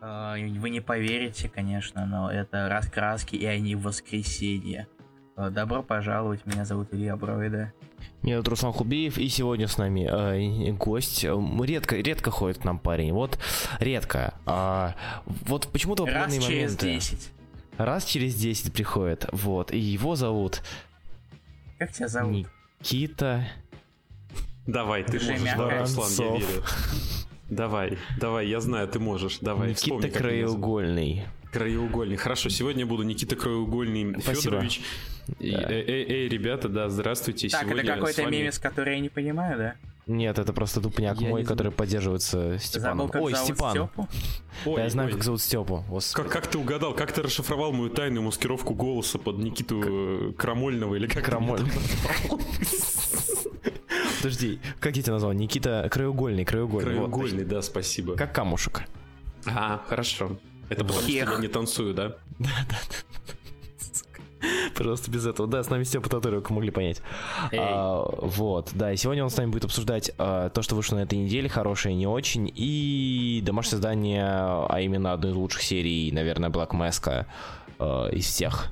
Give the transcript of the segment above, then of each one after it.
А, Вы не поверите, конечно, но это раскраски, и они в воскресенье. А, Добро пожаловать, меня зовут Илья Бровида. Меня зовут Руслан Хубиев, и сегодня с нами э, гость. Редко, редко ходит к нам парень. Вот редко. А, вот почему-то в Раз через моменты. 10. Раз через 10 приходит. Вот. И его зовут Как тебя зовут? Никита. Давай, ты Держи можешь, давай, Руслан, я верю. Давай, давай, я знаю, ты можешь. Давай, вспомни, Никита зовут. Краеугольный. Краеугольный. Хорошо, сегодня буду Никита Краеугольный Спасибо. Федорович. Да. Эй, эй, эй, ребята, да, здравствуйте. Так, сегодня это какой-то вами- мемес, который я не понимаю, да? Нет, это просто тупняк Я мой, который поддерживается Степаном. Забыл, как Ой, зовут Степан. Степу? Ой, Да, я знаю, ой, как зовут Степу. Как, как ты угадал, как ты расшифровал мою тайную маскировку голоса под Никиту э, Крамольного или как ты меня Крамоль. Подожди, как я тебя назвал? Никита Краеугольный, Краеугольный. вот, Краеугольный, да, спасибо. как камушек. А, хорошо. Это потому что Хех. я не танцую, да? Просто без этого. Да, с нами Степа Татарев, могли понять. Эй. А, вот, да, и сегодня он с нами будет обсуждать а, то, что вышло на этой неделе, хорошее не очень, и домашнее задание, а именно одной из лучших серий, наверное, Black Mask а, из всех.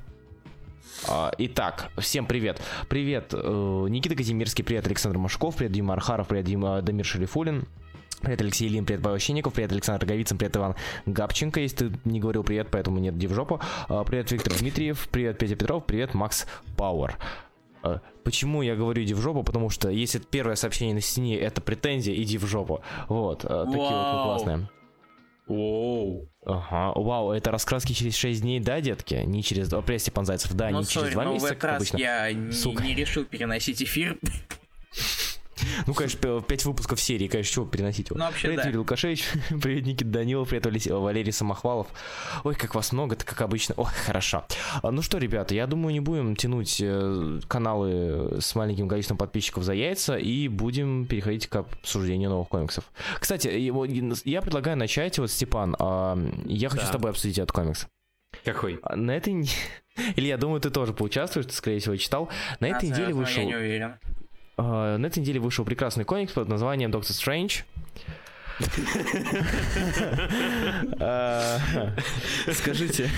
А, Итак, всем привет. Привет, э, Никита Казимирский, привет, Александр Машков, привет, Дима Архаров, привет, Дима Дамир Шалифулин. Привет, Алексей Лин, привет, Павел Щенников, привет, Александр Говицын, привет, Иван Габченко, если ты не говорил привет, поэтому нет, иди в жопу. А, Привет, Виктор Дмитриев, привет, Петя Петров, привет, Макс Пауэр. А, Почему я говорю иди в жопу? Потому что если первое сообщение на стене это претензия, иди в жопу. Вот, такие вот Вау. классные. Оу. Ага, вау, это раскраски через 6 дней, да, детки? Не через... О, привет, Степан Зайцев, да, ну, не через сори, 2 но в месяца, этот как раз обычно. я не, Сука. не решил переносить эфир. Ну, конечно, 5 выпусков серии, конечно, чего переносить его. Ну, вообще, привет, да. Юрий Лукашевич, привет, Никита Данилов, привет, Валерий, Самохвалов. Ой, как вас много, это как обычно. Ой, хорошо. А, Ну что, ребята, я думаю, не будем тянуть э, каналы с маленьким количеством подписчиков за яйца и будем переходить к обсуждению новых комиксов. Кстати, я предлагаю начать, вот, Степан, а, я хочу Да. с тобой обсудить этот комикс. Какой? А, На этой Или я думаю, ты тоже поучаствуешь, ты, скорее всего, читал. На этой А, неделе вышел... Я не уверен. А, На этой неделе вышел прекрасный комикс под названием Доктор Стрэндж. А, Скажите.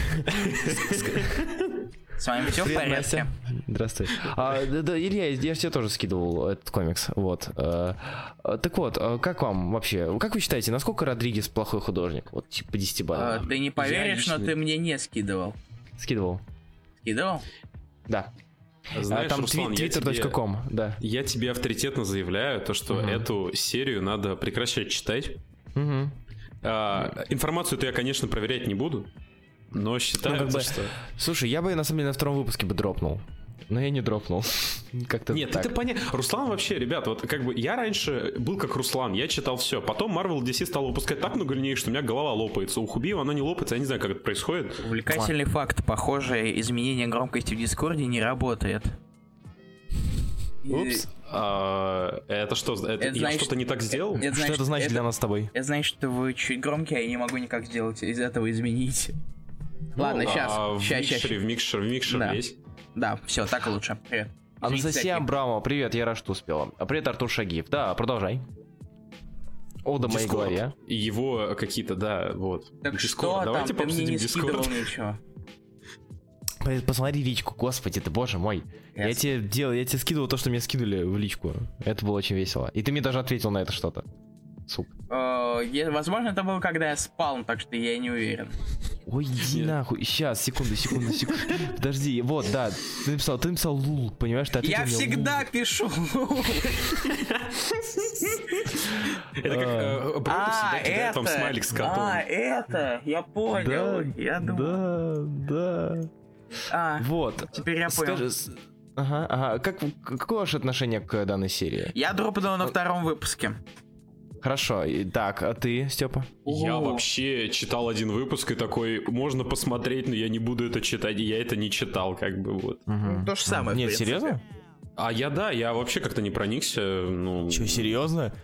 С вами все в порядке? Настя. Здравствуй. А, да, да, Илья, я же тебе тоже скидывал этот комикс. Вот. А, а, Так вот, а как вам вообще? Как вы считаете, насколько Родригес плохой художник? Вот типа 10 А, баллов. Ты не поверишь, но лично- ты мне не скидывал. Скидывал. Скидывал? Да. А, Знаешь, Там Руслан, twitter.com, да. Я тебе авторитетно заявляю, то, что Мгм. эту серию надо прекращать читать. Мгм. А, информацию-то я, конечно, проверять не буду, но считаю, Ну, как бы- что... Слушай, я бы на самом деле на втором выпуске бы дропнул. Но я не дропнул. Как-то Нет, так. это понятно. Руслан вообще, ребят, вот как бы я раньше был как Руслан, я читал все. Потом Marvel DC стал выпускать так много линей, что у меня голова лопается. У Хубиева она не лопается, я не знаю, как это происходит. Увлекательный факт. Похоже, изменение громкости в Дискорде не работает. Упс. А, это что? Это, Это я значит- что-то не так сделал? это Что это значит для нас с тобой? Это значит, что вы чуть громкие, а я не могу никак сделать из этого изменить. Ладно, Ну, сейчас. а в Сейчас, микшере, сейчас. в микшер, в микшер Да. лезь. Да, все, так лучше. Привет. Анастасия. Абрамова, привет, я рад, что успела. А Привет, Артур Шагиев. Да, продолжай. О, да моей голове. И его какие-то, да, вот. Так Discord. что Давайте там, ты мне пообсудим не скидывал Discord. Посмотри личку, господи ты, боже мой. Я Ясно. тебе делал, я тебе скидывал то, что мне скинули в личку. Это было очень весело. И ты мне даже ответил на это что-то. Сука. Э, Возможно, это было, когда я спал, так что я не уверен. Ой, иди нахуй. Сейчас, секунду, секунду, секунду. Подожди, вот, да. Ты написал, ты написал лул, понимаешь? Ты ответил Я всегда лул. пишу. Это как э, Брэда А, всегда кидает вам это. смайлик с котом. А, это. Я понял. Я думал. Да, да. А, Вот. теперь я понял. Ага, ага. Как, какое ваше отношение к данной серии? Я дропнул на втором выпуске. Хорошо, и- так, а ты, Степа? Я вообще читал один выпуск и такой, можно посмотреть, но я не буду это читать. И я это не читал, как бы вот. Мгм. То же самое, Нет, серьезно? А я, да, я вообще как-то не проникся, ну... Че, серьезно?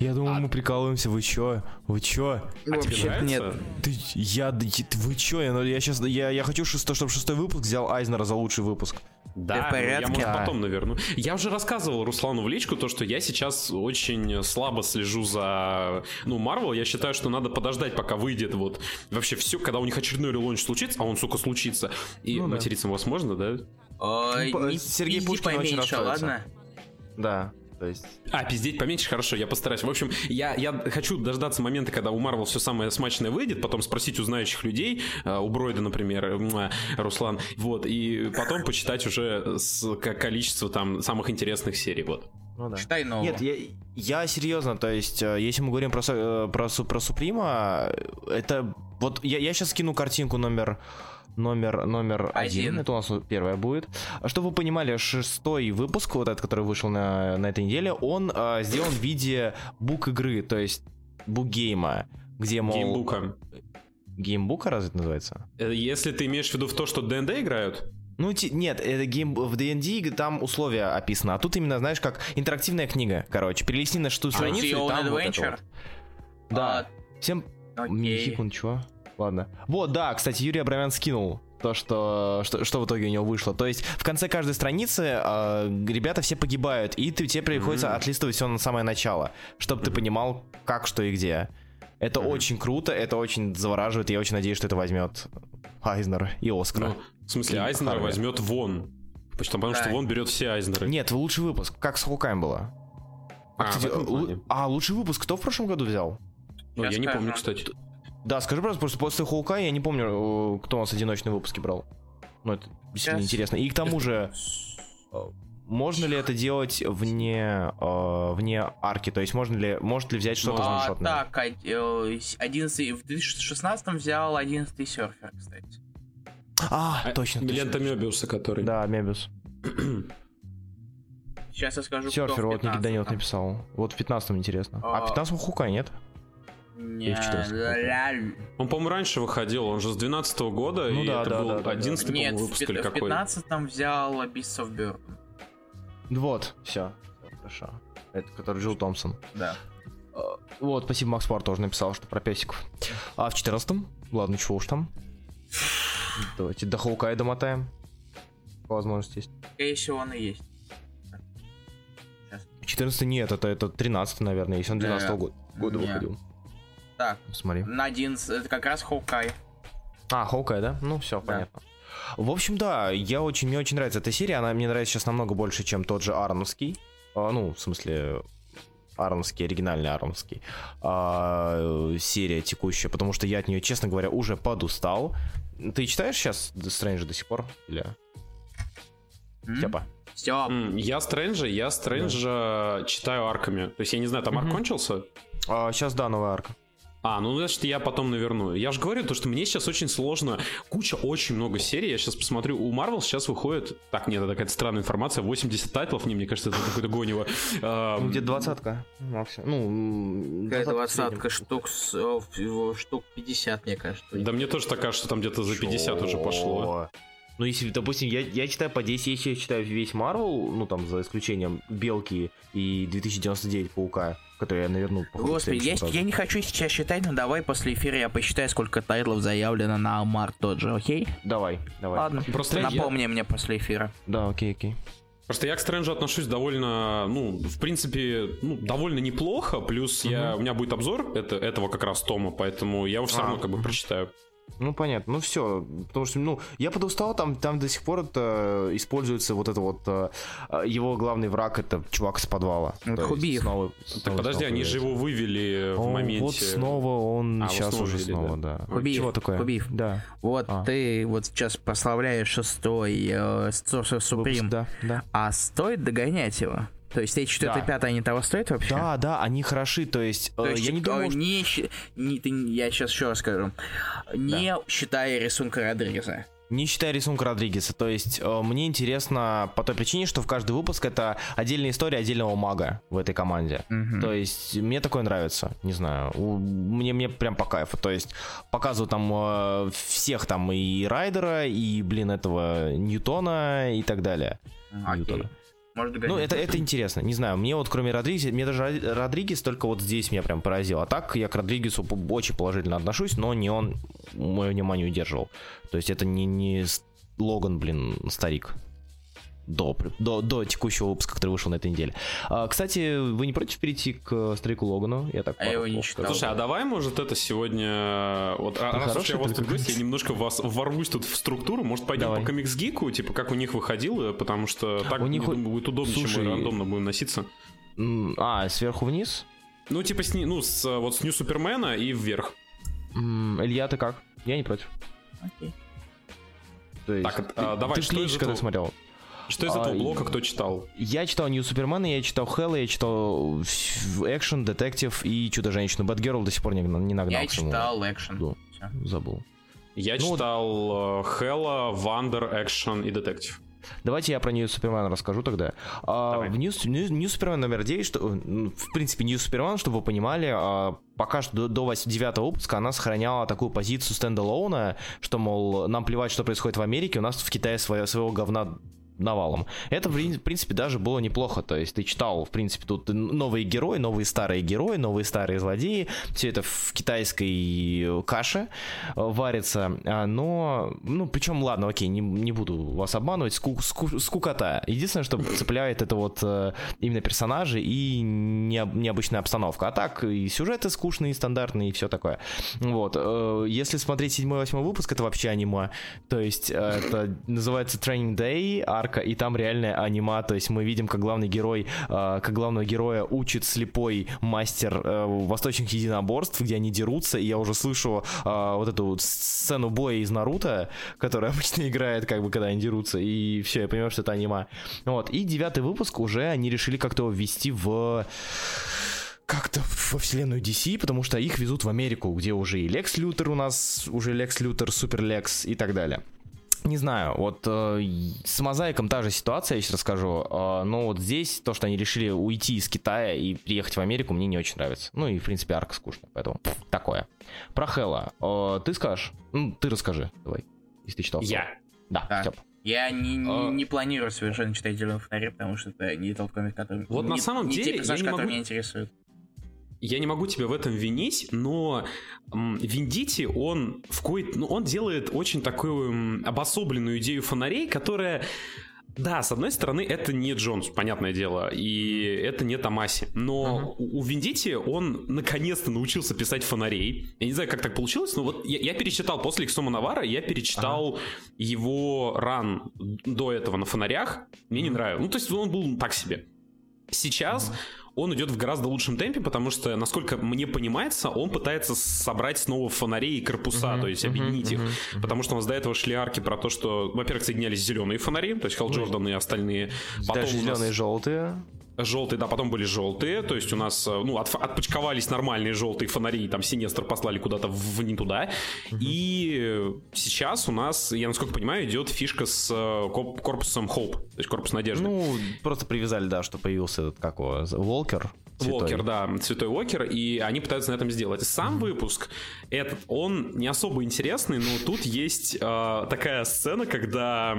Я думал, А- мы прикалываемся, вы чё? Вы чё? А тебе Вообще нравится? нет. Ты, я, ты- вы чё? Я, ну, я сейчас, я, я хочу, шестой, чтобы шестой выпуск взял Айзнера за лучший выпуск. Да, ну, я, может, потом наверну. Я уже рассказывал Руслану в личку то, что я сейчас очень слабо слежу за, ну, Марвел. Я считаю, что надо подождать, пока выйдет вот вообще все, когда у них очередной релонч случится, а он, сука, случится. И Ну да. материться возможно, да? Ой, Ну, не Сергей Пушкин очень поменьше, расстроится. ладно? Да, то есть... А, пиздеть поменьше, хорошо, я постараюсь. В общем, я, я хочу дождаться момента, когда у Марвел все самое смачное выйдет, потом спросить у знающих людей, э, у Бройда, например, э, Руслан, вот, и потом почитать уже с, ко- количество там самых интересных серий, вот. Ну да. Читай нового. Нет, я, я серьезно, то есть, э, если мы говорим про, про, про Суприма, это вот я, я сейчас скину картинку номер номер номер один. Один. Это у нас первая будет. Чтобы вы понимали, шестой выпуск, вот этот, который вышел на, на этой неделе, он э, сделан в виде бук игры, то есть бук-гейма, где, мол... Gamebook а. Gamebook а разве это называется? Э, Если ты имеешь в виду в то, что ДНД играют, Ну, нет, это gamebook D&D там условия описаны, а тут именно, знаешь, как интерактивная книга, короче, перелистни на шестую А, страницу, и там вот это вот. Да, всем... А, окей. Михикун, чего? Ладно. Вот, да, кстати, Юрий Абрамян скинул то, что, что, что в итоге у него вышло. То есть в конце каждой страницы э, ребята все погибают, и ты, тебе приходится Мгм. отлистывать все на самое начало, чтобы ты понимал, как, что и где. Это Мгм. очень круто, это очень завораживает, и я очень надеюсь, что это возьмет Айзнер и Оскара. ну, в смысле, И Айзнер Харви. возьмет Вон. Потому, потому что Да. Вон берет все Айзнеры. Нет, лучший выпуск, как с Хукаем было. А, Кстати, лу- плане. а, лучший выпуск кто в прошлом году взял? Ну, я не помню, кстати. Да, скажи просто, что после Хоука я не помню, э, кто у нас одиночные выпуски брал. Ну, это действительно Сейчас. интересно. И к тому же, э, можно ли это делать вне, э, вне арки? То есть можно ли, может ли взять что-то Ну, А, ваншотное? так, од- э, 11 в 2016 взял 11 серфер, кстати. А, А, точно, точно. Лента точно. Мебиуса, который. Да, Мебиус. Сейчас я скажу, Серфер, в вот Никита Данилов 15-м. написал. Вот в 15 интересно. А в А. 15 Хука нет? Не, Или в 14-м? Он, по-моему, раньше выходил, он же с 12 года, Ну и да, это да, был да, да, да. 11 Нет, в выпуск пят- или в какой. 15 взял Beasts of Burden. Вот, все. Хорошо. Это который Джилл Томпсон. Да. Э, Вот, спасибо, Макс Пар тоже написал, что про песиков. А в 14 Ладно, чего уж там. Давайте до Хоукая домотаем. По возможности есть. Скорее всего, он и есть. В 14 нет, это, это 13 наверное, если он 12 Да. года, года выходил. Так, Смотри. на 11, это как раз Хоукай. А, Хоукай, да? Ну, все, Да. понятно. В общем, да, я очень, мне очень нравится эта серия, она мне нравится сейчас намного больше, чем тот же Арновский. А, ну, в смысле, Арновский, оригинальный Арновский. А, серия текущая, потому что я от нее, честно говоря, уже подустал. Ты читаешь сейчас Strange до сих пор? Или... Степа? Степ, М, Я Стрэнджа, я Стрэнджа читаю арками. То есть я не знаю, там арк Мгм. кончился? А, сейчас, да, новая арка. А, ну значит, я потом наверну. Я же говорю, то, что мне сейчас очень сложно. Куча, очень много серий. Я сейчас посмотрю. У Marvel сейчас выходит... Так, нет, это какая-то странная информация. 80 тайтлов. Не, мне кажется, это какое-то гонево. Ну, где двадцатка максимум. Ну, какая двадцатка штук, в- штук 50, мне кажется. Да мне тоже так кажется, что там где-то за 50 уже пошло. Ну, если, допустим, я, я читаю по 10, если я читаю весь Марвел, ну, там, за исключением Белки и 2099 Паука, который я наверну, в Господи, я, я не хочу сейчас считать, но давай после эфира я посчитаю, сколько title ов заявлено на март тот же, окей? Давай, давай. Ладно, Просто я- напомни мне после эфира. Да, окей, окей. Просто я к Стрэнджу отношусь довольно, ну, в принципе, ну, довольно неплохо. Плюс я, у меня будет обзор это, этого как раз тома, поэтому я его все А, равно как бы прочитаю. Ну, понятно. Ну, все. Потому что, ну, я подустал, там, там до сих пор это используется вот это вот... э, э, его главный враг — это чувак с подвала. Это Хубиев. снова- Так снова- подожди, снова они же его вывели в О, моменте. Вот снова он А, сейчас снова уже ввели, снова, да. Хубиев, Чего такое? Хубиев. Да. Вот А. ты вот сейчас прославляешь шестой э, Supreme, Выпуск, Да, да. а стоит догонять его? То есть эти 4 Да. 5 они того стоят вообще? Да, да, они хороши, то есть, То э, есть я не думаю, не, не- ты- я сейчас еще раз скажу. Не считая рисунка Родригеса. Не считая рисунка Родригеса, то есть э, мне интересно по той причине, что в каждый выпуск это отдельная история отдельного мага в этой команде. Мгм. То есть мне такое нравится, не знаю, у- мне мне прям по кайфу. То есть показывают там э, всех там и Райдера, и блин этого Ньютона и так далее. Окей. Ньютона. Может Ну это это интересно, не знаю. Мне вот кроме Родригеса, мне даже Род- Родригес только вот здесь меня прям поразил. А так я к Родригесу очень положительно отношусь, но не он мое внимание удерживал. То есть это не не Логан, блин, старик. До, до, до текущего выпуска, который вышел на этой неделе. А, кстати, вы не против перейти к Стрику Логану? Я так а я его не читал. Слушай, а давай, может, это сегодня... Вот, а, раз уж я вас тут гость, я немножко вас ворвусь тут в структуру. Может, пойдем давай. по комикс-гику, типа, как у них выходило, потому что так, у них... думаю, будет удобнее, Слушай... чем мы рандомно будем носиться. А, сверху вниз? Ну, типа, с, ну, с, вот с Нью Супермена и вверх. Илья, ты как? Я не против. Окей. То есть, так, ты, а, давай, ты что из когда смотрел? Что из этого а, блока кто читал? Я читал Нью Супермена, я читал Хэлла, я читал Экшен, Детектив и Чудо-женщину. Бэтгерл до сих пор не, не нагнал. Я читал Экшен. Забыл. Я ну, читал вот... Хэлла, Wonder, Action и Детектив. Давайте я про New Super-Man расскажу тогда. А, в New, New, Super-Man номер 9, что, в принципе, New Super-Man, чтобы вы понимали, а, пока что до, до 9 выпуска она сохраняла такую позицию standalone а, что, мол, нам плевать, что происходит в Америке, у нас в Китае свое, своего говна навалом. Это, в принципе, даже было неплохо. То есть ты читал, в принципе, тут новые герои, новые старые герои, новые старые злодеи. Все это в китайской каше э, варится. А, но, ну, причем, ладно, окей, не, не буду вас обманывать, ску, ску, скукота. Единственное, что цепляет это вот э, именно персонажи и не, необычная обстановка. А так, и сюжеты скучные, и стандартные, и все такое. Вот. Э, если смотреть 7-8 выпуск, это вообще аниме. То есть это называется Training Day, арка, и там реальная анима, то есть мы видим, как главный герой, э, как главного героя учит слепой мастер э, восточных единоборств, где они дерутся, и я уже слышу э, вот эту вот сцену боя из Наруто, которая обычно играет, как бы, когда они дерутся, и все, я понимаю, что это анима. Вот, и девятый выпуск уже они решили как-то ввести в как-то во вселенную DC, потому что их везут в Америку, где уже и Лекс Лютер у нас, уже Лекс Лютер, Супер Лекс и так далее. Не знаю, вот э, с мозаиком та же ситуация, я сейчас расскажу. Э, но вот здесь то, что они решили уйти из Китая и приехать в Америку, мне не очень нравится. Ну и, в принципе, арка скучная, поэтому такое. Про Хэлла. Э, ты скажешь? Ну, ты расскажи, давай, если ты читал. Я. Да, да. Степ. Я не, не, а... не планирую совершенно читать «Зеленый фонарь», потому что это не тот комик, который... Вот не, на самом не деле... те персонажи, которые могу... меня интересуют я не могу тебя в этом винить, но Виндити, он в кой ну, он делает очень такую обособленную идею фонарей, которая да, с одной стороны, это не Джонс, понятное дело, и это не Томаси. Но uh-huh. у Виндити он наконец-то научился писать фонарей. Я не знаю, как так получилось, но вот я, я перечитал после Иксома Навара, я перечитал uh-huh. его ран до этого на фонарях. Мне uh-huh. не нравилось. Ну, то есть он был так себе. Сейчас uh-huh он идет в гораздо лучшем темпе, потому что, насколько мне понимается, он пытается собрать снова фонарей и корпуса, uh-huh, то есть объединить uh-huh, их. Uh-huh. Потому что у нас до этого шли арки про то, что, во-первых, соединялись зеленые фонари, то есть Хал Джордан и остальные. Потом Даже зеленые и желтые. Желтые, да, потом были желтые, то есть у нас, э, ну, от, отпочковались нормальные желтые фонари, там Синестр послали куда-то в, не туда. Uh-huh. И сейчас у нас, я насколько понимаю, идет фишка с э, корпусом Hope, то есть корпус надежды. Ну, просто привязали, да, что появился этот, как его, Волкер. Волкер, да, Святой Уокер, и они пытаются на этом сделать. Сам mm-hmm. выпуск, этот, он не особо интересный, но тут есть э, такая сцена, когда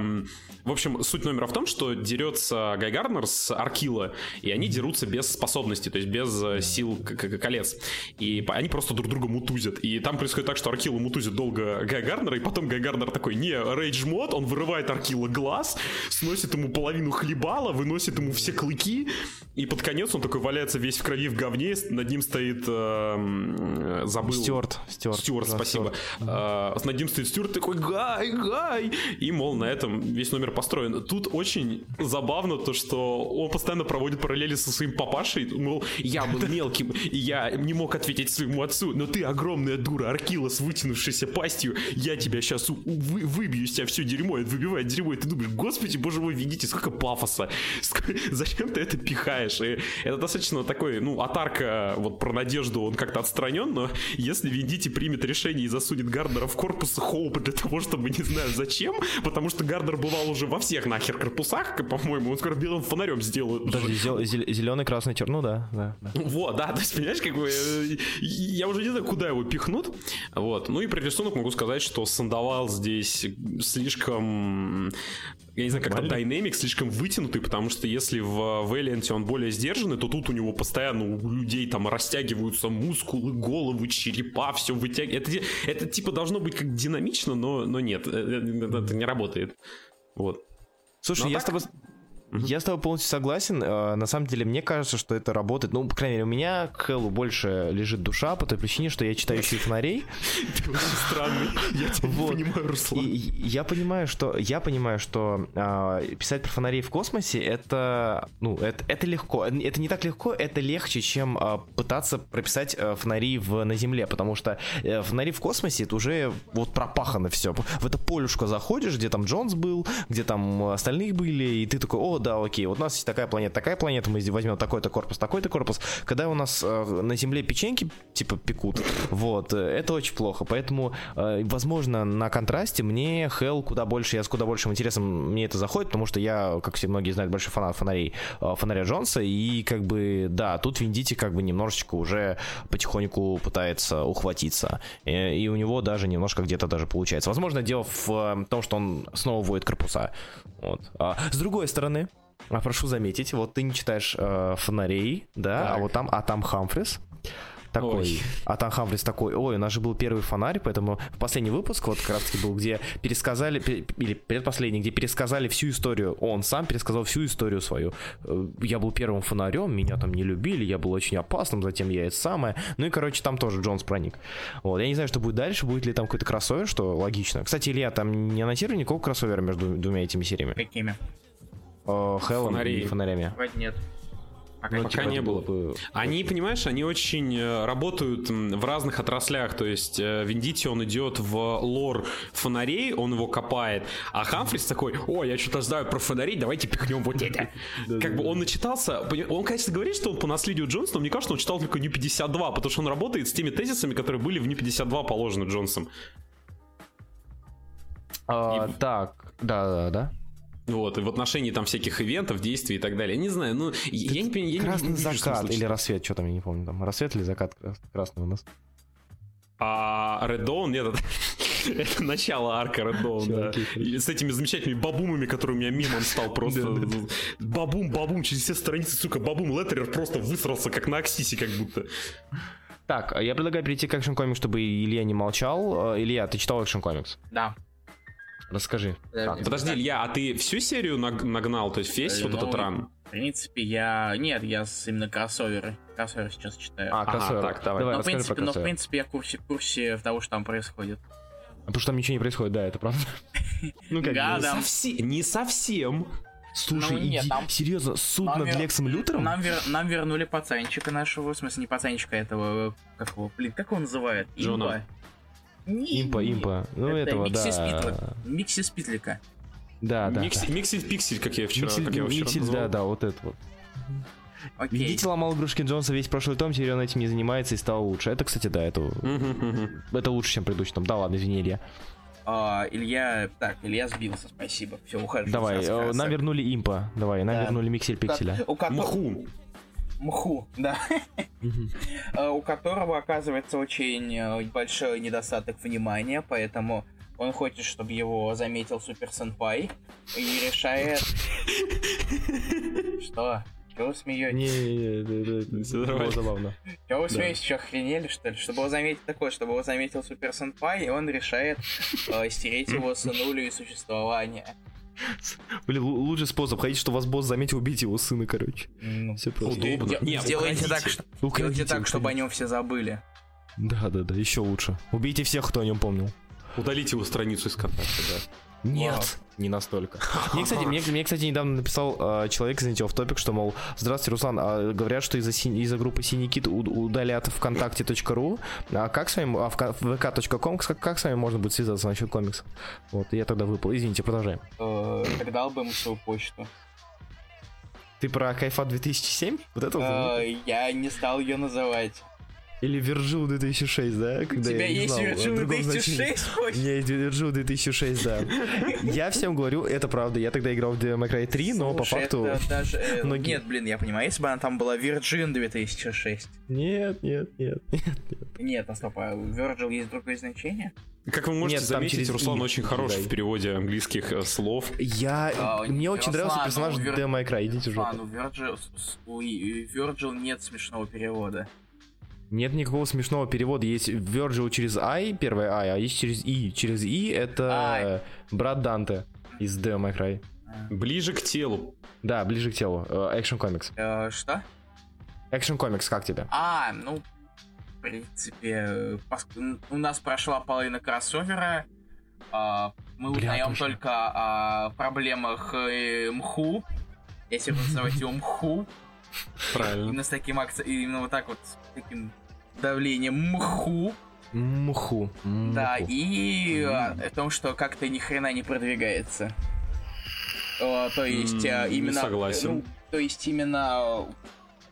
в общем, суть номера в том, что дерется Гай Гарнер с Аркила, и они дерутся без способностей, то есть без э, сил колец. И они просто друг друга мутузят. И там происходит так, что Аркила мутузит долго Гай Гарнера, и потом Гай Гарнер такой, не, рейдж мод, он вырывает Аркила глаз, сносит ему половину хлебала, выносит ему все клыки, и под конец он такой валяется весь в крови в говне, над ним стоит... Э, забыл. Стюарт. Стюарт, Стюарт спасибо. Стюарт. Э, над ним стоит Стюарт такой, Гай, Гай! И, мол, на этом весь номер построен. Тут очень забавно то, что он постоянно проводит параллели со своим папашей. Мол, я был мелким, и я не мог ответить своему отцу, но ты огромная дура, Аркила с вытянувшейся пастью, я тебя сейчас вы, выбью из тебя все дерьмо, это выбивает дерьмо, и ты думаешь, господи, боже мой, видите, сколько пафоса, зачем ты это пихаешь? И это достаточно такой, ну, атарка вот про надежду, он как-то отстранен, но если Виндити примет решение и засунет Гарднера в корпус Хоупа для того, чтобы не знаю зачем, потому что Гарднер бывал уже уже во всех нахер корпусах, по-моему, он скоро белым фонарем сделают. Подожди, зел- зеленый, красный, черный, ну да, да, да. Вот, да, то есть, понимаешь, как бы, э, я уже не знаю, куда его пихнут, вот. Ну и про рисунок могу сказать, что Сандовал здесь слишком я не знаю, как-то динамик слишком вытянутый, потому что если в Valiant он более сдержанный, то тут у него постоянно у людей там растягиваются мускулы, головы, черепа, все вытягивает. Это, это типа должно быть как динамично, но, но нет, это, это не работает. Вот. Слушай, Но ну, я так... с тобой... Я с тобой полностью согласен. Э, На самом деле, мне кажется, что это работает. Ну, по крайней мере, у меня к Хэллу больше лежит душа по той причине, что я читающий фонарей. Ты очень странный. Я тебя не понимаю, Руслан. Я понимаю, что я понимаю, что а, писать про фонарей в космосе это ну это, это легко. Это не так легко, это легче, чем а, пытаться прописать а, фонари в, на Земле, потому что э, фонари в космосе это уже вот пропахано все. В это полюшко заходишь, где там Джонс был, где там остальные были, и ты такой, о, да, окей, вот у нас есть такая планета, такая планета, мы возьмем такой-то корпус, такой-то корпус. Когда у нас э, на Земле печеньки типа пекут, вот, э, это очень плохо. Поэтому, э, возможно, на контрасте мне Hell куда больше, я с куда большим интересом мне это заходит, потому что я, как все многие знают, большой фанат фонарей, э, фонаря Джонса, и как бы, да, тут Виндити как бы немножечко уже потихоньку пытается ухватиться. Э, И у него даже немножко где-то даже получается. Возможно, дело в э, том, что он снова вводит корпуса. Вот. А, с другой стороны, а прошу заметить, вот ты не читаешь э, фонарей, да, а Так. вот там, а там Хамфрис такой, Ой. а там Хамфрис такой, ой, у нас же был первый фонарь, поэтому в последний выпуск вот как раз таки был, где пересказали, пе- или предпоследний, где пересказали всю историю, он сам пересказал всю историю свою. Э, Я был первым фонарем, меня там не любили, я был очень опасным, затем я это самое. Ну и, короче, там тоже Джонс проник. Вот, я не знаю, что будет дальше, будет ли там какой-то кроссовер, что логично. Кстати, Илья, там не анонсировали никакого кроссовера между двумя этими сериями? Какими? Э, Хеллом и фонарями. Вроде нет. Пока Ну, не Пока типа, не это было. бы- Они, понимаешь, они очень э, работают в разных отраслях. То есть э, Виндити, он идет в лор фонарей, он его копает. А Хамфрис такой, о, я что-то знаю про фонари, давайте пихнем вот это. Как бы он начитался, он, конечно, говорит, что он по наследию Джонса, но мне кажется, он читал только New 52, потому что он работает с теми тезисами, которые были в New 52 положены Джонсом. А, Так, да, да, да. Вот, и в отношении там всяких ивентов, действий и так далее. Не знаю, ну, я не понимаю, я не- Красный не вижу закат или рассвет, что там, я не помню, там рассвет или закат крас- красный у нас. А Red Dawn, нет, это, это начало арка Red Dawn, да. И с этими замечательными бабумами, которые у меня мемом стал просто. Бабум, бабум, через все страницы, сука, бабум Леттерер просто высрался, как на Аксисе, как будто. Так, я предлагаю перейти к Action Comics, чтобы Илья не молчал. Э, Илья, ты читал Action Comics? Да. Расскажи. Подожди. Подожди, Илья, а ты всю серию наг- нагнал, то есть весь Э, вот этот ну, ран? В принципе, я... Нет, я именно кроссоверы. Кроссоверы сейчас читаю. А, Ага, кроссовер. так, давай. Давай, но, в расскажи принципе, про но, в кроссовер. принципе, я в курсе, в курсе того, что там происходит. Потому что там ничего не происходит, да, это правда. Ну как Да, бы, да. Совсем, не совсем. Слушай, Ну, нет, иди- серьезно, суд Нам над вер- Лексом Лютером? Нам, вер- нам вернули пацанчика нашего, в смысле, не пацанчика а этого, как его, блин, как его называют? Джона. Не, Импа, не. импа. Ну Это этого, Микси да. Спитлика. Микси Спитлика. Да, да. Микс- да. Миксель пиксель, как я вчера, Миксель, как я вчера Миксель, назвал. да, да, вот это вот. Окей. Видите, ломал игрушки Джонса весь прошлый том, теперь он этим не занимается и стал лучше. Это, кстати, да, это, это лучше, чем предыдущий том. Да ладно, извини, Илья. А, Илья, так, Илья сбился, спасибо. Все, ухожу. Давай, рассказа. нам вернули импа. Давай, нам Да. вернули Миксель Пикселя. У кото- Мху. Мху, да. Э, У которого оказывается очень э, большой недостаток внимания, поэтому он хочет, чтобы его заметил Супер Сенпай и решает... Что? Чего вы смеетесь? Не, не, Всё не, нормально. было забавно. Чего вы смеетесь? Что, охренели, что ли? Чтобы его заметить такое, чтобы его заметил Супер Сенпай, и он решает э, стереть его сынулю из существования. Блин, лу- лучший способ. Хотите, что вас босс заметил, убить его сына, короче. Ну, Все просто. Удобно. Не, Сделайте так, что- сделайте так, чтобы о нем все забыли. Да, да, да, еще лучше. Убейте всех, кто о нем помнил. Удалите его страницу из контакта, да. Нет, не настолько. Мне, кстати, мне, мне, кстати, недавно написал э, человек, извините, в топик, что, мол, здравствуйте, Руслан, а говорят, что из-за, синь- из-за группы Синий Кит у- удалят ВКонтакте.ру, а как с вами, а вка- vk.com, как, как с вами можно будет связаться насчет комиксов? Вот, и я тогда выпал. Извините, продолжаем. Дал бы ему свою почту. Ты про Кайфа 2007? Вот это вот? Э, Я не стал ее называть. Или Virgil 2006, да? У Когда тебя я не есть знал, значения. 2006 У меня есть Virgil 2006, да. Я всем говорю, это правда. Я тогда играл в Devil May Cry 3, но по факту... э, многие- Нет, блин, я понимаю, если бы она там была Virgin 2006. Нет, нет, нет, нет. Нет, а стоп, а у Virgil есть другое значение? Как вы можете Нет, заметить, через Руслан очень хорош в переводе английских э, слов. Я... А, Мне очень нравился Руслан, персонаж Devil May Cry, идите А, ну Virgil, с- у Virgil нет смешного перевода. Нет никакого смешного перевода. Есть Virgil через I, первое I, а есть через И. Через И это брат Данте из Devil May Cry. Ближе к телу. Да, ближе к телу. Э, Action Comics. Э, что? Action Comics, как тебе? А, ну, в принципе, у нас прошла половина кроссовера. А, мы Бля, узнаем точно. только о проблемах э, МХУ. Если вы называете его МХУ. Правильно. Именно с таким акцентом, именно вот так вот, таким давлением МХУ. Муху. Да, и о том, что как-то ни хрена не продвигается. О, то есть а, М, не именно... согласен. ну, то есть именно...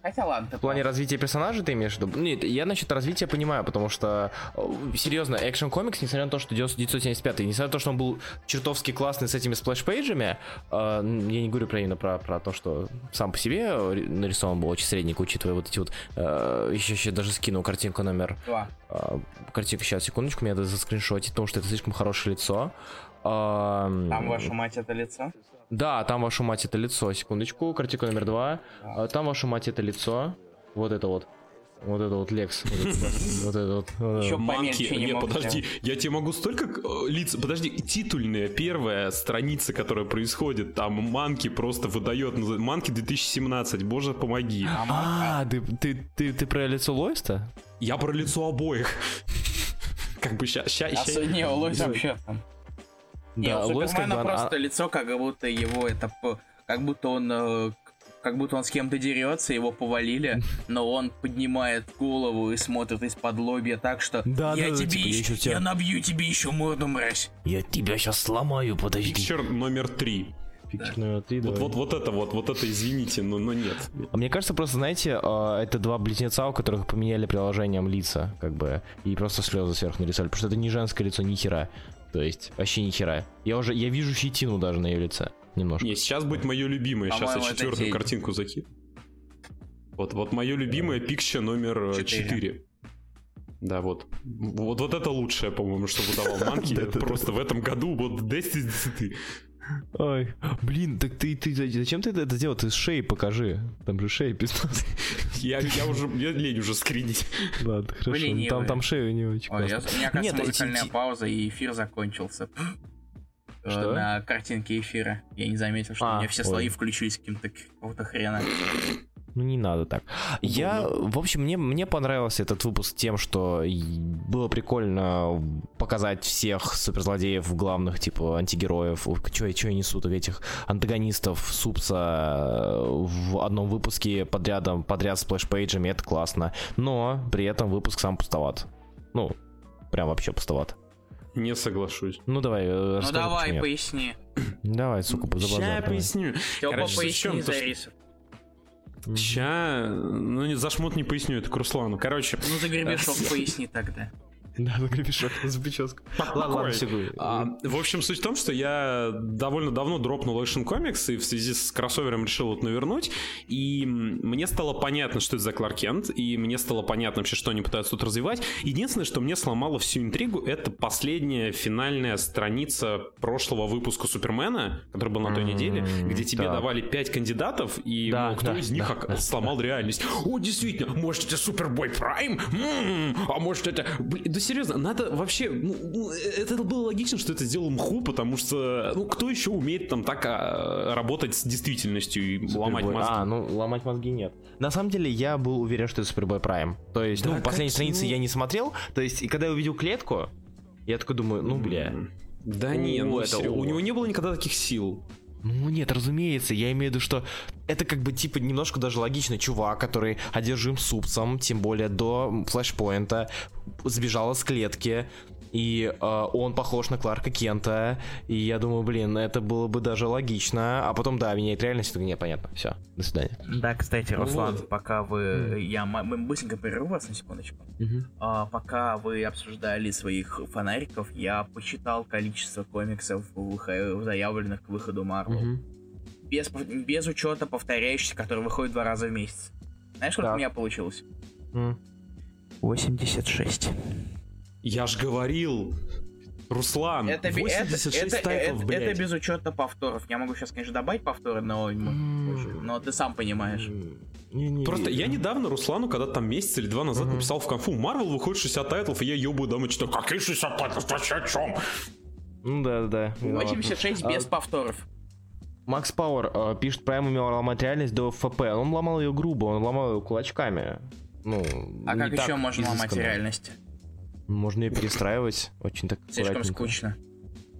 Хотя ладно, ты В плане развития персонажа ты имеешь в виду? Нет, я насчет развития понимаю, потому что, э, серьезно, Action Comics, несмотря на то, что 975, несмотря на то, что он был чертовски классный с этими splash page ами, э, я не говорю про именно про, про то, что сам по себе нарисован был очень средненько, учитывая вот эти вот, э, еще, еще даже скину картинку номер Два. А, Картинка, сейчас, секундочку, мне надо заскриншотить, потому что это слишком хорошее лицо. А, Там, вашу мать, это лицо. Да, там вашу мать это лицо, секундочку, картинка номер два. А, Там вашу мать это лицо. Вот это вот. Вот это вот Лекс. Вот это вот. Еще. Манки, не подожди, я тебе могу столько э, лиц, подожди, титульная первая страница, которая происходит, там Манки просто выдает, Манки 2017, боже помоги. А, А, ты, ты, ты, ты про лицо Лойста? Я про лицо обоих. Как бы ща, ща, а, ща- с- не, у Лойса вообще там. Не, Да, у Супермена а- просто лицо, как будто его это... Как будто он... э, Как будто он с кем-то дерется, его повалили, но он поднимает голову и смотрит из-под лобья так, что Да, я да, тебе типа, я еще, ещё тебя- я набью тебе еще морду, мразь. Я тебя сейчас сломаю, подожди. Пикчер номер три. Пикчер номер три, Вот, вот, вот это вот, вот это извините, но, но нет. А Мне кажется, просто, знаете, а, это два близнеца, у которых поменяли приложением лица, как бы, и просто слезы сверху нарисовали, потому что это не женское лицо, ни хера. То есть, вообще ни хера. Я уже, я вижу щетину даже на ее лице. Немножко. Не, сейчас будет мое любимое. Сейчас я По-моему, четвертую картинку закину. Вот, вот мое любимое пикча номер Четыре. 4. Да, вот. Вот, вот это лучшее, по-моему, что выдавал Манки. Просто в этом году вот 10 из 10. Ой, блин, так ты, ты зачем ты это делал? Ты с шеи покажи. Там же шея пиздос. Я, я уже, мне лень уже скринить. Ладно, хорошо. Там, там шея у него очень Ой, я, у меня, кажется, Нет, музыкальная эти- пауза, и эфир закончился. Э, Что? На картинке эфира. Я не заметил, что А, у меня все ой. слои включились каким-то какого-то хрена. Ну не надо так. Я, в общем, мне, мне понравился этот выпуск тем, что было прикольно показать всех суперзлодеев главных, типа антигероев, что я, я несу, так этих антагонистов Супса э, в одном выпуске подрядом, подряд с флешпейджами, это классно. Но при этом выпуск сам пустоват. Ну, прям вообще пустоват. Не соглашусь. Ну давай, э, Ну давай, поясни. Давай, сука, за базар, я поясню. Короче, поясни чем то, за что- рисов. Ща, ну не за шмот не поясню, это к Руслану. Короче, Ну за гребешок поясни тогда. Да, за гребешок, за прическу. Ладно, ладно, все, говори. А, в общем, суть в том, что я довольно давно дропнул Action Comics и в связи с кроссовером решил вот навернуть. И мне стало понятно, что это за Кларк Кент, и мне стало понятно вообще, что они пытаются тут развивать. Единственное, что мне сломало всю интригу, это последняя финальная страница прошлого выпуска Супермена, который был на той неделе, где тебе давали 5 кандидатов, и мол, кто из них сломал реальность. О, действительно, может это Супербой Прайм? А может это... серьезно, надо вообще... ну, ну, Это было логично, что это сделал МХУ, потому что... Ну, кто еще умеет там так а, работать с действительностью и ломать Супербой. мозги? А, ну ломать мозги нет. На самом деле я был уверен, что это Супербой Прайм. То есть, Да ну, последние какие? страницы я не смотрел. То есть, и когда я увидел клетку, я такой думаю, ну, бля. Да не, ну, это у него не было никогда таких сил. Ну нет, разумеется, я имею в виду, что это как бы типа немножко даже логичный чувак, который одержим супцем, тем более до флешпоинта, сбежал из клетки, и э, он похож на Кларка Кента, и я думаю, блин, это было бы даже логично, а потом, да, меняет реальность, так нет, понятно, все, до свидания. Да, кстати, Руслан, Вот. пока вы... Я м- мы быстренько прерву вас на секундочку. А, пока вы обсуждали своих фонариков, я посчитал количество комиксов, выхо- заявленных к выходу Марвел. Мгм. Без, без учета повторяющихся, которые выходят два раза в месяц. Знаешь, сколько Так. у меня получилось? М. 86. Я ж говорил, Руслан, Это, би- это, 86 это, title ов, это- блядь. это без учета повторов. Я могу сейчас, конечно, добавить повторы, но, М. но ты сам понимаешь. Не-не. Просто я недавно Руслану, когда там месяц или два назад Мгм. написал в конфу, Марвел выходит 60 title ов, и я ебаю дома читаю, какие 60 title ов, вообще о чем? Ну да, да. виноват. 86 А, без повторов. Макс Пауэр э, пишет, Прайм умел ломать реальность до ФП. Он ломал ее грубо, он ломал ее кулачками. Ну, а как еще можно изысканно. ломать реальность? Можно ее перестраивать очень так Слишком скучно.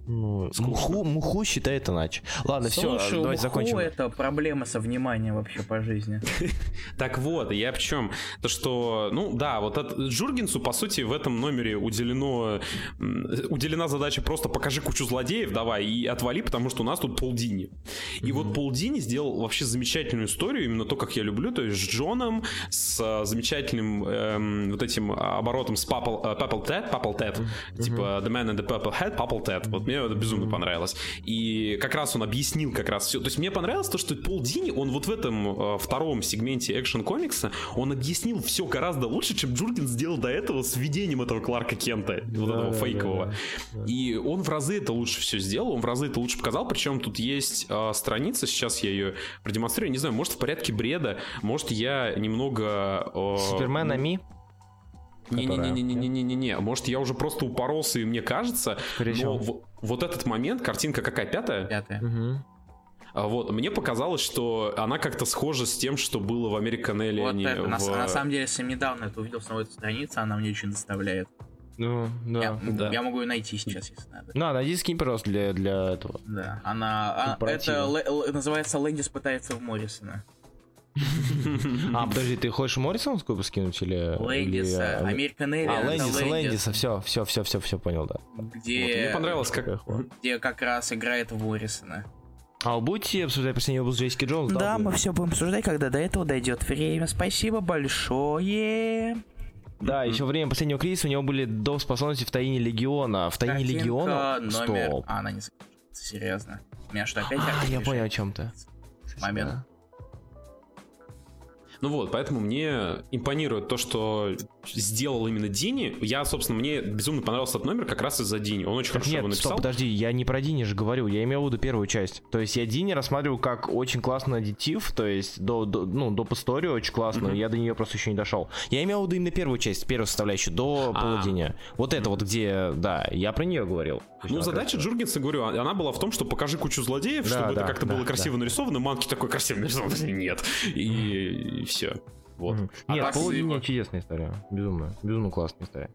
Ну, муху, муху считает иначе. Ладно, все, давайте закончим. это проблема со вниманием вообще по жизни. Так вот, я в чем? То, что, ну да, вот от Джургенсу, по сути, в этом номере уделено, уделена задача просто покажи кучу злодеев, давай, и отвали, потому что у нас тут Полдини. И вот Полдини сделал вообще замечательную историю, именно то, как я люблю, то есть с Джоном, с замечательным эм, вот этим оборотом с uh, Purple Ted, Purple Ted, типа The Man in the Purple Head, Purple Ted, вот мне мне это безумно понравилось. И как раз он объяснил как раз все. То есть мне понравилось то, что Пол Дини, он вот в этом э, втором сегменте экшен комикса, он объяснил все гораздо лучше, чем Джургин сделал до этого с введением этого Кларка Кента, вот да, этого да, фейкового. Да, да. И он в разы это лучше все сделал, он в разы это лучше показал. Причем тут есть э, страница, сейчас я ее продемонстрирую. Не знаю, может в порядке бреда, может я немного... Э, Супермен Ами? Не-не-не-не-не-не-не. Может, я уже просто упоролся, и мне кажется, но вот этот момент, картинка какая, пятая? Пятая. А вот, мне показалось, что она как-то схожа с тем, что было в American Alien. Вот это, в... на, на самом деле, если недавно это увидел снова эту страницу, она мне очень доставляет. Ну, да, я, да. я могу ее найти сейчас, если надо. На, найди скинь просто для, для этого. Да, она... А, это л, называется Лэндис пытается в Моррисона. А, подожди, ты хочешь Моррисонскую скинуть или... Лэндиса, Американ. А, Лэндиса, Лэндиса, все, все, все, все, все понял, да. Где... Мне понравилось, как... Где как раз играет Моррисона. А вы будете обсуждать последний выпуск Джессики Джонс? Да, да мы все будем обсуждать, когда до этого дойдет время. Спасибо большое. Да, еще время последнего кризиса у него были до способности в Таине Легиона. В Таине Легиона... Номер... Стоп. А, она не Серьезно. У меня что, опять... А, я понял о чем-то. Момент. Ну вот, поэтому мне импонирует то, что сделал именно Дини. Я, собственно, мне безумно понравился этот номер как раз из-за Дини. Он очень так хорошо нет, его написал. Стоп, подожди, я не про Дини же говорю, я имел в виду первую часть. То есть я Дини рассматриваю как очень классный аддитив, то есть до, до ну, доп. историю очень классную, mm-hmm. я до нее просто еще не дошел. Я имел в виду именно первую часть, первую составляющую, до а. полудения. Вот это вот где, да, я про нее говорил. Ну, задача Джургенса, говорю, а, она была в том, что покажи кучу злодеев, да, чтобы да, это как-то да, было красиво нарисовано. Манки такой красиво нарисован, нет. И, и все. Вот. А Нет, полудня чудесная история. Безумно. Безумно классная история.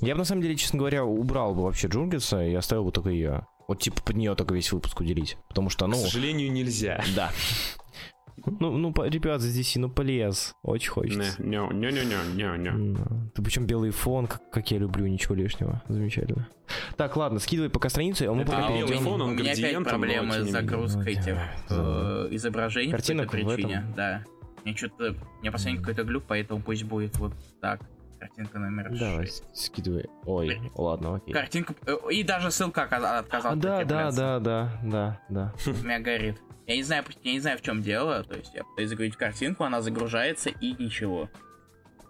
Я бы на самом деле, честно говоря, убрал бы вообще Джунгиса и оставил бы только ее. Вот типа под нее только весь выпуск уделить. Потому что, ну... К сожалению, нельзя. Да. Ну, ну, ребят, здесь, ну, полез. Очень хочется. Не, не, не, не, не, не. Ты причем белый фон, как, как я люблю, ничего лишнего. Замечательно. Так, ладно, скидывай пока страницу, а мы пока белый фон, он У меня опять проблемы с загрузкой этих э, изображений по причине. Да. Мне что-то... Мне последний какой-то глюк, поэтому пусть будет вот так. Картинка номер Давай, 6. скидывай. Ой, ладно, окей. Картинка... Э, и даже ссылка отказалась. А, да, да, да, да, да, да. У меня горит. Я не знаю, я не знаю, в чем дело. То есть я пытаюсь загрузить картинку, она загружается и ничего.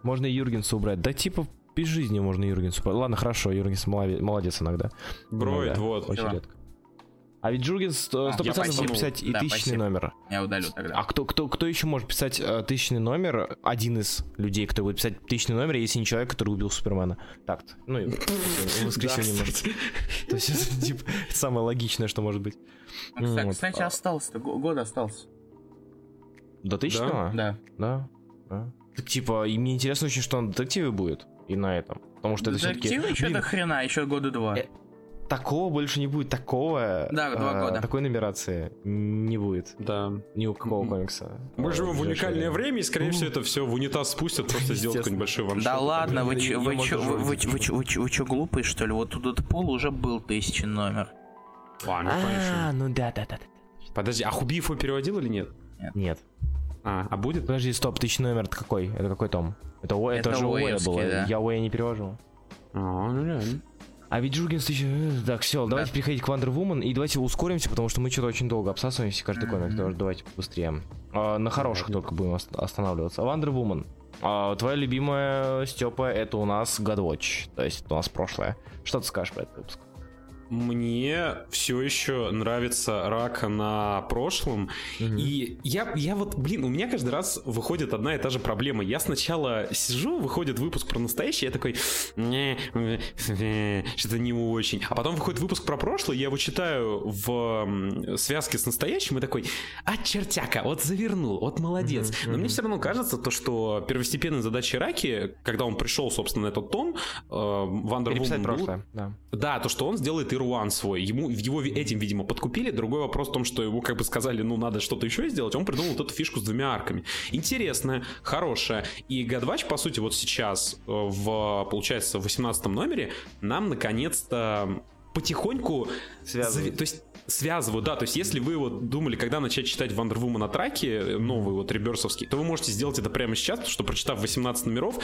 Можно Юргенса убрать. Да типа без жизни можно Юргенса убрать. Ладно, хорошо, Юргенс молодец иногда. Броид, вот. Очень редко. А ведь Джургин 100% а, может писать и да, тысячный спасибо. номер. Я удалю тогда. А кто, кто, кто еще может писать э, тысячный номер? Один из людей, кто будет писать тысячный номер, если не человек, который убил Супермена. Так, ну и воскресенье может. То есть это типа самое логичное, что может быть. Кстати, остался, год остался. До тысячного? Да. Да. Так типа, и мне интересно очень, что на детективе будет. И на этом. Потому что это все-таки... Детективы еще до хрена, еще года два. Такого больше не будет, такого... Да, два а, года. Такой нумерации не будет. Да. Ни у какого mm-hmm. комикса. Мы живем в уникальное время, и, скорее всего, это все в унитаз спустят, просто сделать какой-нибудь большой ваншот. Да ладно, вы чё, чё, глупые, что ли? Вот тут пол уже был тысячи номер. А, ну, а, ну да, да, да. Подожди, а Хубиев его переводил или нет? Нет. А, а будет? Подожди, стоп, тысячный номер это какой? Это какой том? Это, это, это же Уэя было. Да? Я Уэя не перевожу. А, ну реально. А ведь Джургенс еще... Э, так, все, да. давайте переходить к Wonder Woman и давайте ускоримся, потому что мы что-то очень долго обсасываемся каждый комик. Mm-hmm. Давайте быстрее. А, на хороших только будем останавливаться. Wonder Woman. А, твоя любимая Степа это у нас God Watch, то есть это у нас прошлое. Что ты скажешь про этот выпуск? Мне все еще нравится рака на прошлом. Угу. И я, я вот, блин, у меня каждый раз выходит одна и та же проблема. Я сначала сижу, выходит выпуск про настоящий, я такой, что-то не очень. А потом выходит выпуск про прошлое, я его читаю в связке с настоящим и такой, а чертяка, вот завернул, вот молодец. Угу, Но угу. мне все равно кажется то, что первостепенной задачей Раки, когда он пришел, собственно, на этот тон, Вандер Вумен был... Да. да, то, что он сделает Ируан свой. Ему, его этим, видимо, подкупили. Другой вопрос в том, что ему как бы сказали, ну, надо что-то еще сделать. Он придумал вот эту фишку с двумя арками. Интересная, хорошая. И Гадвач, по сути, вот сейчас, э, в, получается, в 18 номере, нам наконец-то потихоньку... Связывает. То есть связываю, да, то есть если вы вот думали, когда начать читать Woman на траке, новый вот реберсовский, то вы можете сделать это прямо сейчас, потому что прочитав 18 номеров,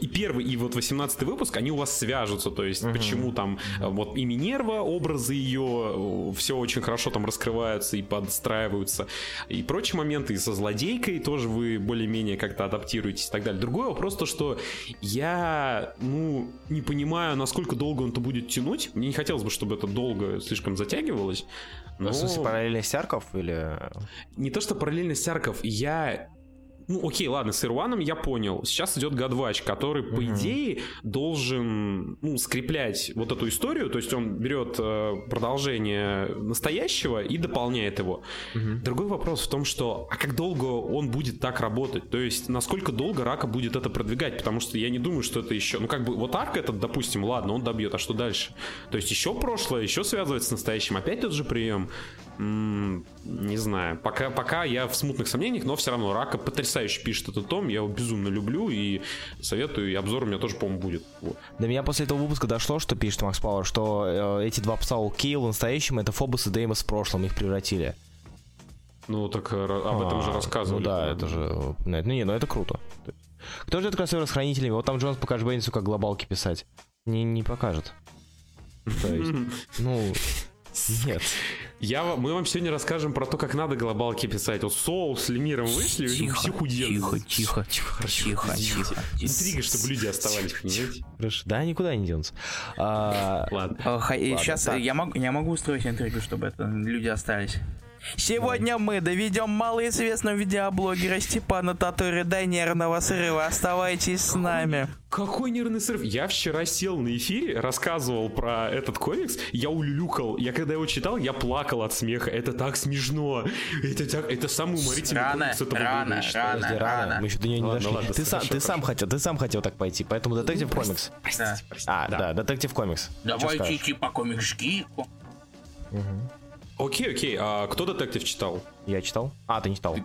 и первый, и вот 18 выпуск, они у вас свяжутся, то есть uh-huh. почему там uh-huh. вот и Минерва, образы ее, все очень хорошо там раскрываются и подстраиваются, и прочие моменты, и со злодейкой тоже вы более-менее как-то адаптируетесь и так далее. Другой вопрос то, что я, ну, не понимаю, насколько долго он это будет тянуть, мне не хотелось бы, чтобы это долго слишком затягивалось, ну, в смысле, параллельность арков или... Не то, что параллельность арков, я ну, окей, ладно, с Ирваном я понял. Сейчас идет Гадвач, который, по uh-huh. идее, должен ну, скреплять вот эту историю. То есть он берет э, продолжение настоящего и дополняет его. Uh-huh. Другой вопрос в том, что а как долго он будет так работать? То есть насколько долго Рака будет это продвигать? Потому что я не думаю, что это еще... Ну, как бы вот арк этот, допустим, ладно, он добьет, а что дальше? То есть еще прошлое, еще связывать с настоящим. Опять тот же прием. Не знаю. Пока, пока я в смутных сомнениях, но все равно Рака потрясающе пишет этот том. Я его безумно люблю и советую. И обзор у меня тоже, по-моему, будет. Вот. До меня после этого выпуска дошло, что пишет Макс Пауэр, что э, эти два пса у Кейл настоящим это Фобос и Деймос в прошлом. Их превратили. Ну, так э, об этом а, уже рассказывали. Ну да, это же... Ну, не, ну это круто. Кто же это кроссовер с хранителями? Вот там Джонс покажет Беннису, как глобалки писать. Не, не покажет. То есть, ну, нет. Я, мы вам сегодня расскажем про то, как надо глобалки писать. Вот Соул с Лемиром вышли, тихо, все худеют. Тихо, тихо, тихо, тихо, тихо. Интрига, чтобы люди оставались, понимаете? Хорошо. Да, никуда не денутся. А, ладно. Сейчас я могу, я могу устроить интригу, чтобы люди остались. Сегодня мы доведем малоизвестного видеоблогера Степана Татури до нервного срыва. Оставайтесь с нами. Какой нервный срыв? Я вчера сел на эфире, рассказывал про этот комикс, я улюлюкал. Я когда его читал, я плакал от смеха. Это так смешно. Это, так, это самый уморительный рано, комикс этого рано, года, рано, Подожди, рано, рано. Мы еще до нее не дошли. Ладно, ты, сам, ты, сам хотел, ты сам хотел так пойти, поэтому Детектив ну, Комикс. Простите, простите. А, да, Детектив Комикс. Давайте идти по комикс-гику. Угу. Окей, окей. А кто детектив читал? Я читал. А, ты не читал. Ты...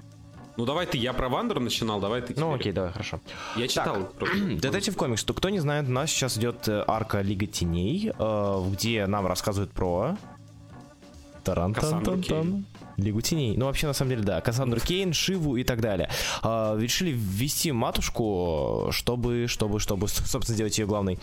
Ну давай ты, я про Вандер начинал, давай ты. Ну окей, давай, хорошо. Я читал. Детектив комикс. Кто не знает, у нас сейчас идет э, арка Лига Теней, э, где нам рассказывают про таран тан Лигу теней. Ну, вообще, на самом деле, да. Кассандру Кейн, Шиву и так далее. А, решили ввести матушку, чтобы, чтобы, чтобы, собственно, сделать ее главной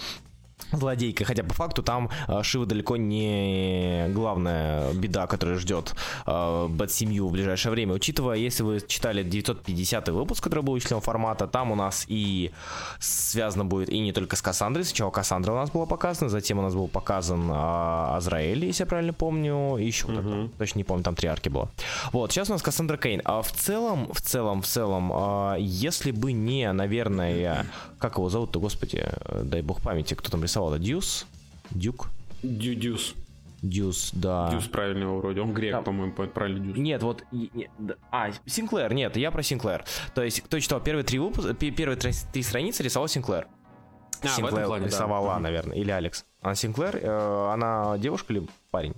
злодейкой, хотя по факту там э, Шива далеко не главная беда, которая ждет э, Бэт-семью в ближайшее время. Учитывая, если вы читали 950 выпуск, который был член формата, там у нас и связано будет и не только с Кассандрой, сначала Кассандра у нас была показана, затем у нас был показан э, Азраэль, если я правильно помню, и еще mm-hmm. кто точно не помню, там три арки было. Вот, сейчас у нас Кассандра Кейн. А в целом, в целом, в целом, э, если бы не, наверное, как его зовут-то, господи, дай бог памяти, кто там рисовал, Дьюс? Дюк? Дюс. Дюс, да. Дюс правильного вроде. Он грек, да. по-моему, правильно Дюс. Нет, вот... А, Синклер, нет, я про Синклер. То есть, кто читал первые три выпуска, первые три, страницы, рисовал Синклер. А, Синклер плане, рисовала, да. наверное, или Алекс. А Синклер, э, она девушка или парень?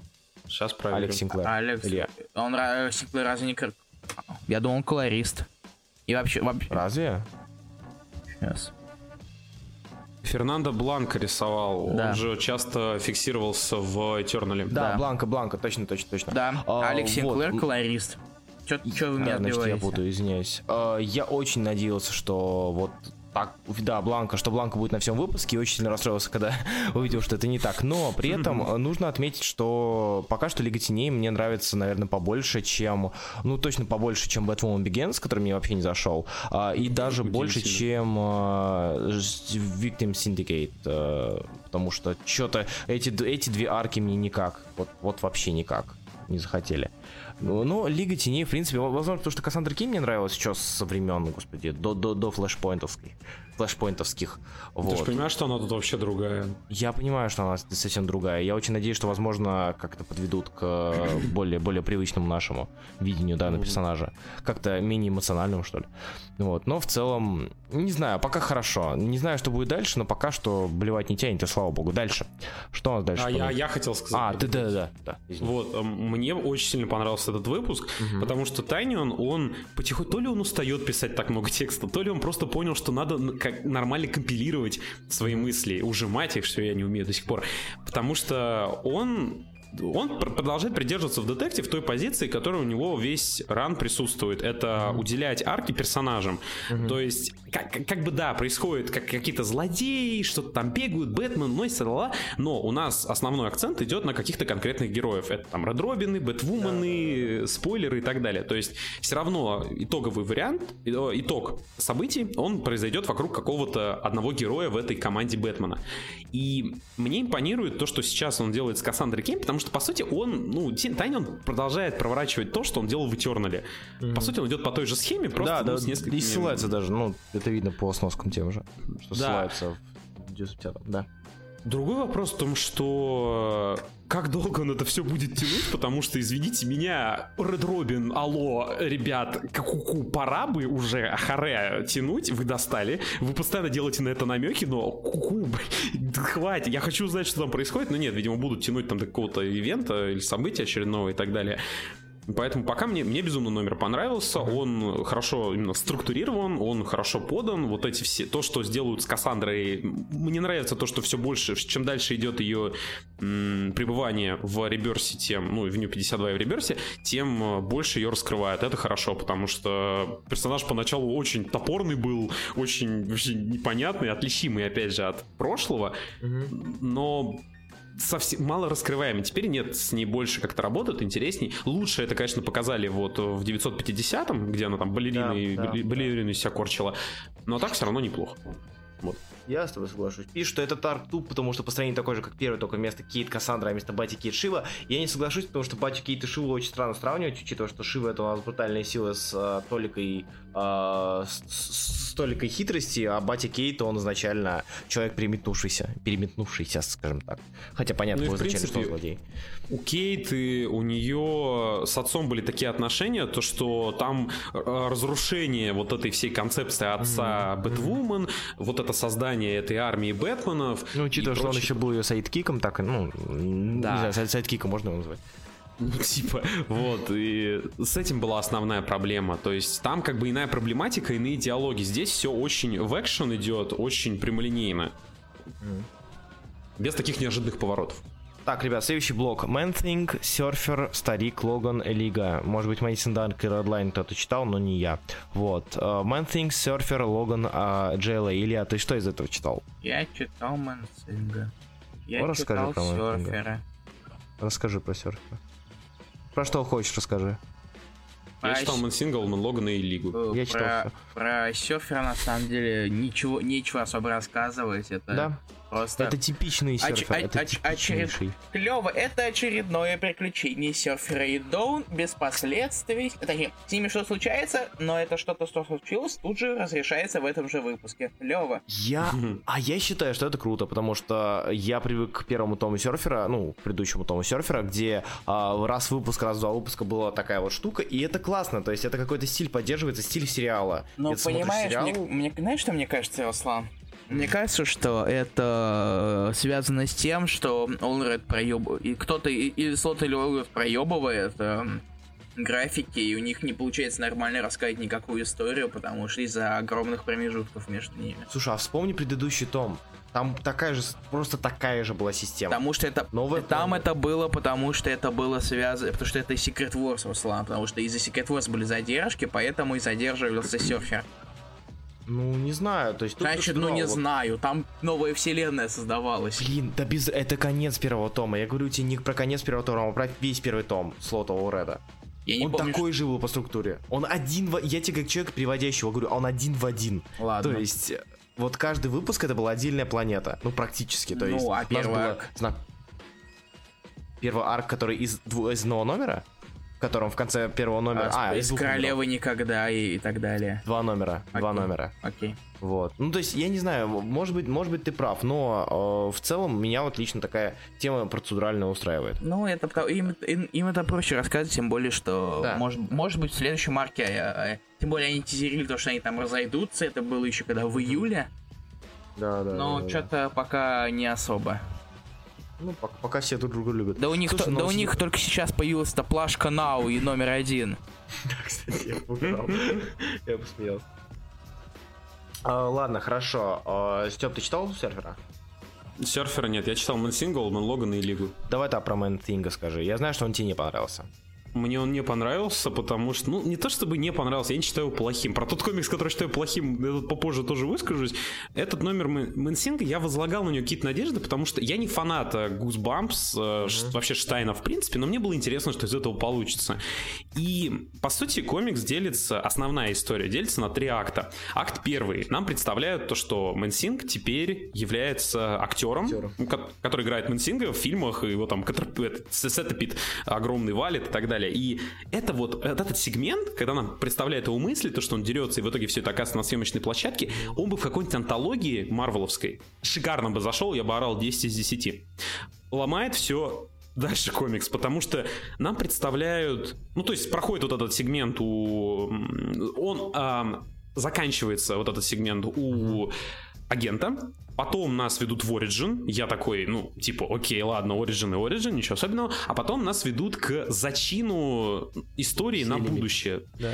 Сейчас правильно. Алекс Синклер. Алекс. Илья. Он Синклер разве не... Я думал, он колорист. И вообще... вообще... Разве? Сейчас. Фернандо Бланко рисовал. Да. Он же часто фиксировался в Этернале. Да, да. Бланко, Бланко, точно, точно, точно. Да, а, Алекс Синклер, вот. колорист. Что вы меня значит, я буду, извиняюсь. А, я очень надеялся, что вот так, да, Бланка, что Бланка будет на всем выпуске, и очень сильно расстроился, когда увидел, что это не так. Но при этом нужно отметить, что пока что Лига Теней мне нравится, наверное, побольше, чем, ну, точно побольше, чем Batwoman Begins, который мне вообще не зашел, а, и даже больше, чем Victim Syndicate, uh, потому что что-то эти, эти две арки мне никак, вот, вот вообще никак не захотели. Ну, Лига Теней, в принципе, возможно, потому что Кассандра Ким мне нравилась еще со времен, господи, до, до, до флешпоинтовской флешпоинтовских. Вот. Ты же понимаешь, что она тут вообще другая? Я понимаю, что она совсем другая. Я очень надеюсь, что, возможно, как-то подведут к более, более привычному нашему видению данного персонажа. Как-то менее эмоциональному, что ли. Вот. Но в целом, не знаю, пока хорошо. Не знаю, что будет дальше, но пока что блевать не тянет, и слава богу. Дальше. Что у нас дальше? А я, я хотел сказать. А, ты, да, да, да. Вот, мне очень сильно понравился этот выпуск, угу. потому что Тайнион, он потихоньку, то ли он устает писать так много текста, то ли он просто понял, что надо как нормально компилировать свои мысли, ужимать их, что я не умею до сих пор. Потому что он он продолжает придерживаться в детекте в той позиции, которая у него весь ран присутствует. Это уделять арки персонажам. Mm-hmm. То есть, как, как бы да, происходит как какие-то злодеи, что-то там бегают, Бэтмен, носится, ла но у нас основной акцент идет на каких-то конкретных героев. Это там Ред Робины, Бэтвуманы, да. спойлеры и так далее. То есть, все равно итоговый вариант, итог событий, он произойдет вокруг какого-то одного героя в этой команде Бэтмена. И мне импонирует то, что сейчас он делает с Кассандрой Кейн, потому что, по сути, он, ну, Тайн, он продолжает проворачивать то, что он делал в Eternal. Mm-hmm. По сути, он идет по той же схеме, просто да, ну, да, с несколькими... И ссылается даже, ну, это видно по сноскам тем же, что да. ссылается в 95 да. Другой вопрос в том, что как долго он это все будет тянуть, потому что, извините меня, Ред Робин, алло, ребят, ку-ку, пора бы уже Харе тянуть, вы достали, вы постоянно делаете на это намеки, но ку-ку, хватит, я хочу узнать, что там происходит, но нет, видимо, будут тянуть там до какого-то ивента или события очередного и так далее. Поэтому пока мне, мне безумно номер понравился, он хорошо именно структурирован, он хорошо подан, вот эти все, то, что сделают с Кассандрой, мне нравится то, что все больше, чем дальше идет ее м, пребывание в реберсе, тем, ну, в New 52 и в реберсе, тем э, больше ее раскрывает, это хорошо, потому что персонаж поначалу очень топорный был, очень вообще непонятный, отличимый, опять же, от прошлого, но совсем мало раскрываемый. Теперь нет, с ней больше как-то работают, интересней. Лучше это, конечно, показали вот в 950-м, где она там балерины, да, да, балерины да. себя корчила. Но так все равно неплохо. Вот. Я с тобой соглашусь. Пишут, что это Тарк туп, потому что построение такое же, как первый, только вместо Кейт Кассандра, а вместо Бати Кейт Шива. Я не соглашусь, потому что Бати Кейт и Шиву очень странно сравнивать, учитывая, что Шива это у нас брутальная сила с uh, толикой, uh, с, с толикой хитрости, а Бати Кейт он изначально человек переметнувшийся, переметнувшийся, скажем так. Хотя понятно, ну, изначально, принципе, что он злодей. У Кейт и у нее с отцом были такие отношения, то что там разрушение вот этой всей концепции отца mm-hmm. Бэтвумен, вот это создание этой армии Бэтменов. Ну, учитывая, что он еще был ее сайдкиком, так, ну, да. не знаю, сайдкиком можно его назвать. Ну, типа, вот, и с этим была основная проблема. То есть там как бы иная проблематика, иные диалоги. Здесь все очень в экшен идет, очень прямолинейно. М-м. Без таких неожиданных поворотов. Так, ребят, следующий блок. Man-Thing, Серфер, Старик, Логан, и Лига. Может быть, Мэдисон Данк и Redline кто-то читал, но не я. Вот. Man-Thing, Серфер, Логан, JLA. Илья, ты что из этого читал? Я читал Man-Thing а. Я ну, читал Серфера. Расскажи про Серфера. Про что хочешь, расскажи. Я читал Man-Thing, Логана и Лигу. Я читал про, про серфера на самом деле ничего, нечего особо рассказывать. Это да. Просто... Это типичный серфер. Оч- это оч- очеред... Клево, это очередное приключение серфера и Доун без последствий. Точнее, с ними что случается, но это что-то, что случилось, тут же разрешается в этом же выпуске. Клево. Я... А я считаю, что это круто, потому что я привык к первому тому серфера, ну, к предыдущему тому серфера, где а, раз в выпуск, раз в два выпуска была такая вот штука, и это классно, то есть это какой-то стиль поддерживается, стиль сериала. Ну, понимаешь, сериал... мне, мне, знаешь, что мне кажется, Руслан? Мне кажется, что это э, связано с тем, что Олред проебывает, и кто-то или Слот или Олред проебывает э, графики, и у них не получается нормально рассказать никакую историю, потому что из-за огромных промежутков между ними. Слушай, а вспомни предыдущий том. Там такая же, просто такая же была система. Потому что это... Новая там планета. это было, потому что это было связано... Потому что это Secret Wars, Руслан. Потому что из-за Secret Wars были задержки, поэтому и задерживался серфер. Ну, не знаю, то есть... Значит, ну не вот... знаю, там новая вселенная создавалась. Блин, да без... Это конец первого тома. Я говорю тебе не про конец первого тома, а про весь первый том Слота Реда. Я не он помню, такой что... же был по структуре. Он один в... Я тебе как человек, приводящего, говорю, он один в один. Ладно. То есть, вот каждый выпуск это была отдельная планета. Ну, практически. То ну, есть, а первый арк? Знак... Первый арк, который из, из одного номера? Котором в конце первого номера... А, а из, из королевы номеров. никогда и, и так далее. Два номера. Окей. Два номера. Окей. Вот. Ну, то есть, я не знаю, может быть, может быть, ты прав, но э, в целом меня вот лично такая тема процедурально устраивает. Ну, это им, им, им это проще рассказывать, тем более, что да. может, может быть в следующем марке, э, э, тем более они тизерили то, что они там разойдутся, это было еще когда в июле. Да, да. Но да, что-то да. пока не особо. Ну, пока, пока все друг друга любят. Да у них, Слушай, то, да у них только сейчас появилась эта плашка NOW и номер один. Да, кстати, я Я посмеялся. А, ладно, хорошо. А, Степ, ты читал серфера? Серфера нет, я читал Man-Thing, Man Logan и Лигу. Давай так про Man-Thing а скажи. Я знаю, что он тебе не понравился. Мне он не понравился, потому что, ну, не то чтобы не понравился, я не считаю его плохим. Про тот комикс, который считаю плохим, я тут попозже тоже выскажусь. Этот номер Man-Thing а, я возлагал на него какие-то надежды, потому что я не фанат Goosebumps, mm-hmm. вообще Штайна в принципе, но мне было интересно, что из этого получится. И, по сути, комикс делится, основная история делится на три акта. Акт первый. Нам представляют то, что Man-Thing теперь является актером, Актером. который играет Man-Thing а в фильмах, его там Сетапит огромный валит и так далее далее. И это вот этот сегмент, когда нам представляют его мысли, то, что он дерется, и в итоге все это оказывается на съемочной площадке, он бы в какой-нибудь антологии марвеловской шикарно бы зашел, я бы орал 10 из 10. Ломает все дальше комикс, потому что нам представляют, ну то есть проходит вот этот сегмент у, он а, заканчивается вот этот сегмент у агента, Потом нас ведут в Origin. Я такой, ну, типа, окей, ладно, Origin и Origin, ничего особенного. А потом нас ведут к зачину истории Все на будущее. Да.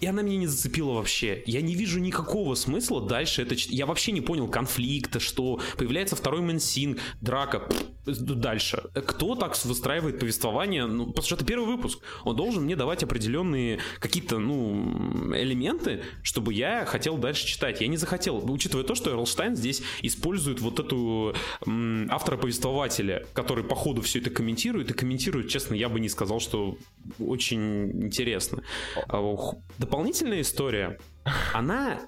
И она меня не зацепила вообще. Я не вижу никакого смысла дальше это... Я вообще не понял конфликта, что появляется второй Man-Thing, драка, дальше. Кто так выстраивает повествование? Ну, потому что это первый выпуск. Он должен мне давать определенные какие-то, ну, элементы, чтобы я хотел дальше читать. Я не захотел, учитывая то, что Р. Л. Штайн здесь использует вот эту м, автора-повествователя, который по ходу все это комментирует, и комментирует, честно, я бы не сказал, что очень интересно. А, дополнительная история, она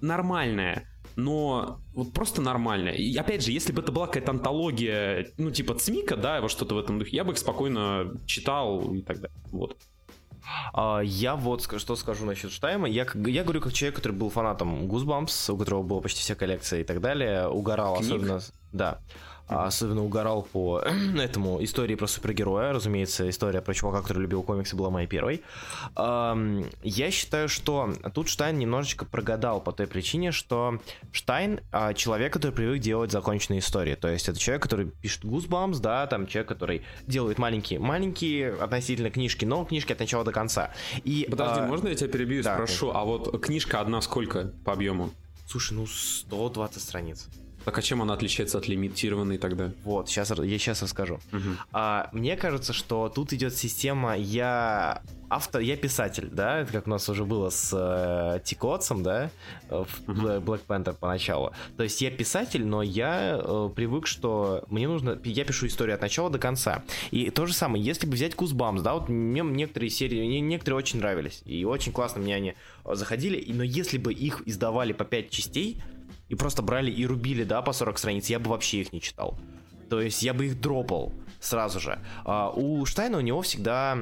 нормальная, но вот просто нормальная. И опять же, если бы это была какая-то антология, ну, типа Цмика, да, вот что-то в этом духе, я бы их спокойно читал и так далее. Вот. А, я вот что скажу насчет Штайма. Я, я говорю как человек, который был фанатом Гузбампс, у которого была почти вся коллекция и так далее, угорал Книг? особенно... Да. А особенно угорал по этому истории про супергероя. Разумеется, история про чувака, который любил комиксы, была моей первой. Я считаю, что тут Штайн немножечко прогадал по той причине, что Штайн а, человек, который привык делать законченные истории. То есть это человек, который пишет Goosebumps, да, там человек, который делает маленькие, маленькие относительно книжки, но книжки от начала до конца. И, Подожди, а... можно я тебя перебью и да, спрошу? Конечно. А вот книжка одна сколько по объему? Слушай, ну 120 страниц. Так а чем она отличается от лимитированной тогда? Вот, сейчас я сейчас расскажу. Угу. А, мне кажется, что тут идет система я автор, я писатель, да, это как у нас уже было с э, Тикотсом, да, в uh-huh. Black Panther поначалу. То есть я писатель, но я э, привык, что мне нужно, я пишу историю от начала до конца. И то же самое, если бы взять Кузбамс, да, вот мне некоторые серии, мне некоторые очень нравились, и очень классно мне они э, заходили, но если бы их издавали по 5 частей, и просто брали и рубили, да, по 40 страниц, я бы вообще их не читал. То есть я бы их дропал сразу же. А, у Штайна у него всегда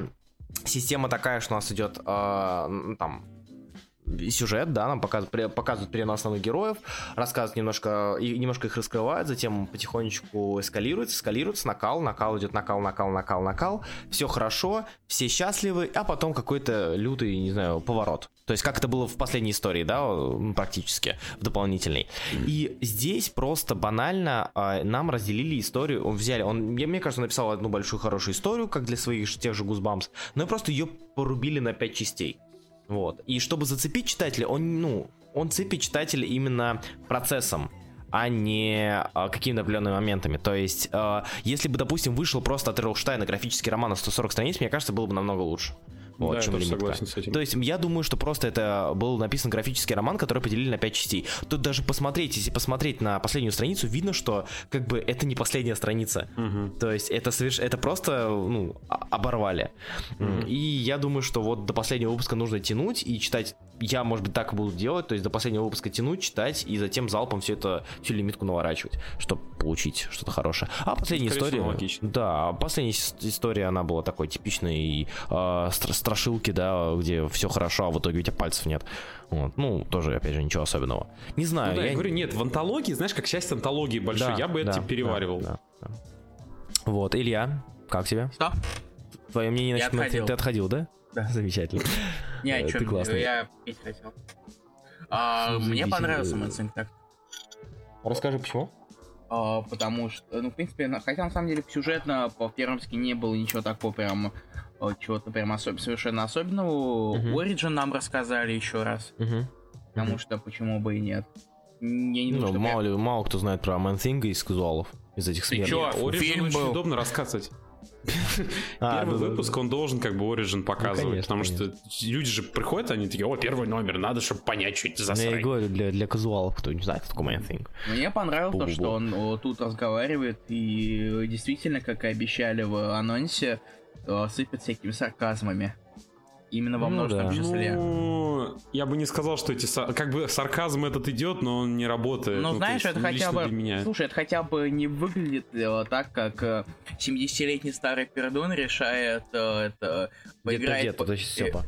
система такая, что у нас идет а, там сюжет, да, нам показывают, показывают примерно героев, рассказывают немножко, и немножко их раскрывают, затем потихонечку эскалируется, эскалируется, накал, накал идет, накал, накал, накал, накал, все хорошо, все счастливы, а потом какой-то лютый, не знаю, поворот. То есть как это было в последней истории, да, практически, в дополнительной. И здесь просто банально э, нам разделили историю, взяли, он, я, мне кажется, написал одну большую хорошую историю, как для своих тех же Гузбамс, но просто ее порубили на пять частей. Вот. И чтобы зацепить читателя, он, ну, он цепит читателя именно процессом, а не а, какими-то определенными моментами. То есть, а, если бы, допустим, вышел просто от Эрлштайна графический роман на 140 страниц, мне кажется, было бы намного лучше. Вот, Да, я чем тоже лимитка. согласен с этим. То есть я думаю, что просто это был написан графический роман, который поделили на 5 частей. Тут даже посмотреть, если посмотреть на последнюю страницу, видно, что как бы это не последняя страница. То есть это соверш... это просто ну, оборвали. И я думаю, что вот до последнего выпуска нужно тянуть и читать. Я, может быть, так и буду делать, то есть до последнего выпуска тянуть, читать и затем залпом все это, всю лимитку наворачивать, чтобы получить что-то хорошее. А последняя всего, история... логично. Да, а последняя история, она была такой типичной э, стра- страшилки, да, где все хорошо, а в итоге у тебя пальцев нет. Вот. Ну, тоже, опять же, ничего особенного. Не знаю, Ну да, я я... говорю, нет, в антологии, знаешь, как часть антологии большой, Да, я бы это да, типа переваривал. да, да, да. Вот, Илья, как тебе? Что? Твое мнение насчет отходил. Ты отходил, да? Да. Замечательно. Не, Э, о ты чем классный. я пить хотел. А, мне понравился э, Man-Thing так. Расскажи, почему? А, потому что, ну, в принципе, хотя на самом деле сюжетно по Пермски не было ничего такого прям э, чего-то прям особ- совершенно особенного. Мгм. Origin нам рассказали еще раз, Мгм. потому Мгм. что почему бы и нет. Я не Ну, думаю, что мало, прям- ли, мало кто знает про Man Thing из казуалов, из этих Ты смертей. чё? Origin Фильм очень был. удобно рассказывать. А, Первый да, да, выпуск, он должен как бы Origin показывать, конечно, потому что люди же приходят, они такие, о, первый номер, надо, чтобы понять, что это за Ну, Я говорю, для, для казуалов, кто не знает, Man Thing. Мне понравилось то, что он о, тут разговаривает и действительно, как и обещали в анонсе, э, сыпет всякими сарказмами. Именно во Ну множественном да. числе. Ну, я бы не сказал, что эти... Как бы сарказм этот идет, но он не работает. Ну, то знаешь, есть, это ну, хотя бы... меня. Слушай, это хотя бы не выглядит э, так, как э, 70-летний старый пердун решает э, это... Поиграет... Дед, по- это Степа.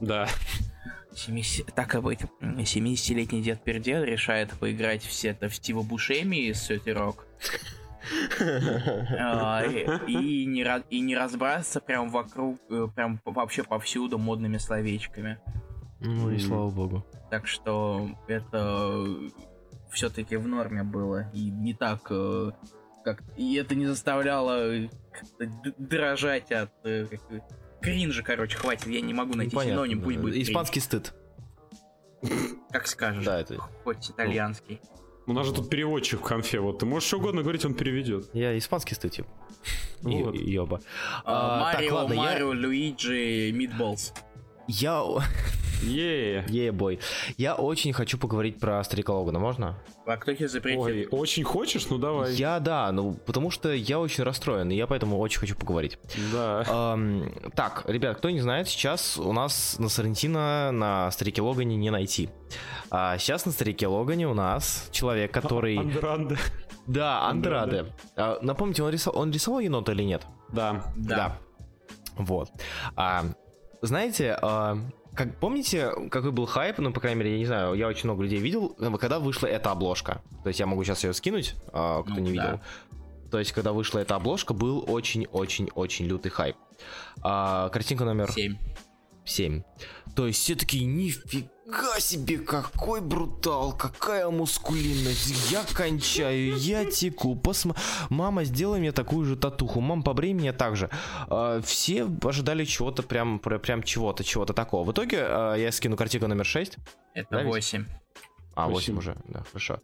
Да. 70... Так и быть. 70-летний дед пердел решает поиграть все это в Стива Бушеми из Сети Рок. А, и, не, и не разбраться прям вокруг, э, прям вообще повсюду модными словечками. Ну и слава богу. Так что это все-таки в норме было. И не так, э, как... И это не заставляло дрожать от... э, кринжа, короче, хватит, я не могу найти понятно, синоним, пусть да. будет кринж. Испанский стыд. как скажешь. Да, это... Хоть итальянский. У нас же тут переводчик в конфе, вот ты можешь что угодно говорить, он переведет. Я испанский вот. И- Ёба. А, А, так, Марио, я- Марио, Луиджи, Мидболс. Я... Е. Ебой. Я очень хочу поговорить про Старика Логана, можно? А кто тебе запретил? Ой, очень хочешь? Ну давай. Я, да, ну, потому что я очень расстроен, и я поэтому очень хочу поговорить. Да. Ам, так, ребят, кто не знает, сейчас у нас на Сарантино на Старике Логане не найти. А сейчас на Старике Логане у нас человек, который... Андеранда. Да, Андраде. А, напомните, он, рисовал, он рисовал енота или нет? Да. Да. Вот. А, знаете, а, как помните, какой был хайп, ну, по крайней мере, я не знаю, я очень много людей видел, когда вышла эта обложка. То есть я могу сейчас ее скинуть, а, кто Ну, не да. видел. То есть, когда вышла эта обложка, был очень-очень-очень лютый хайп. А, картинка номер Семь. 7. То есть все такие, нифига себе, какой брутал, какая мускулинность, я кончаю, я теку, посма... Мама, сделай мне такую же татуху, мам, побрей меня так же. А, все ожидали чего-то, прям, пр- прям чего-то, чего-то такого. В итоге а, я скину картинку номер 6. Это Да, ведь? восемь. А, Восемь. 8 уже, да, хорошо.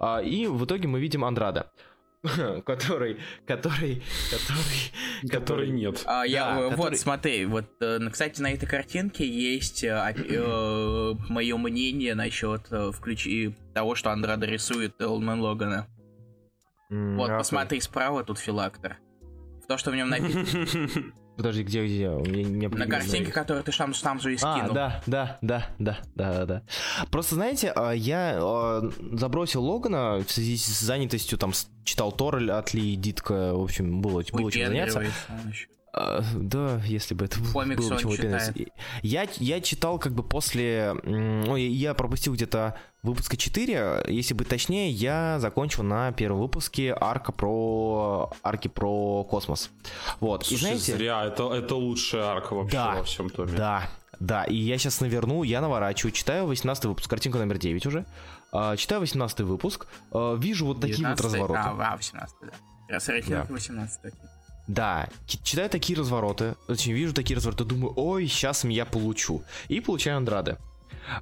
А, и в итоге мы видим Андрада, который, который, который, Который нет. А, я, Да, э, который- Вот, смотри, вот, э, кстати, на этой картинке есть мое мнение насчет э, включи того, что Андрада рисует Олдман Логана. М, Вот, а, посмотри справа, тут филактор. То, что в нем написано Подожди, где, где? У меня- меня на картинке, которую ты там, там же и А, скинул. да, да, да, да, да, да, да. Просто знаете, а, я а, забросил Логана в связи с занятостью, там читал Тор от Ли Дитка, в общем, было, было чем заняться. А, да, если бы это Комиксы было выпендриваться. Я, я читал как бы после... Ой, я пропустил где-то выпуска 4. Если быть точнее, я закончил на первом выпуске арка про... арки про космос. Вот, и Слушай, знаете... зря, это, это лучшая арка вообще Да, во всем томе. Да, да, и я сейчас наверну, я наворачиваю, читаю 18 выпуск, картинка номер 9 уже, а, читаю 18 выпуск, а, вижу вот такие вот 19-й, развороты. А, а, 18 да. Раз рейтинг 18 окей. Да, читаю такие развороты, очень вижу такие развороты, думаю, ой, сейчас я получу. И получаю Андрады.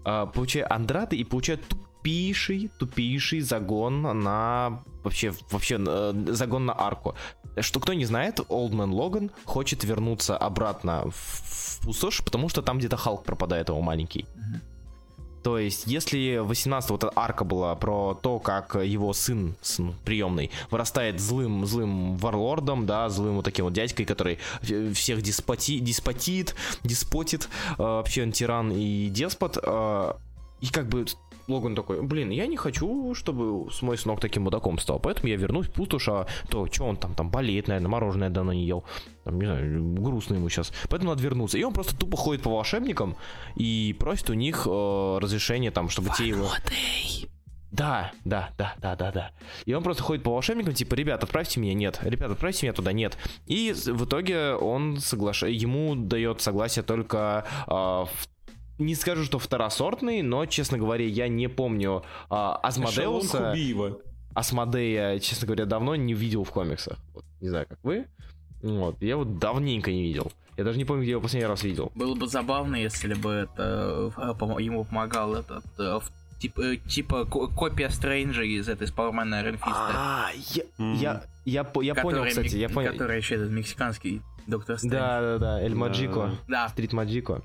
А, получаю Андрады и получаю ту- тупейший, тупейший загон на вообще, вообще э, загон на арку. Что кто не знает, Олдмен Логан хочет вернуться обратно в, в пустошь, потому что там где-то Халк пропадает его маленький. То есть, если 18 вот эта арка была про то, как его сын, сын приемный, вырастает злым, злым варлордом, да, злым вот таким вот дядькой, который всех диспоти, диспотит, диспотит, э, вообще он тиран и деспот, э, и как бы Логан такой, блин, я не хочу, чтобы мой сынок таким мудаком стал, поэтому я вернусь в пустошь, а то, что он там, там болеет, наверное, мороженое давно не ел, там, не знаю, грустно ему сейчас, поэтому надо вернуться. И он просто тупо ходит по волшебникам и просит у них э, разрешение там, чтобы те его... Да, да, да, да, да, да. И он просто ходит по волшебникам, типа, ребят, отправьте меня, нет. Ребят, отправьте меня туда, нет. И в итоге он соглашается, ему дает согласие только э, в не скажу, что второсортный, но, честно говоря, я не помню а, Асмодеуса. Асмодея, честно говоря, давно не видел в комиксах. Вот, не знаю, как вы. Вот, я вот давненько не видел. Я даже не помню, где я его последний раз видел. Было бы забавно, если бы это э, ему помогал этот э, типа, типа копия Стрэнджа из этой Спалмана Ренфиста. А, я, я, я, я понял, кстати, я понял. Который еще этот мексиканский доктор Стрэндж. Да, да, да, Эль Маджико. Да. Стрит Маджико.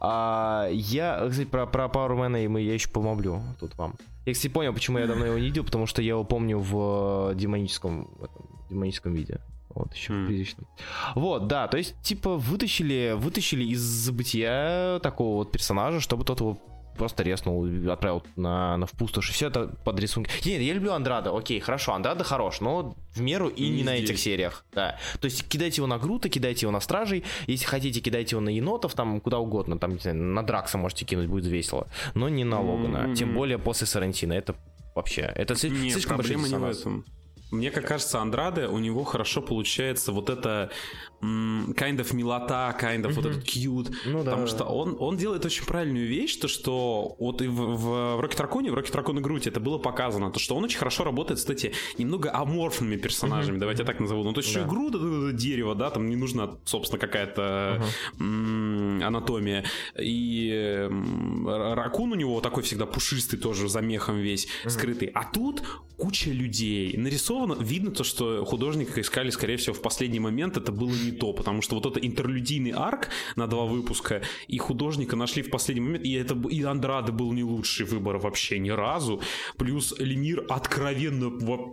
А, я, кстати, про, про Power мы я еще помоблю тут вам. Я, кстати, понял, почему я давно его не видел, потому что я его помню в демоническом, в этом, демоническом виде. Вот, еще mm. в призрачном. Вот, да, то есть, типа, вытащили, вытащили из забытия такого вот персонажа, чтобы тот его просто резнул, отправил на, на в пустошь. Все это под рисунки. Нет, я люблю Андрада, окей, хорошо, Андрада хорош, но в меру и не, не на этих сериях. Да. То есть кидайте его на Грута, кидайте его на Стражей. Если хотите, кидайте его на енотов, там куда угодно. Там, на Дракса можете кинуть, будет весело. Но не на Логана. Mm-hmm. Тем более после Сарантина. Это вообще. Это Нет, слишком проблема не в этом. Мне как кажется, Андраде, у него хорошо получается вот это kind of милота, kind of mm-hmm. вот этот cute. Ну, потому да, что Он, он делает очень правильную вещь, то что вот и в, в, в Рокет Раконе, в Рокет Раконе Груте это было показано, то что он очень хорошо работает, кстати, немного аморфными персонажами, mm-hmm. давайте я так назову. Ну, то есть да. что игру, это, дерево, да, там не нужна, собственно, какая-то uh-huh. анатомия. И Ракун у него такой всегда пушистый тоже, за мехом весь, uh-huh. скрытый. А тут куча людей. Нарисовано, видно то, что художника искали, скорее всего, в последний момент, это было не то, потому что вот это интерлюдийный арк на два выпуска, и художника нашли в последний момент, и это и Андрады был не лучший выбор вообще ни разу, плюс Лемир откровенно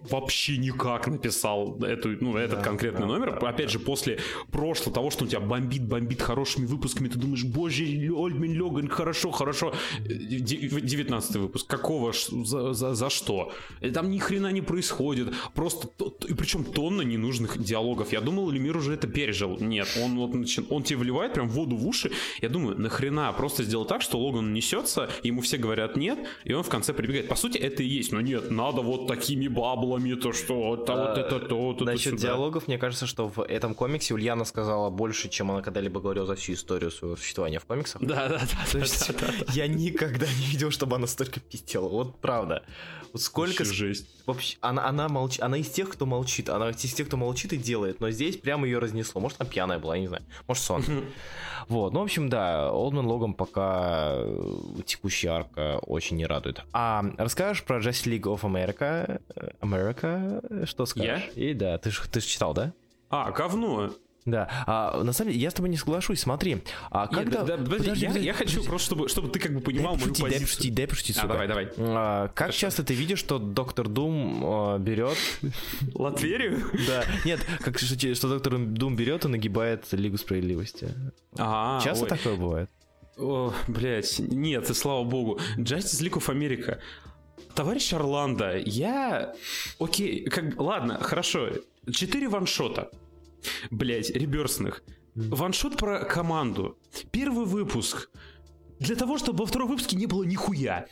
вообще никак написал эту, ну, этот да, конкретный да, номер, да, опять да. же, после прошлого, того, что у тебя бомбит, бомбит хорошими выпусками, ты думаешь, боже, Ольдмин Логан, хорошо, хорошо, 19 выпуск, какого, за, за, за что? Там ни хрена не происходит, просто, и причем тонна ненужных диалогов, я думал, Лемир уже это пережил. Нет, он вот он тебе вливает прям воду в уши. Я думаю, нахрена просто сделать так, что Логан несется, ему все говорят нет, и он в конце прибегает. По сути, это и есть, но нет, надо вот такими баблами, то что, то вот это, то, то, Насчет диалогов, мне кажется, что в этом комиксе Ульяна сказала больше, чем она когда-либо говорила за всю историю своего существования в комиксах. Да, да, да. я никогда не видел, чтобы она столько пиздела. Вот правда. Сколько... жесть. Вообще, она, она, молч... она из тех, кто молчит. Она из тех, кто молчит и делает. Но здесь прямо ее разнесло. Может, она пьяная была, я не знаю. Может, сон. Вот, ну, в общем, да, Олдмен Логан пока э, текущая арка очень не радует. А расскажешь про Justice League of America? America? Что скажешь? Я? И да, ты же ты ж читал, да? А, говно. Да, а, на самом деле я с тобой не соглашусь. Смотри, а когда Нет, да, да, подожди, подожди, я, подожди, я хочу подожди. просто чтобы чтобы ты как бы понимал дай мою позицию. Дай пошутить, дай пошутить. А, давай, давай. А, как Хорошо. часто ты видишь, что доктор Дум а, берет Латверию? Да, нет, как что, что доктор Дум берет и нагибает Лигу справедливости. А, часто ой. такое бывает? О, блядь, нет, и слава богу. Justice League of America. Товарищ Орландо, я... Окей, как... Ладно, хорошо. Четыре ваншота блять, реберсных. Ваншот про команду. Первый выпуск. Для того, чтобы во втором выпуске не было нихуя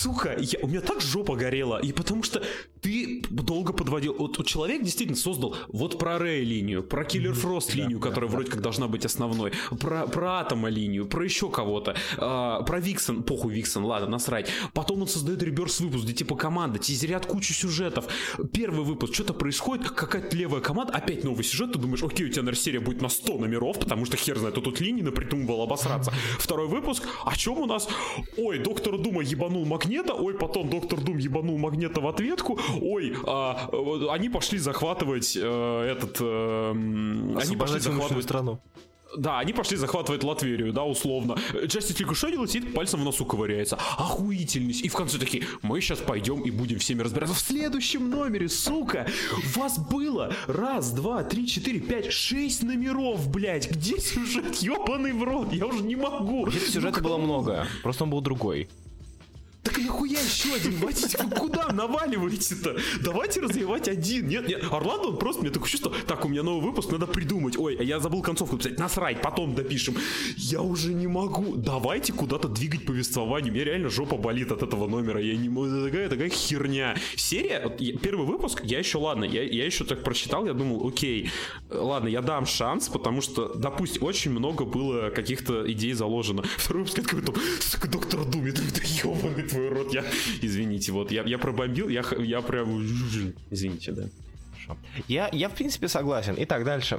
сука, я, у меня так жопа горела, и потому что ты долго подводил. Вот человек действительно создал вот про Рэй линию, про Киллер Фрост линию, которая вроде как должна быть основной, про, про Атома линию, про еще кого-то, э, про Виксон, похуй Виксон, ладно, насрать. Потом он создает реберс выпуск, где типа команда, тизерят кучу сюжетов. Первый выпуск, что-то происходит, какая-то левая команда, опять новый сюжет, ты думаешь, окей, у тебя, наверное, серия будет на 100 номеров, потому что хер знает, тут линии напридумывал обосраться. Второй выпуск, о чем у нас? Ой, доктор Дума ебанул Магнит Магнета, ой, потом Доктор Дум ебанул Магнета в ответку, ой, а, они пошли захватывать э, этот... Э, они пошли захватывать страну. Да, они пошли захватывать Латверию, да, условно. Джастис Лиг что делает? Сидит, пальцем в носу ковыряется. Охуительность. И в конце такие, мы сейчас пойдем и будем всеми разбираться. В следующем номере, сука, вас было раз, два, три, четыре, пять, шесть номеров, блядь. Где сюжет? Ёбаный в рот, я уже не могу. Где-то сюжета было много, просто он был другой. Так нахуя еще один водить? Вы куда наваливаете-то? Давайте развивать один. Нет, нет, Орландо, он просто, мне такое чувство, так, у меня новый выпуск, надо придумать. Ой, а я забыл концовку написать, насрать, потом допишем. Я уже не могу. Давайте куда-то двигать повествование. У реально жопа болит от этого номера. Я не могу, такая, такая херня. Серия, вот, первый выпуск, я еще, ладно, я, я еще так прочитал, я думал, окей, ладно, я дам шанс, потому что, допустим, очень много было каких-то идей заложено. Второй выпуск, я такой, доктор Дум, это ебаный твой рот, я... Извините, вот, я, я пробомбил, я, я прям... Извините, да. Я, я, в принципе, согласен. Итак, дальше.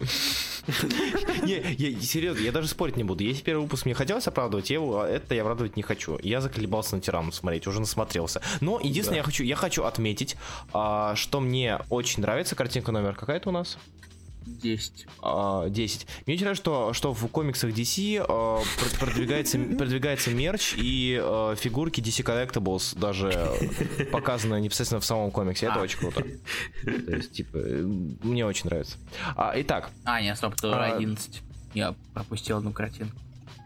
не, я, серьезно, я даже спорить не буду. Если первый выпуск мне хотелось оправдывать, я его, это я оправдывать не хочу. Я заколебался на тирану смотреть, уже насмотрелся. Но единственное, я хочу, я хочу отметить, а, что мне очень нравится картинка номер какая-то у нас. 10. А, 10. Мне очень нравится, что, что в комиксах DC а, продвигается, продвигается мерч и а, фигурки DC Collectibles даже показаны непосредственно в самом комиксе. Это а. очень круто. То есть, типа, мне очень нравится. А, итак. А, нет, стоп, то а, 11. Я пропустил одну картинку.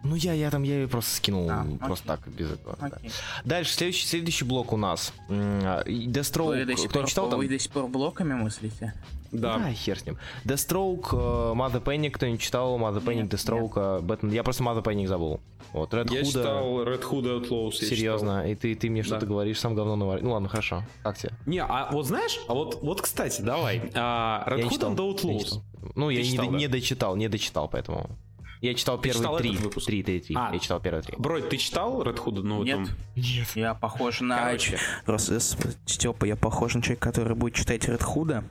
Ну, я, я там, я ее просто скинул, а, просто так, без этого. Да. Дальше, следующий, следующий блок у нас. Deathstroke, сих кто читал там? Вы до сих пор блоками мыслите? Да. да, хер с ним. Deathstroke, uh, Mother Panic, кто не читал, Mother Panic, Deathstroke, uh, Batman. Я просто Mother Panic забыл. Вот, Red Я Hood, читал Red Hood Outlaws. Серьезно, и ты, ты мне да. что-то говоришь, сам говно наварил. Ну ладно, хорошо. Как тебе? Не, а вот знаешь, а вот, вот кстати, давай. А, Red Hood and Outlaws. Ну, я не, не дочитал, не дочитал, поэтому... Я читал ты первые читал три. Три, три, три. А, я читал первые три. Брой, ты читал Red Hood? Ну, Нет. Там... Нет. Я похож на... Короче. Степа, я похож на человека, который будет читать Red Hood.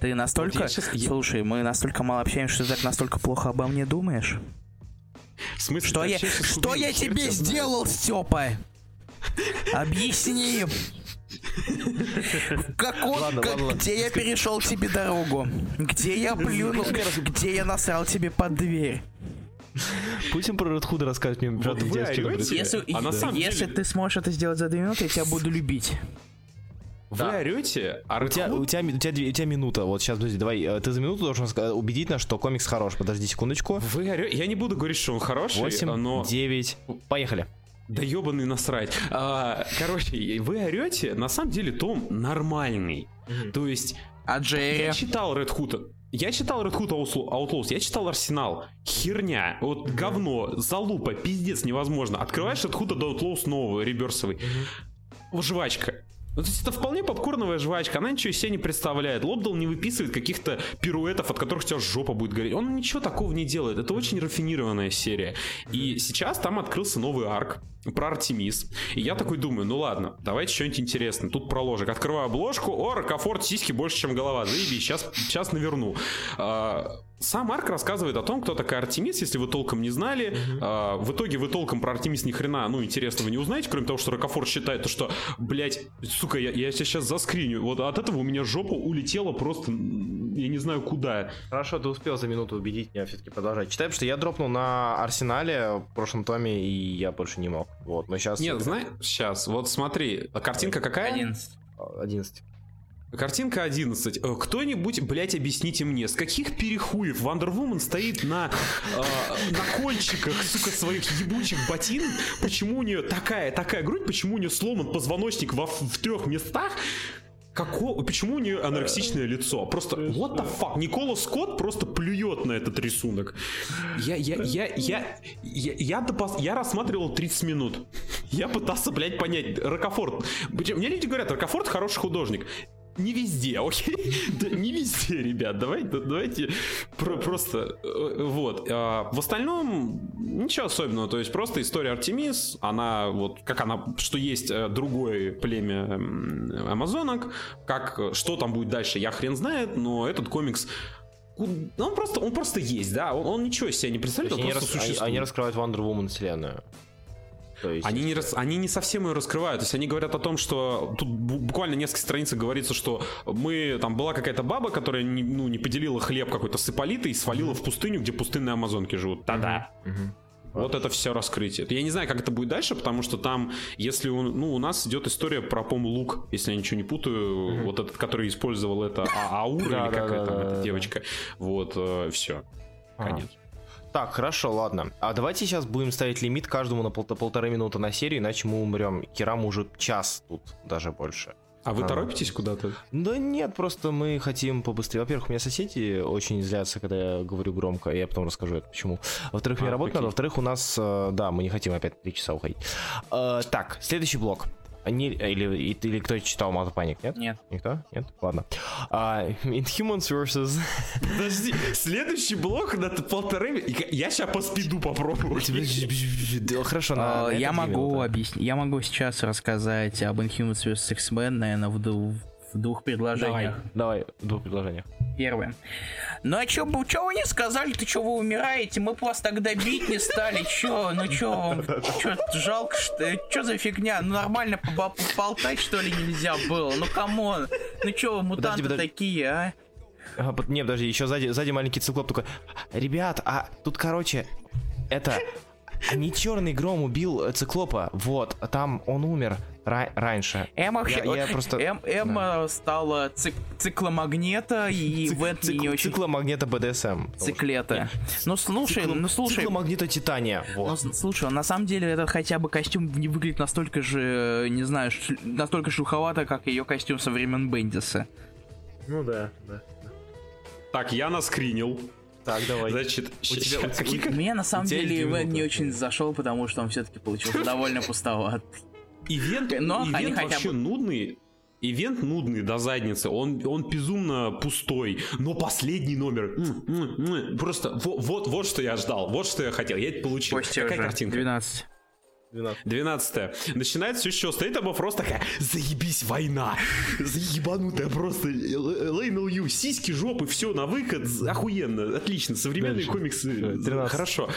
Ты настолько... Вот сейчас... Слушай, мы настолько мало общаемся, что ты так настолько плохо обо мне думаешь? В смысле? Что я, что я тебе сделал, Степа? Объясни. Какой, ладно, как, ладно, где я перешел тебе дорогу? Где я плюнул? Где я насрал тебе под дверь? Пусть он про Редхуда расскажет мне, вот Если, а на самом если деле... ты сможешь это сделать за две минуты, я тебя буду любить. Вы да. орете, а у тебя, у, тебя, у, тебя, у тебя минута. Вот сейчас, подожди, давай. Э, ты за минуту должен убедить нас, что комикс хорош. Подожди секундочку. Вы орете. Я не буду говорить, что он хороший, 8, но... 9. Поехали. Да ебаный насрать. А, короче, вы орете, на самом деле Том нормальный. Mm-hmm. То есть... А Джерри? Я читал Red Hood. Я читал Red Hood Outlaws, я читал Арсенал. Херня. Вот mm-hmm. говно, залупа, пиздец невозможно. Открываешь Red Hood Outlaws новый, реберсовый. Mm-hmm. Жвачка. Ну, то есть это вполне попкорновая жвачка, она ничего из себя не представляет. Лобдал не выписывает каких-то пируэтов, от которых у тебя жопа будет гореть. Он ничего такого не делает. Это очень рафинированная серия. И сейчас там открылся новый арк про Артемис. И я такой думаю, ну ладно, давайте что-нибудь интересное. Тут проложек. Открываю обложку, о, ракофорт, сиськи больше, чем голова. Заебись, сейчас, сейчас наверну. А, сам Арк рассказывает о том, кто такая Артемис, если вы толком не знали. Mm-hmm. А, в итоге вы толком про Артемис ни хрена, ну, интересного не узнаете, кроме того, что Рокофор считает, что, блядь, сука, я, я сейчас заскриню. Вот от этого у меня жопа улетела просто, я не знаю куда. Хорошо, ты успел за минуту убедить меня все-таки продолжать потому что я дропнул на Арсенале в прошлом томе, и я больше не мог. Вот, но сейчас... Нет, знаешь, сейчас, вот смотри, картинка какая? 11. 11. Картинка 11. Э, кто-нибудь, блять, объясните мне, с каких перехуев Woman стоит на, э, на кольчиках, сука, своих ебучих ботин? Почему у нее такая, такая грудь? Почему у нее сломан позвоночник во, в трех местах? Како... Почему у нее анорексичное лицо? Просто, what the fuck? Никола Скотт просто плюет на этот рисунок. Я, я, я, я, я, я, допос... я рассматривал 30 минут. Я пытался, блядь, понять. Рокофорт. Мне люди говорят, Рокофорт хороший художник не везде, окей? да, не везде, ребят. Давайте, давайте про, просто э, вот. А, в остальном ничего особенного. То есть просто история Артемис, она вот как она, что есть э, другое племя амазонок, как что там будет дальше, я хрен знает, но этот комикс он просто, он просто есть, да, он, он ничего из себя не представляет, он просто они, рас, они, они раскрывают Wonder Woman вселенную. Есть... Они, не рас... они не совсем ее раскрывают. То есть они говорят о том, что тут буквально несколько страниц говорится, что мы там была какая-то баба, которая не, ну, не поделила хлеб какой-то с Ипполитой и свалила mm-hmm. в пустыню, где пустынные амазонки живут. Та-да. Mm-hmm. Вот это все раскрытие. Я не знаю, как это будет дальше, потому что там, если у, ну, у нас идет история про, по лук, если я ничего не путаю, mm-hmm. вот этот, который использовал это а Аура или какая там эта девочка. Вот, э, все. Конец. Так, хорошо, ладно. А давайте сейчас будем ставить лимит каждому на пол полторы минуты на серию, иначе мы умрем. Кирам уже час тут, даже больше. А вы а, торопитесь куда-то? Да нет, просто мы хотим побыстрее. Во-первых, у меня соседи очень злятся, когда я говорю громко, я потом расскажу это почему. Во-вторых, а, мне работать надо, во-вторых, у нас, э, да, мы не хотим опять три часа уходить. А, так, следующий блок. Не, или, или кто читал Мата Паник, нет? Нет. Никто? Нет? Ладно. Э, Inhumans vs. Подожди, следующий блок на полторы... Я сейчас по speed у попробую. Хорошо, на, э, Я могу объяснить. Я могу сейчас рассказать об Inhumans vs. X-Men, наверное, в, в двух предложениях. Давай, давай, в двух предложениях. Первое. Ну а чё, чё вы не сказали, ты чё вы умираете? Мы вас тогда бить не стали, чё? Ну чё вам, чё, жалко, что, чё за фигня? Ну нормально поболтать, что ли, нельзя было? Ну come on, ну чё вы мутанты подожди, подожди. такие, а? а не, подожди, еще сзади, сзади маленький циклоп такой, ребят, а тут, короче, это, не черный гром убил э, циклопа, вот, там он умер ра- раньше. Эмма, я, я просто... Эм, Эмма да. стала цик- цикломагнета и Цик- в этом цик- не очень... Цикломагнета БДСМ. Циклета. Ну слушай, Цикло... ну слушай... Цикломагнета Титания. Вот. Ну, слушай, на самом деле этот хотя бы костюм не выглядит настолько же, не знаю, ш... настолько шуховато, как ее костюм со времен Бендиса. Ну да, да. Так, я наскринил. Так, давай. Значит, у тебя, у, какие, у, меня на самом деле Ивен не очень зашел, потому что он все-таки получился довольно пустоват. Ивент, Но ивент вообще бы... нудный. Ивент нудный до задницы, он, он безумно пустой, но последний номер, просто вот, вот, вот что я ждал, вот что я хотел, я это получил. Почти Какая уже. картинка? 12. 12. Начинается все что? Стоит Абафрос такая, заебись, война. Заебанутая просто. Лейнл Ю, сиськи, жопы, все на выход. Охуенно, отлично. Современные Дальше. комиксы. 13. Хорошо.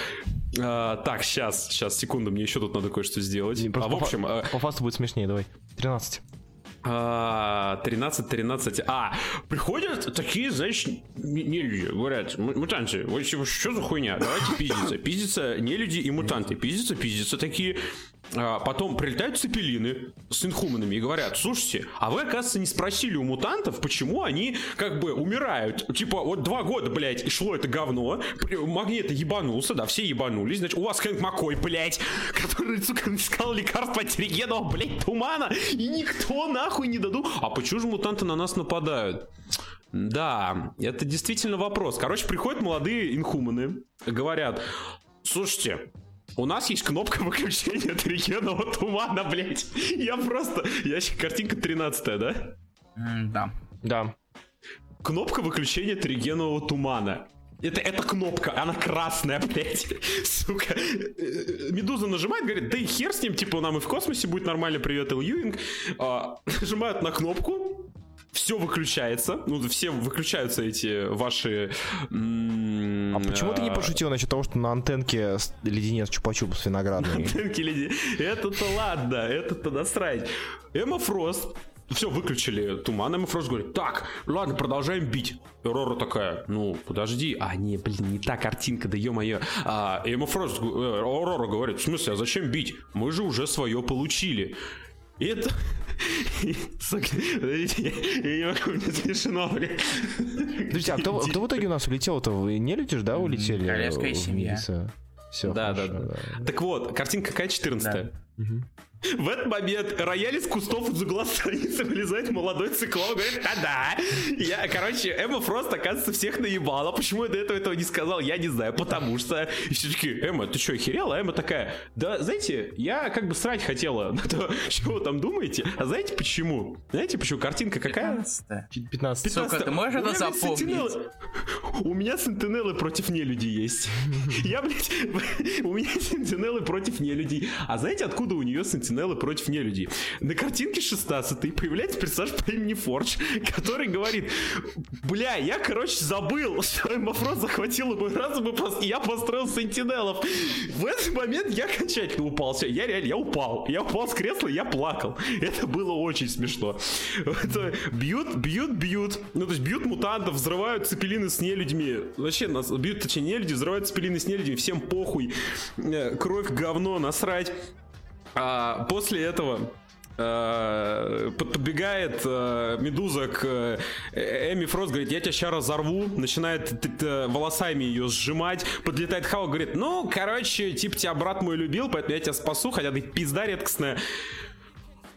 А, так, сейчас, сейчас, секунду, мне еще тут надо кое-что сделать. а, в общем... По, а... по фасту будет смешнее, давай. 13. 13, 13. А, приходят такие, знаешь, не люди, говорят, мутанты, вот что за хуйня? Давайте пиздиться. Пиздиться не люди и мутанты. Пиздиться, пиздиться такие. А, потом прилетают цепелины с инхуманами и говорят, слушайте, а вы, оказывается, не спросили у мутантов, почему они как бы умирают. Типа, вот два года, блядь, шло это говно, магнит ебанулся, да, все ебанулись, значит, у вас Хэнк Маккой, блядь, который, сука, искал лекарства от регенов, блядь, тумана, и никто нахуй не дадут. А почему же мутанты на нас нападают? Да, это действительно вопрос. Короче, приходят молодые инхуманы, говорят, слушайте, у нас есть кнопка выключения тригенного тумана, блядь. Я просто... Я картинка 13 да? Mm, да. Да. Кнопка выключения тригенового тумана. Это, это кнопка, она красная, блядь. Сука. Медуза нажимает, говорит, да и хер с ним, типа, нам и в космосе будет нормально, привет, Ил А, нажимают на кнопку, все выключается, ну, все выключаются эти ваши... А почему ты не пошутил насчет того, что на антенке леденец чупа-чуп с виноградными? Антенки леденец. Это-то ладно, это-то насрать. Эмма Фрост все, выключили туман, Эмма Фрост говорит, так, ладно, продолжаем бить. Рора такая, ну, подожди, а, не, блин, не та картинка, да ё-моё. А Эмма Фрост, э, Рора говорит, в смысле, а зачем бить? Мы же уже свое получили. И это... Подождите, я не могу, мне смешно, блядь. Друзья, а кто, кто в итоге у нас улетел-то? Вы не летишь, да, улетели? Королевская семья. Все, да, да, да. Так вот, картинка какая 14 в этот момент рояль из кустов из угла страницы вылезает молодой циклон, говорит, да-да. Я, короче, Эмма Фрост, оказывается, всех наебала. Почему я до этого этого не сказал, я не знаю, потому что... И все таки Эмма, ты что, охерела? А Эмма такая, да, знаете, я как бы срать хотела на то, что вы там думаете. А знаете почему? Знаете, почему? Картинка какая? 15 15 Сука, ты можешь это запомнить? у меня сентинелы против нелюдей есть. Я, блядь, у меня сентинелы против нелюдей. А знаете, откуда у нее сентинелы против нелюдей? На картинке 16 появляется персонаж по имени Фордж, который говорит, бля, я, короче, забыл, что Эмофрос захватил мой разум, и я построил сентинелов. В этот момент я окончательно упал. Все, я реально, я упал. Я упал с кресла, я плакал. Это было очень смешно. Это бьют, бьют, бьют. Ну, то есть бьют мутантов, взрывают цепелины с нелюдьми. Вообще, нас бьют, точнее, нелюди, взрывают цепелины с нелюдьми. Всем похуй. Э, кровь, говно, насрать. А после этого э, подбегает э, Медуза к Эми Фрост, говорит, я тебя сейчас разорву, начинает волосами ее сжимать, подлетает Хау, говорит, ну, короче, типа тебя брат мой любил, поэтому я тебя спасу, хотя ты пизда редкостная.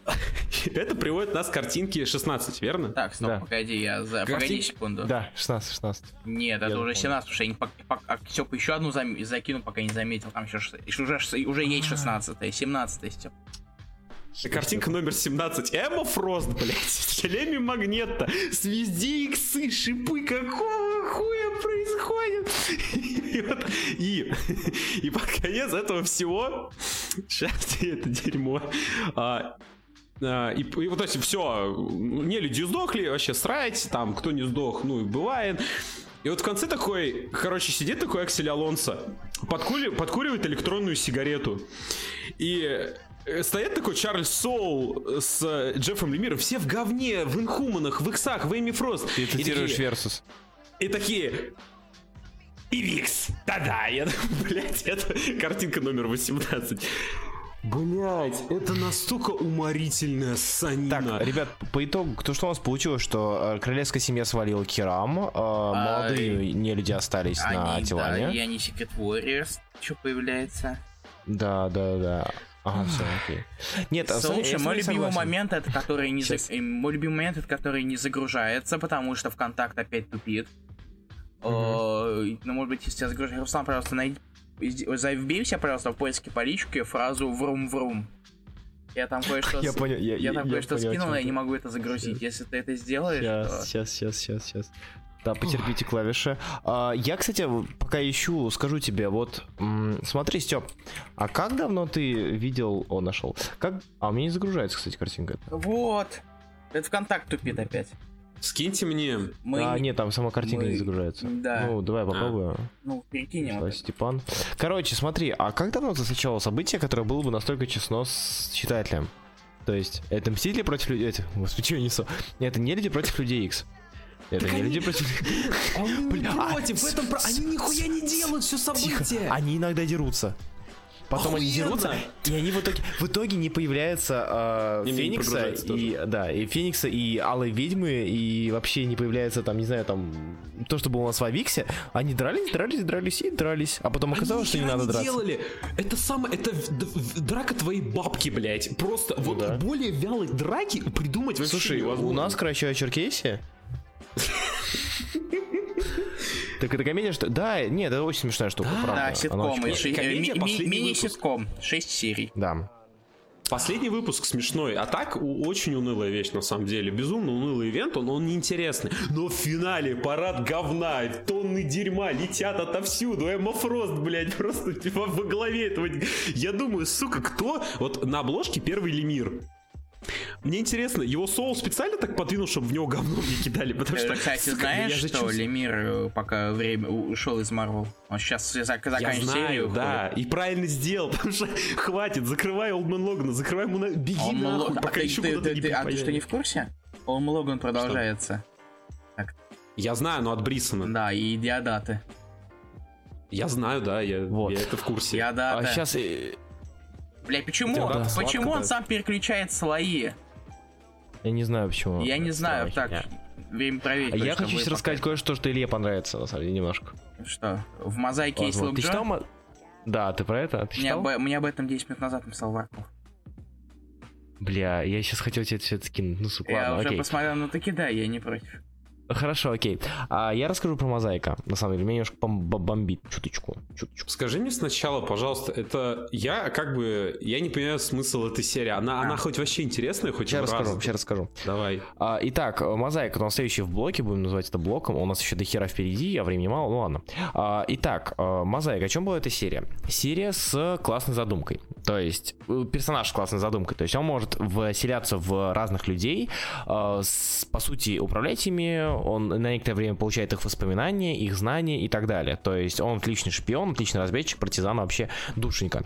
Это приводит нас к картинке 16, верно? Так, стоп, да. погоди, я за... Картин... Погоди секунду. Да, 16, 16. Нет, это я уже 17, потому что я не по... По... А, Степ еще одну зам... закину, пока не заметил. Там еще, еще уже, уже есть 16 17 Степ. Картинка номер 17. Эмма Фрост, блядь, в шлеме магнета, с везде иксы, шипы, какого хуя происходит? И, вот, и, и под конец этого всего, сейчас это дерьмо, а, и, и вот эти все, не люди сдохли, вообще срать, там, кто не сдох, ну и бывает. И вот в конце такой, короче, сидит такой Аксель Алонсо, подкури, подкуривает электронную сигарету. И э, стоит такой Чарльз Соул с Джеффом Лемиром, все в говне, в инхуманах, в иксах, в Эмме Фрост. Ты цитируешь versus. И такие, и Викс, да-да, я думаю, блядь, это картинка номер 18. Блять, это настолько уморительная санина. Так, ребят, по итогу, то что у нас получилось, что э, королевская семья свалила Кирам, э, а, молодые не люди остались они, на Тилане. Да, и они Secret Warriors, что появляется. Да, да, да. Ага, все, окей. Нет, Слушай, мой любимый момент это который не за... мой любимый момент это который не загружается, потому что ВКонтакт опять тупит. Mm-hmm. Ну, может быть, если я загружу, Руслан, пожалуйста, найди, Себе, пожалуйста, в поиске по личке фразу «врум-врум». Я там кое-что я понял, я, я там кое-что скинул, но я не могу это загрузить. Если ты это сделаешь, сейчас, то... сейчас, сейчас, сейчас, сейчас. Да, потерпите клавиши. А, я, кстати, пока ищу, скажу тебе, вот, смотри, Степ, а как давно ты видел... О, нашел. Как... А, у меня не загружается, кстати, картинка. Вот. Это ВКонтакт тупит опять. Скиньте мне. Мы... А, нет, там сама картинка Мы... не загружается. Да. Ну, давай попробуем. А. Ну, перекинем. Вот Степан. Короче, смотри, а как давно ты встречал событие, которое было бы настолько честно с читателем? То есть, это Мстители против людей... Этих, господи, что я несу? Это не люди против людей X. Это так не они... люди против... Они против, в этом... Они нихуя не делают все события. Они иногда дерутся. Потом Охуенно. они дерутся, и они в итоге, в итоге не появляются э, Феникса и да, и Феникса и Алой Ведьмы, и вообще не появляется там, не знаю, там то, что было у нас в Авиксе. Они дрались, дрались, дрались и дрались. А потом оказалось, они что не надо драться. делали. Это самое, это драка твоей бабки, блядь. Просто ну, вот да. более вялой драки придумать вообще Слушай, невозможно. у нас, короче, Черкесия. Так это комедия, что... Да, нет, это очень смешная штука, да, правда. Да, ситком. Мини-ситком. Шесть серий. Да. Последний выпуск смешной, а так очень унылая вещь на самом деле. Безумно унылый ивент, он, он неинтересный. Но в финале парад говна, тонны дерьма летят отовсюду. Эмма Фрост, блядь, просто типа во главе этого. Я думаю, сука, кто... Вот на обложке первый Лемир. Мне интересно, его соул специально так подвинул, чтобы в него говно не кидали, потому что... Кстати, знаешь, что чувствую... Лемир, э, пока время ушел из Марвел, он сейчас заканчивает серию. да, и правильно сделал, потому что хватит, закрывай Олдман Логана, закрывай ему на... Беги он нахуй, пока а еще куда-то не А ты что, не в курсе? Олдман Логан продолжается. Так. Я знаю, но от Брисона. Да, и Диадаты. Я знаю, да, я, вот. я это в курсе. Диадаты. А сейчас Бля, почему? Да, почему сладко, он да. сам переключает слои? Я не знаю почему. Я не знаю, так, я. время проверить. А я хочу сейчас рассказать кое-что, что Илье понравится, на самом деле, немножко. Что? В мозаике есть Ты читал? Да, ты про это? Ты мне, об, мне об этом 10 минут назад написал Варков. Бля, я сейчас хотел тебе все это скинуть, ну сука, Я ладно, уже окей. посмотрел, ну таки да, я не против. Хорошо, окей. А я расскажу про мозаика. На самом деле, меня немножко бомбит чуточку. чуточку. Скажи мне сначала, пожалуйста, это я как бы я не понимаю смысл этой серии. Она, а. она хоть вообще интересная, хоть сейчас расскажу, сейчас расскажу. Давай. А, итак, мозаика, у нас следующий в блоке, будем называть это блоком. У нас еще до хера впереди, а времени мало, ну ладно. А, итак, а, мозаика, о чем была эта серия? Серия с классной задумкой. То есть э, персонаж с классной задумкой. То есть он может вселяться в разных людей, а, с, по сути, управлять ими он на некоторое время получает их воспоминания, их знания и так далее. То есть он отличный шпион, отличный разведчик, партизан, вообще душенька.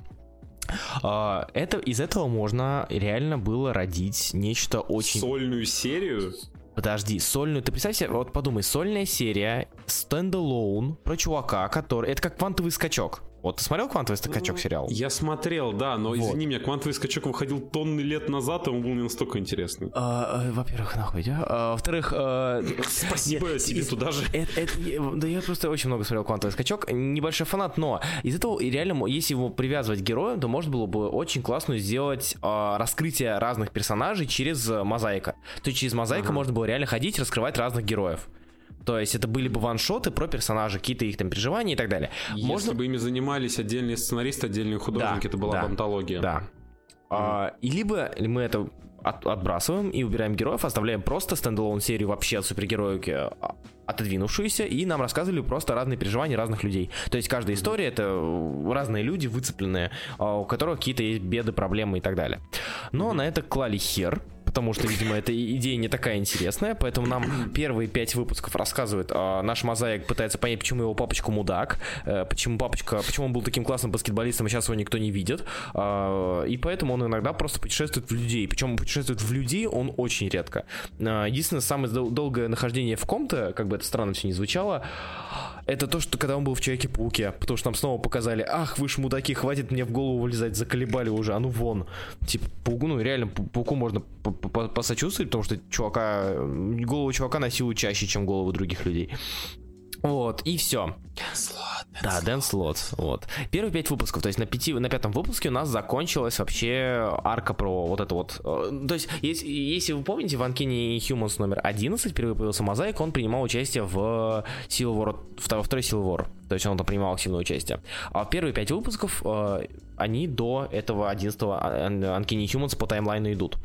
А, это, из этого можно реально было родить нечто очень... Сольную серию? Подожди, сольную, ты представь себе, вот подумай, сольная серия, стендалоун про чувака, который, это как квантовый скачок. Вот ты смотрел «Квантовый скачок» сериал? Я смотрел, да, но вот. извини меня, «Квантовый скачок» выходил тонны лет назад, и он был не настолько интересный. А, а, во-первых, нахуй, да? А, во-вторых... А... Спасибо Нет, тебе из... туда же. Это, это, да я просто очень много смотрел «Квантовый скачок», небольшой фанат, но из этого реально, если его привязывать к героям, то можно было бы очень классно сделать а, раскрытие разных персонажей через мозаика. То есть через мозаика ага. можно было реально ходить, раскрывать разных героев. То есть это были бы ваншоты про персонажа, какие-то их там переживания и так далее. Если Можно... бы ими занимались отдельные сценаристы, отдельные художники, да, это была да, бы антология. Да. Mm. А, и либо мы это от, отбрасываем и убираем героев, оставляем просто стендалон серию вообще от супергероики а, отодвинувшуюся, и нам рассказывали просто разные переживания разных людей. То есть каждая история это разные люди выцепленные, а, у которых какие-то есть беды, проблемы и так далее. Но на это клали хер, потому что, видимо, эта идея не такая интересная, поэтому нам первые пять выпусков рассказывают, а наш мозаик пытается понять, почему его папочка мудак, э, почему папочка, почему он был таким классным баскетболистом, а сейчас его никто не видит, а, и поэтому он иногда просто путешествует в людей, причем путешествует в людей он очень редко. А, единственное, самое долгое нахождение в ком-то, как бы это странно все не звучало, это то, что когда он был в Человеке-пауке, потому что нам снова показали, ах, вы ж мудаки, хватит мне в голову вылезать, заколебали уже, а ну вон. Типа, пауку, ну реально, пауку можно посочувствовать, потому что чувака, голову чувака насилуют чаще, чем голову других людей. Вот, и все. Слот, да, Дэн Слот. Вот. Первые пять выпусков, то есть на, пяти, на пятом выпуске у нас закончилась вообще арка про вот это вот. Э, то есть, если, если вы помните, в Uncanny Humans номер 11 впервые появился Мозаик, он принимал участие в Civil War, во второй Civil War. То есть он там принимал активное участие. А первые пять выпусков, э, они до этого 11-го Uncanny Humans по таймлайну идут.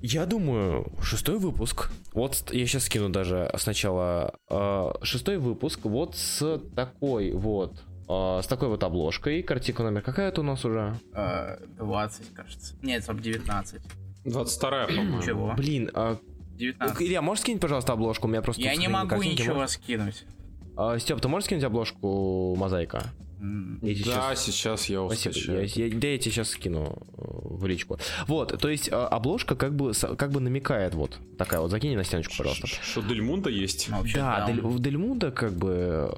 Я думаю, шестой выпуск. Вот я сейчас скину даже сначала э, шестой выпуск. Вот с такой вот. Э, с такой вот обложкой. Картинка номер какая это у нас уже? 20, кажется. Нет, стоп, 19. 22, по-моему. Чего? Блин, а... 19. Илья, можешь скинуть, пожалуйста, обложку? У меня просто... Я не могу ничего можешь... скинуть. А, Степ, ты можешь скинуть обложку мозаика? Я сейчас... Да, сейчас я Спасибо. Я, я, да, я тебе сейчас скину э, в личку. Вот, то есть а, обложка как бы, как бы намекает, вот, такая вот, закинь на стеночку, пожалуйста. Что Дельмунда есть? Ну, да, Дель, в Дельмунда как бы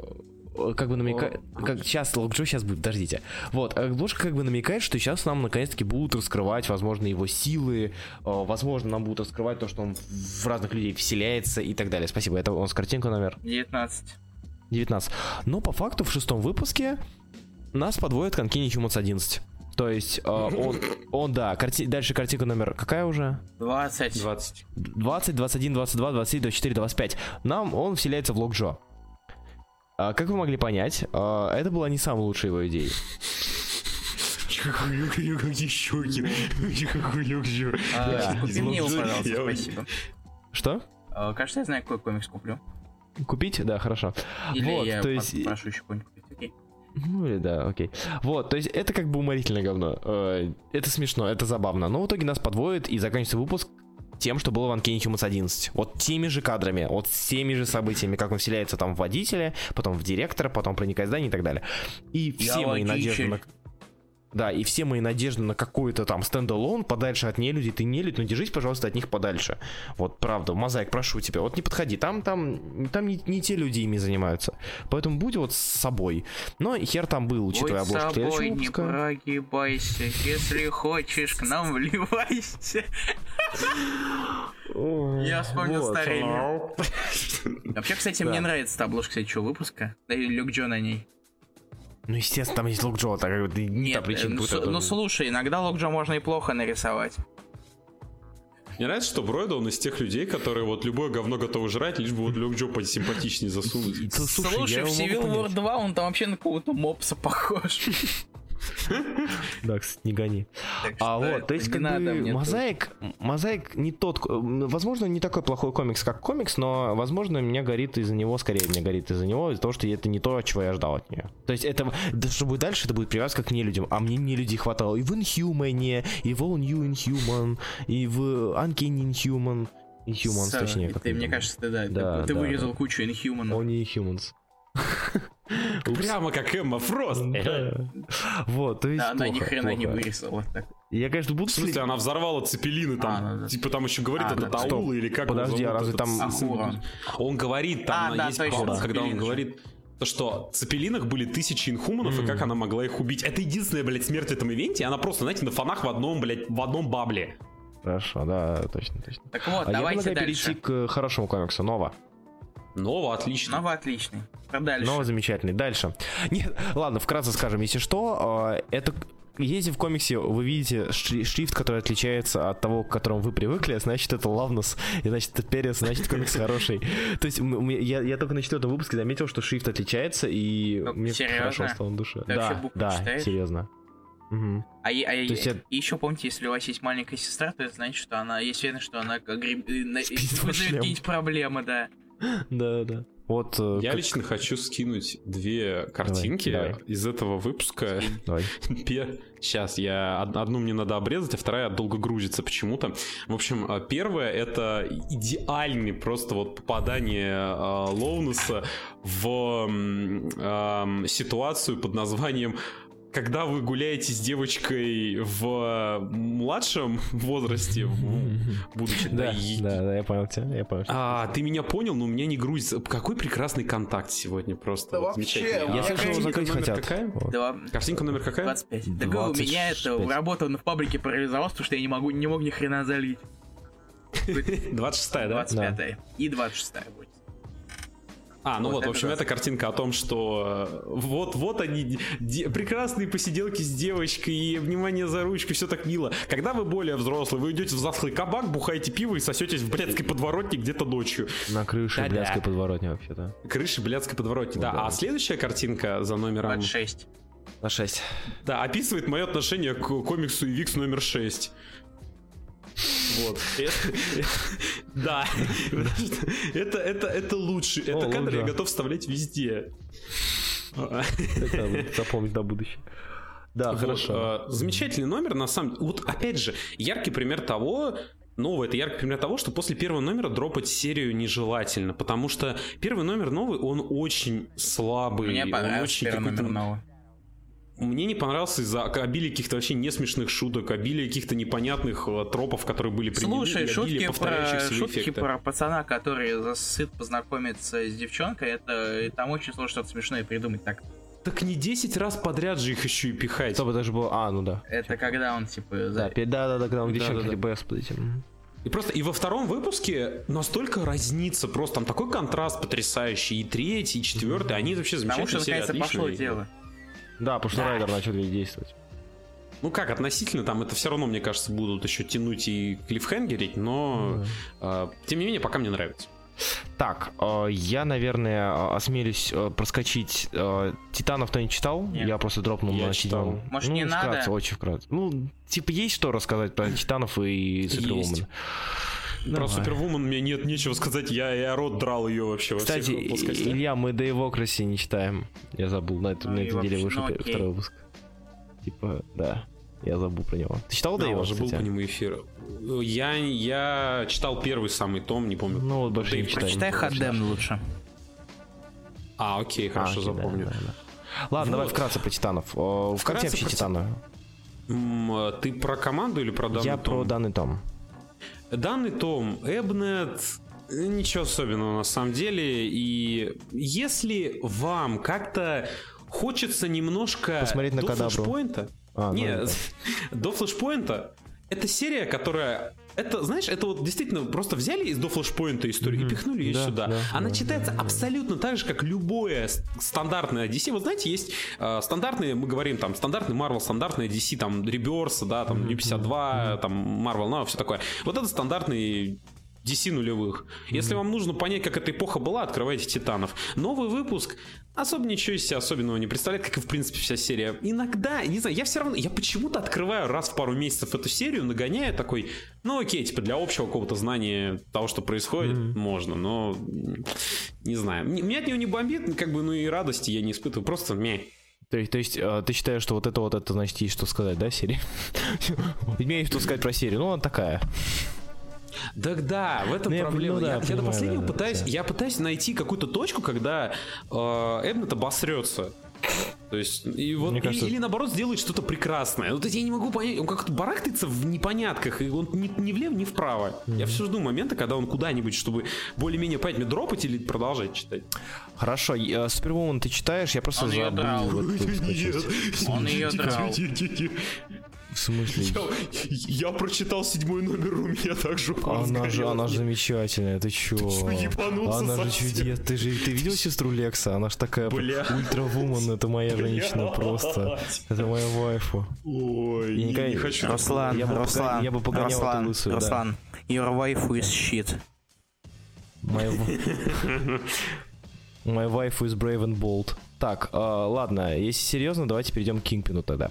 э, как бы намекает, как сейчас Локджо сейчас будет, подождите. Вот, обложка как бы намекает, что сейчас нам наконец-таки будут раскрывать, возможно, его силы, возможно, нам будут раскрывать то, что он в разных людей вселяется и так далее. Спасибо. Это у нас картинка номер 19. 19. Но по факту в шестом выпуске нас подводит Конкини Humans 11. То есть э, он, он, да, карти... дальше картинка номер какая уже? 20. 20. 20, 21, 22, 23, 24, 25. Нам он вселяется в Лок Джо. А, как вы могли понять, э, это была не самая лучшая его идея. Какие щеки. Какой мне его, пожалуйста, спасибо. Что? А, кажется, я знаю, какой комикс куплю. Купить? Да, хорошо. Или вот, я то есть... прошу еще. Ну или да, окей. Вот, то есть это как бы уморительное говно. Э, это смешно, это забавно. Но в итоге нас подводит и заканчивается выпуск тем, что было в Uncanny Humans 11. Вот теми же кадрами, вот с теми же событиями, как он вселяется там в водителя, потом в директора, потом проникает в здание и так далее. И все Я мои водитель. надежды на... Да, и все мои надежды на какой-то там стендалон подальше от нелюдей, ты нелюдь, но держись, пожалуйста, от них подальше. Вот, правда, мозаик, прошу тебя, вот не подходи, там, там, там не, не те люди ими занимаются. Поэтому будь вот с собой. Но хер там был, учитывая будь обложку собой, не прогибайся, если хочешь, к нам вливайся. Я вспомнил старение. Вообще, кстати, мне нравится обложка, что, выпуска? Да и Люк Джо на ней. Ну, естественно, там есть Локджо, так как не Нет, та причина. Ну, с, ну, слушай, иногда Локджо можно и плохо нарисовать. Мне нравится, что Бройда, он из тех людей, которые вот любое говно готовы жрать, лишь бы вот Люк Джо посимпатичнее засунуть. Слушай, в Civil War 2 он там вообще на какого-то мопса похож. Да, кстати, не гони. А вот, то есть, как бы, Мозаик, Мозаик не тот, возможно, не такой плохой комикс, как комикс, но, возможно, меня горит из-за него, скорее, мне горит из-за него, из-за того, что это не то, чего я ждал от нее. То есть, это, что будет дальше, это будет привязка к нелюдям, а мне не людей хватало и в Inhuman, и в All New Inhuman, и в Uncanny Inhuman, Inhumans, точнее. Ты, мне кажется, ты, да, да ты, да, вырезал да. кучу Inhuman. Они Inhumans. Прямо как Эмма Фрост. Вот, то есть Да, она ни хрена не вырисовала так. Я, конечно, буду... В смысле, она взорвала цепелины там, а, типа там еще говорит, а, это Таул или как Подожди, а разве там... Он говорит, там а, есть когда он говорит, то, что в Цепелинах были тысячи инхуманов, и как она могла их убить. Это единственная, блядь, смерть в этом ивенте, она просто, знаете, на фонах в одном, блядь, в одном бабле. Хорошо, да, точно, точно. Так вот, а давайте я дальше. перейти к хорошему комиксу, Нова. Нова отличный. Нова отличный. Дальше. Нова замечательный. Дальше. Нет, ладно, вкратце скажем, если что, а, это если в комиксе вы видите шрифт, который отличается от того, к которому вы привыкли, значит это Лавнус, и значит это Перес, значит комикс хороший. То есть я, я только на четвертом выпуске заметил, что шрифт отличается, и ну, мне серьезно? хорошо стало на душе. Ты да, да, читаешь? серьезно. Угу. А, а, я... и еще помните, если у вас есть маленькая сестра, то это значит, что она, есть уверен, что она гриб... вызовет какие-нибудь проблемы, да. Да, да. Вот, э, Я как... лично хочу скинуть две картинки давай, давай. из этого выпуска. Давай. Сейчас, я одну мне надо обрезать, а вторая долго грузится почему-то. В общем, э, первое это идеальный просто вот попадание э, Лоунеса в ситуацию под названием когда вы гуляете с девочкой в младшем возрасте, будучи да, да, да, я понял тебя, я понял. А, ты меня понял, но у меня не грузится. Какой прекрасный контакт сегодня просто. Да вообще, я слышал, его закрыть хотят. Какая? Картинка номер какая? 25. Так у меня это работа в фабрике парализовалась, потому что я не могу, не мог ни хрена залить. 26 да? 25 и 26 будет. А, ну вот, вот в общем, это картинка о том, что э, вот, вот они, де- прекрасные посиделки с девочкой, и внимание за ручку, все так мило. Когда вы более взрослый, вы идете в засхлый кабак, бухаете пиво и сосетесь в блядской подворотне где-то ночью. На крыше Да-да. блядской подворотни вообще-то. Крыше блядской подворотни, да. да. А следующая картинка за номером... 26. На 6. Да, описывает мое отношение к комиксу Викс номер 6. Вот. Да. Это, это, это лучше. Это кадр я готов вставлять везде. Запомнить на будущее. Да, вот, хорошо. Э, замечательный номер, на самом деле. Вот опять же, яркий пример того, новый это яркий пример того, что после первого номера дропать серию нежелательно, потому что первый номер новый, он очень слабый. Мне понравился он очень первый номер новый. Мне не понравился из-за обилия каких-то вообще несмешных шуток, обилия каких-то непонятных э, тропов, которые были применены. Слушай, шутки, про, шутки про пацана, который засыт познакомиться с девчонкой, это там очень сложно что-то смешное придумать так. Так не 10 раз подряд же их еще и пихать. Чтобы даже было... А, ну да. Это когда он, типа... Да, да, да, да когда он девчонка, да, да, типа, И просто и во втором выпуске настолько разница, просто там такой контраст потрясающий, и третий, и четвертый, они вообще замечательные Потому что, наконец, пошло дело. Да, потому что да. Райдер начал действовать. Ну как, относительно, там это все равно, мне кажется, будут еще тянуть и клиффхенгерить, но mm. э, тем не менее, пока мне нравится. Так, э, я, наверное, осмелюсь э, проскочить. Э, Титанов-то не читал? Нет. Я просто дропнул я на читал. Может, ну, не вкратце, надо? очень вкратце. Ну, типа, есть что рассказать про Титанов и Супервумен? Про Супервумен мне нет нечего сказать, я, я рот драл ее вообще Кстати, во всех Илья, мы Демокраси не читаем. Я забыл, на, эту, ну, на этой неделе вышел ну, второй выпуск. Типа, да, я забыл про него. Ты читал да, Дэйва, уже был по нему эфир. Я, я читал первый самый том, не помню. Ну вот больше Дэйв, не читаю. Прочитай Хадем лучше. А, окей, хорошо, а, окей, запомню. Да, да, да. Ладно, вот. давай вкратце про Титанов. Вкратце как тебе вообще про... Титаны? Ты про команду или про данный Я том? про данный том. Данный том, Эбнет, ничего особенного на самом деле. И если вам как-то хочется немножко посмотреть на до кадабру. флешпоинта, а, нет, ну, до флешпоинта, это серия, которая это, знаешь, это вот действительно просто взяли из до флешпоинта историю mm-hmm. и пихнули ее да, сюда. Да, Она да, читается да, абсолютно так же, как любое стандартное DC. Вот знаете, есть э, стандартные, мы говорим там, стандартный Marvel, стандартный DC, там, Rebirth, да, там, New 52, mm-hmm. там, Marvel, ну, все такое. Вот это стандартный DC нулевых. Mm-hmm. Если вам нужно понять, как эта эпоха была, открывайте Титанов. Новый выпуск особо ничего из себя особенного не представляет, как и в принципе вся серия. Иногда, не знаю, я все равно, я почему-то открываю раз в пару месяцев эту серию, нагоняя такой, ну окей, типа для общего какого-то знания того, что происходит, mm-hmm. можно, но не знаю. Меня от нее не бомбит, как бы, ну и радости я не испытываю, просто мне. То есть, то есть э, ты считаешь, что вот это вот это значит есть что сказать, да, серии? Имеешь что сказать про серию, ну она такая. Так да, в этом ну, проблема. Ну, да, я, я, я до последнего да, пытаюсь, да. я пытаюсь найти какую-то точку, когда э, Эбнет обосрется. То есть, и вот, кажется... или, наоборот сделает что-то прекрасное. Вот я не могу понять, он как-то барахтается в непонятках, и он ни, ни влево, ни вправо. Mm-hmm. Я все жду момента, когда он куда-нибудь, чтобы более-менее понять, мне дропать или продолжать читать. Хорошо, э, Супервумен ты читаешь, я просто он забыл. Вот, он ее драл. В смысле? Я, я прочитал седьмой номер, у меня так же Она же, она же замечательная, ты чё? Ты она же чудес. Ты же, ты видел сестру Лекса? Она же такая ультравумен, это моя женщина просто. Это моя вайфу. Ой, я никогда... не хочу. Руслан, я бы Руслан, я бы погонял Руслан, эту лысую, Руслан, да. your waifu is shit. My, my waifu is brave and bold. Так, э, ладно, если серьезно, давайте перейдем к Кингпину тогда.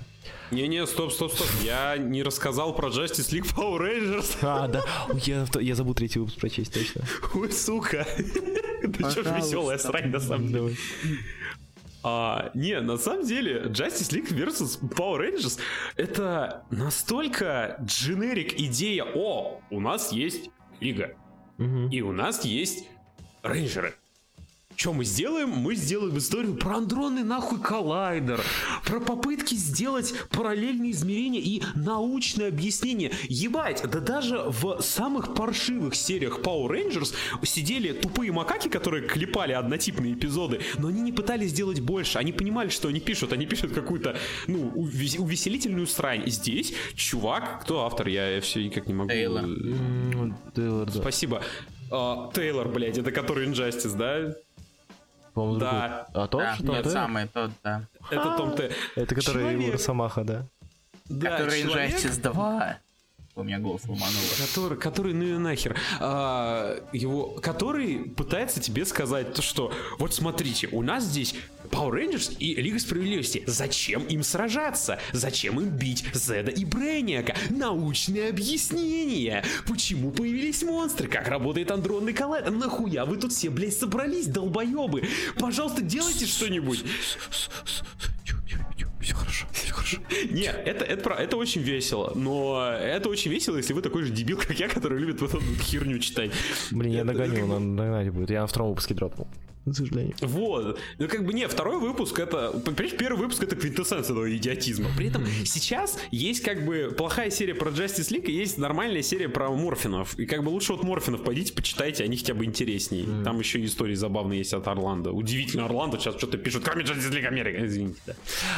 Не-не, стоп, стоп, стоп. Я не рассказал про Justice League Power Rangers. А, да. Я, я забыл третий выпуск прочесть, точно. Ой, сука. Это что ж веселая срань, на самом деле. А, не, на самом деле, Justice League vs. Power Rangers это настолько дженерик идея, о, у нас есть лига, угу. и у нас есть рейнджеры. Что мы сделаем? Мы сделаем историю про андронный нахуй коллайдер, про попытки сделать параллельные измерения и научное объяснение. Ебать, да даже в самых паршивых сериях Power Rangers сидели тупые макаки, которые клепали однотипные эпизоды, но они не пытались сделать больше. Они понимали, что они пишут. Они пишут какую-то, ну, увеселительную срань. Здесь чувак, кто автор? Я все никак не могу... Тейлор. Тейлор, да. Спасибо. Uh, Тейлор, блядь, это который Injustice, да? По-моему, да. А тот? Да, что, нет, самый тот, да. Это Том Т. Это который Человек... Росомаха, да? Да, который человек... Injustice 2. У меня голос ломануло. Который, который, ну и нахер. А, его, который пытается тебе сказать то, что вот смотрите, у нас здесь Power Rangers и Лига Справедливости. Зачем им сражаться? Зачем им бить Зеда и Брейниака? Научное объяснение. Почему появились монстры? Как работает андронный коллайдер? Нахуя вы тут все, блядь, собрались, долбоебы? Пожалуйста, делайте что-нибудь. Все хорошо, все хорошо. Нет, это, это, это очень весело, но это очень весело, если вы такой же дебил, как я, который любит вот эту херню читать. Блин, я догоню, надо догнать будет. Я на втором выпуске дропнул к сожалению. Вот. Ну, как бы, не, второй выпуск это... Понимаешь, первый выпуск это квинтэссенция этого идиотизма. При этом сейчас есть, как бы, плохая серия про Justice League, и есть нормальная серия про Морфинов. И, как бы, лучше от Морфинов пойдите, почитайте, они хотя бы интереснее. Mm. Там еще и истории забавные есть от Орландо. Удивительно, Орландо сейчас что-то пишут, кроме Justice League Америка. Извините, да.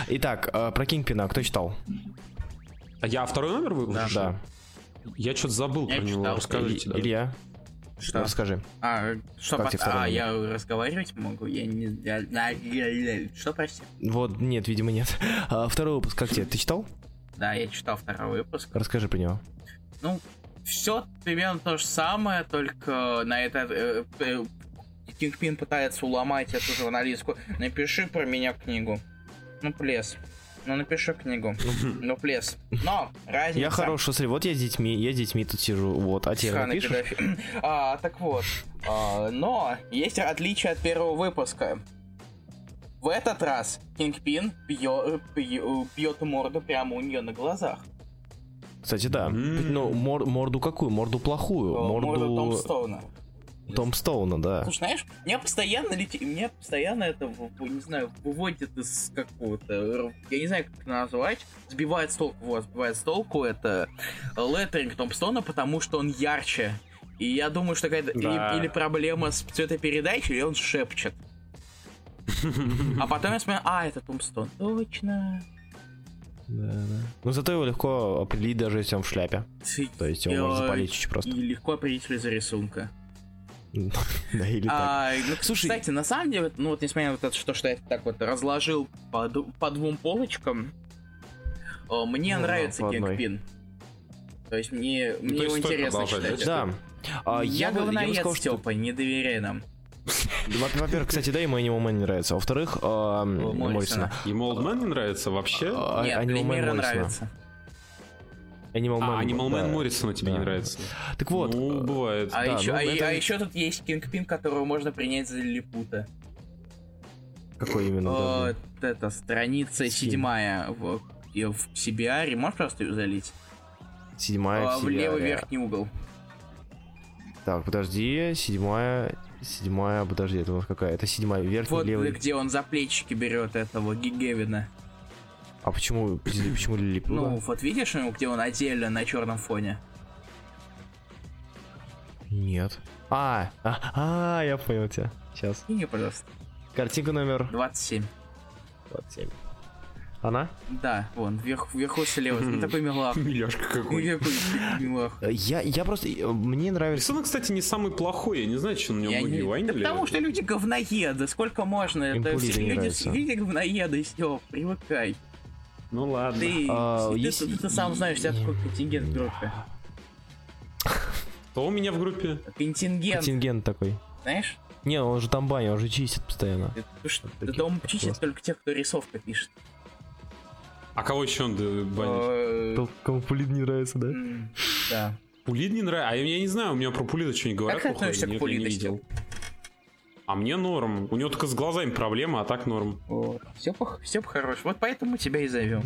Итак, э, про Кингпина кто читал? А я второй номер выпуск? Да. да. Я что-то забыл я про него, расскажите. Иль, Илья? Что? Расскажи. А, что как по... А, я разговаривать могу? Я не... Что, прости? Вот, нет, видимо, нет. А, второй выпуск, как тебе? Ты читал? Да, я читал второй выпуск. Расскажи про него. Ну, все примерно то же самое, только на это э, э, Кингпин пытается уломать эту журналистку. Напиши про меня книгу. Ну, плес. Ну, напишу книгу. Ну, плес. Но, разница... Я хороший, смотри, вот я с детьми, я с детьми тут сижу, вот, а тебе напишешь? А, так вот, а, но есть отличие от первого выпуска. В этот раз Кингпин бьет, бьет морду прямо у нее на глазах. Кстати, да. Mm. Ну, мор, морду какую? Морду плохую. Морду, морду Томстоуна. Том Стоуна, да. Слушай, знаешь, меня постоянно лети... меня постоянно это, не знаю, выводит из какого-то, я не знаю, как это назвать, сбивает с толку, вот, сбивает с толку это леттеринг Томпстона, потому что он ярче. И я думаю, что какая-то да. или, или проблема с цветопередачей, или он шепчет. А потом я смотрю, а, это Томпстон. Точно. Да, да. Но зато его легко определить, даже если он в шляпе. То есть его можно запалить чуть просто. И легко определить без рисунка. Да, или так. А, ну, Слушай, кстати, на самом деле, ну вот несмотря на то, что, я так вот разложил по, двум полочкам, о, мне Ну, нравится. Кингпин. То есть мне, мне то есть его интересно читать. Да. А, я, бы говноед, сказал, что- Степа, не доверяй нам. Во- Во-первых, кстати, да, ему Animal Man не нравится. Во-вторых, Моррисона. Ему Old Man не нравится вообще? А, Нет, Animal Man нравится. Animal А, Man, Animal да. Man Моррисона тебе не Да. нравится? Так вот, Ну, э, бывает. А, Да, еще, ну, а, это- а еще тут есть Кингпин, которого можно принять за Лилипута. какой именно? Вот даже? это страница седьмая в, в CBR. Можешь просто ее залить? Седьмая А, в левый серия. верхний угол. Так, подожди, седьмая, седьмая, подожди, это у нас какая? Это седьмая, верхний, Вот левый. где он за плечики берет этого Гигевина. А почему, почему Лилипуда? Ну, вот видишь, где он отдельно на черном фоне? Нет. А, а, а, я понял тебя. Сейчас. И не, пожалуйста. Картинка номер 27. 27. Она? Да, вон, вверх, вверху слева. Ну, такой милах. Миляшка какой. Милах. Я, я просто, э, мне нравится... Рисунок, кстати, не самый плохой. Я не знаю, что на нем Я не- многие Да потому что люди говноеды, сколько можно? Им Это люди, люди говноеды, все, привыкай. Ну ладно. Ты, А, ты, есть- ты- ты сам знаешь, у тебя такой контингент в группе. Кто у меня в группе? Контингент, Контингент такой. знаешь? Не, он же там баня, он же чистит постоянно. Да он чистит только тех, кто рисовка пишет. А кого еще он э, банит? Э, Кому пулит не нравится, да? Да. Пулид не нравится. А я, не знаю, у меня про Пулида что-нибудь говорят Как ты относишься к Нет, А мне норм. У него только с глазами проблема, а так норм. Все, все хорош. Вот поэтому тебя и зовем.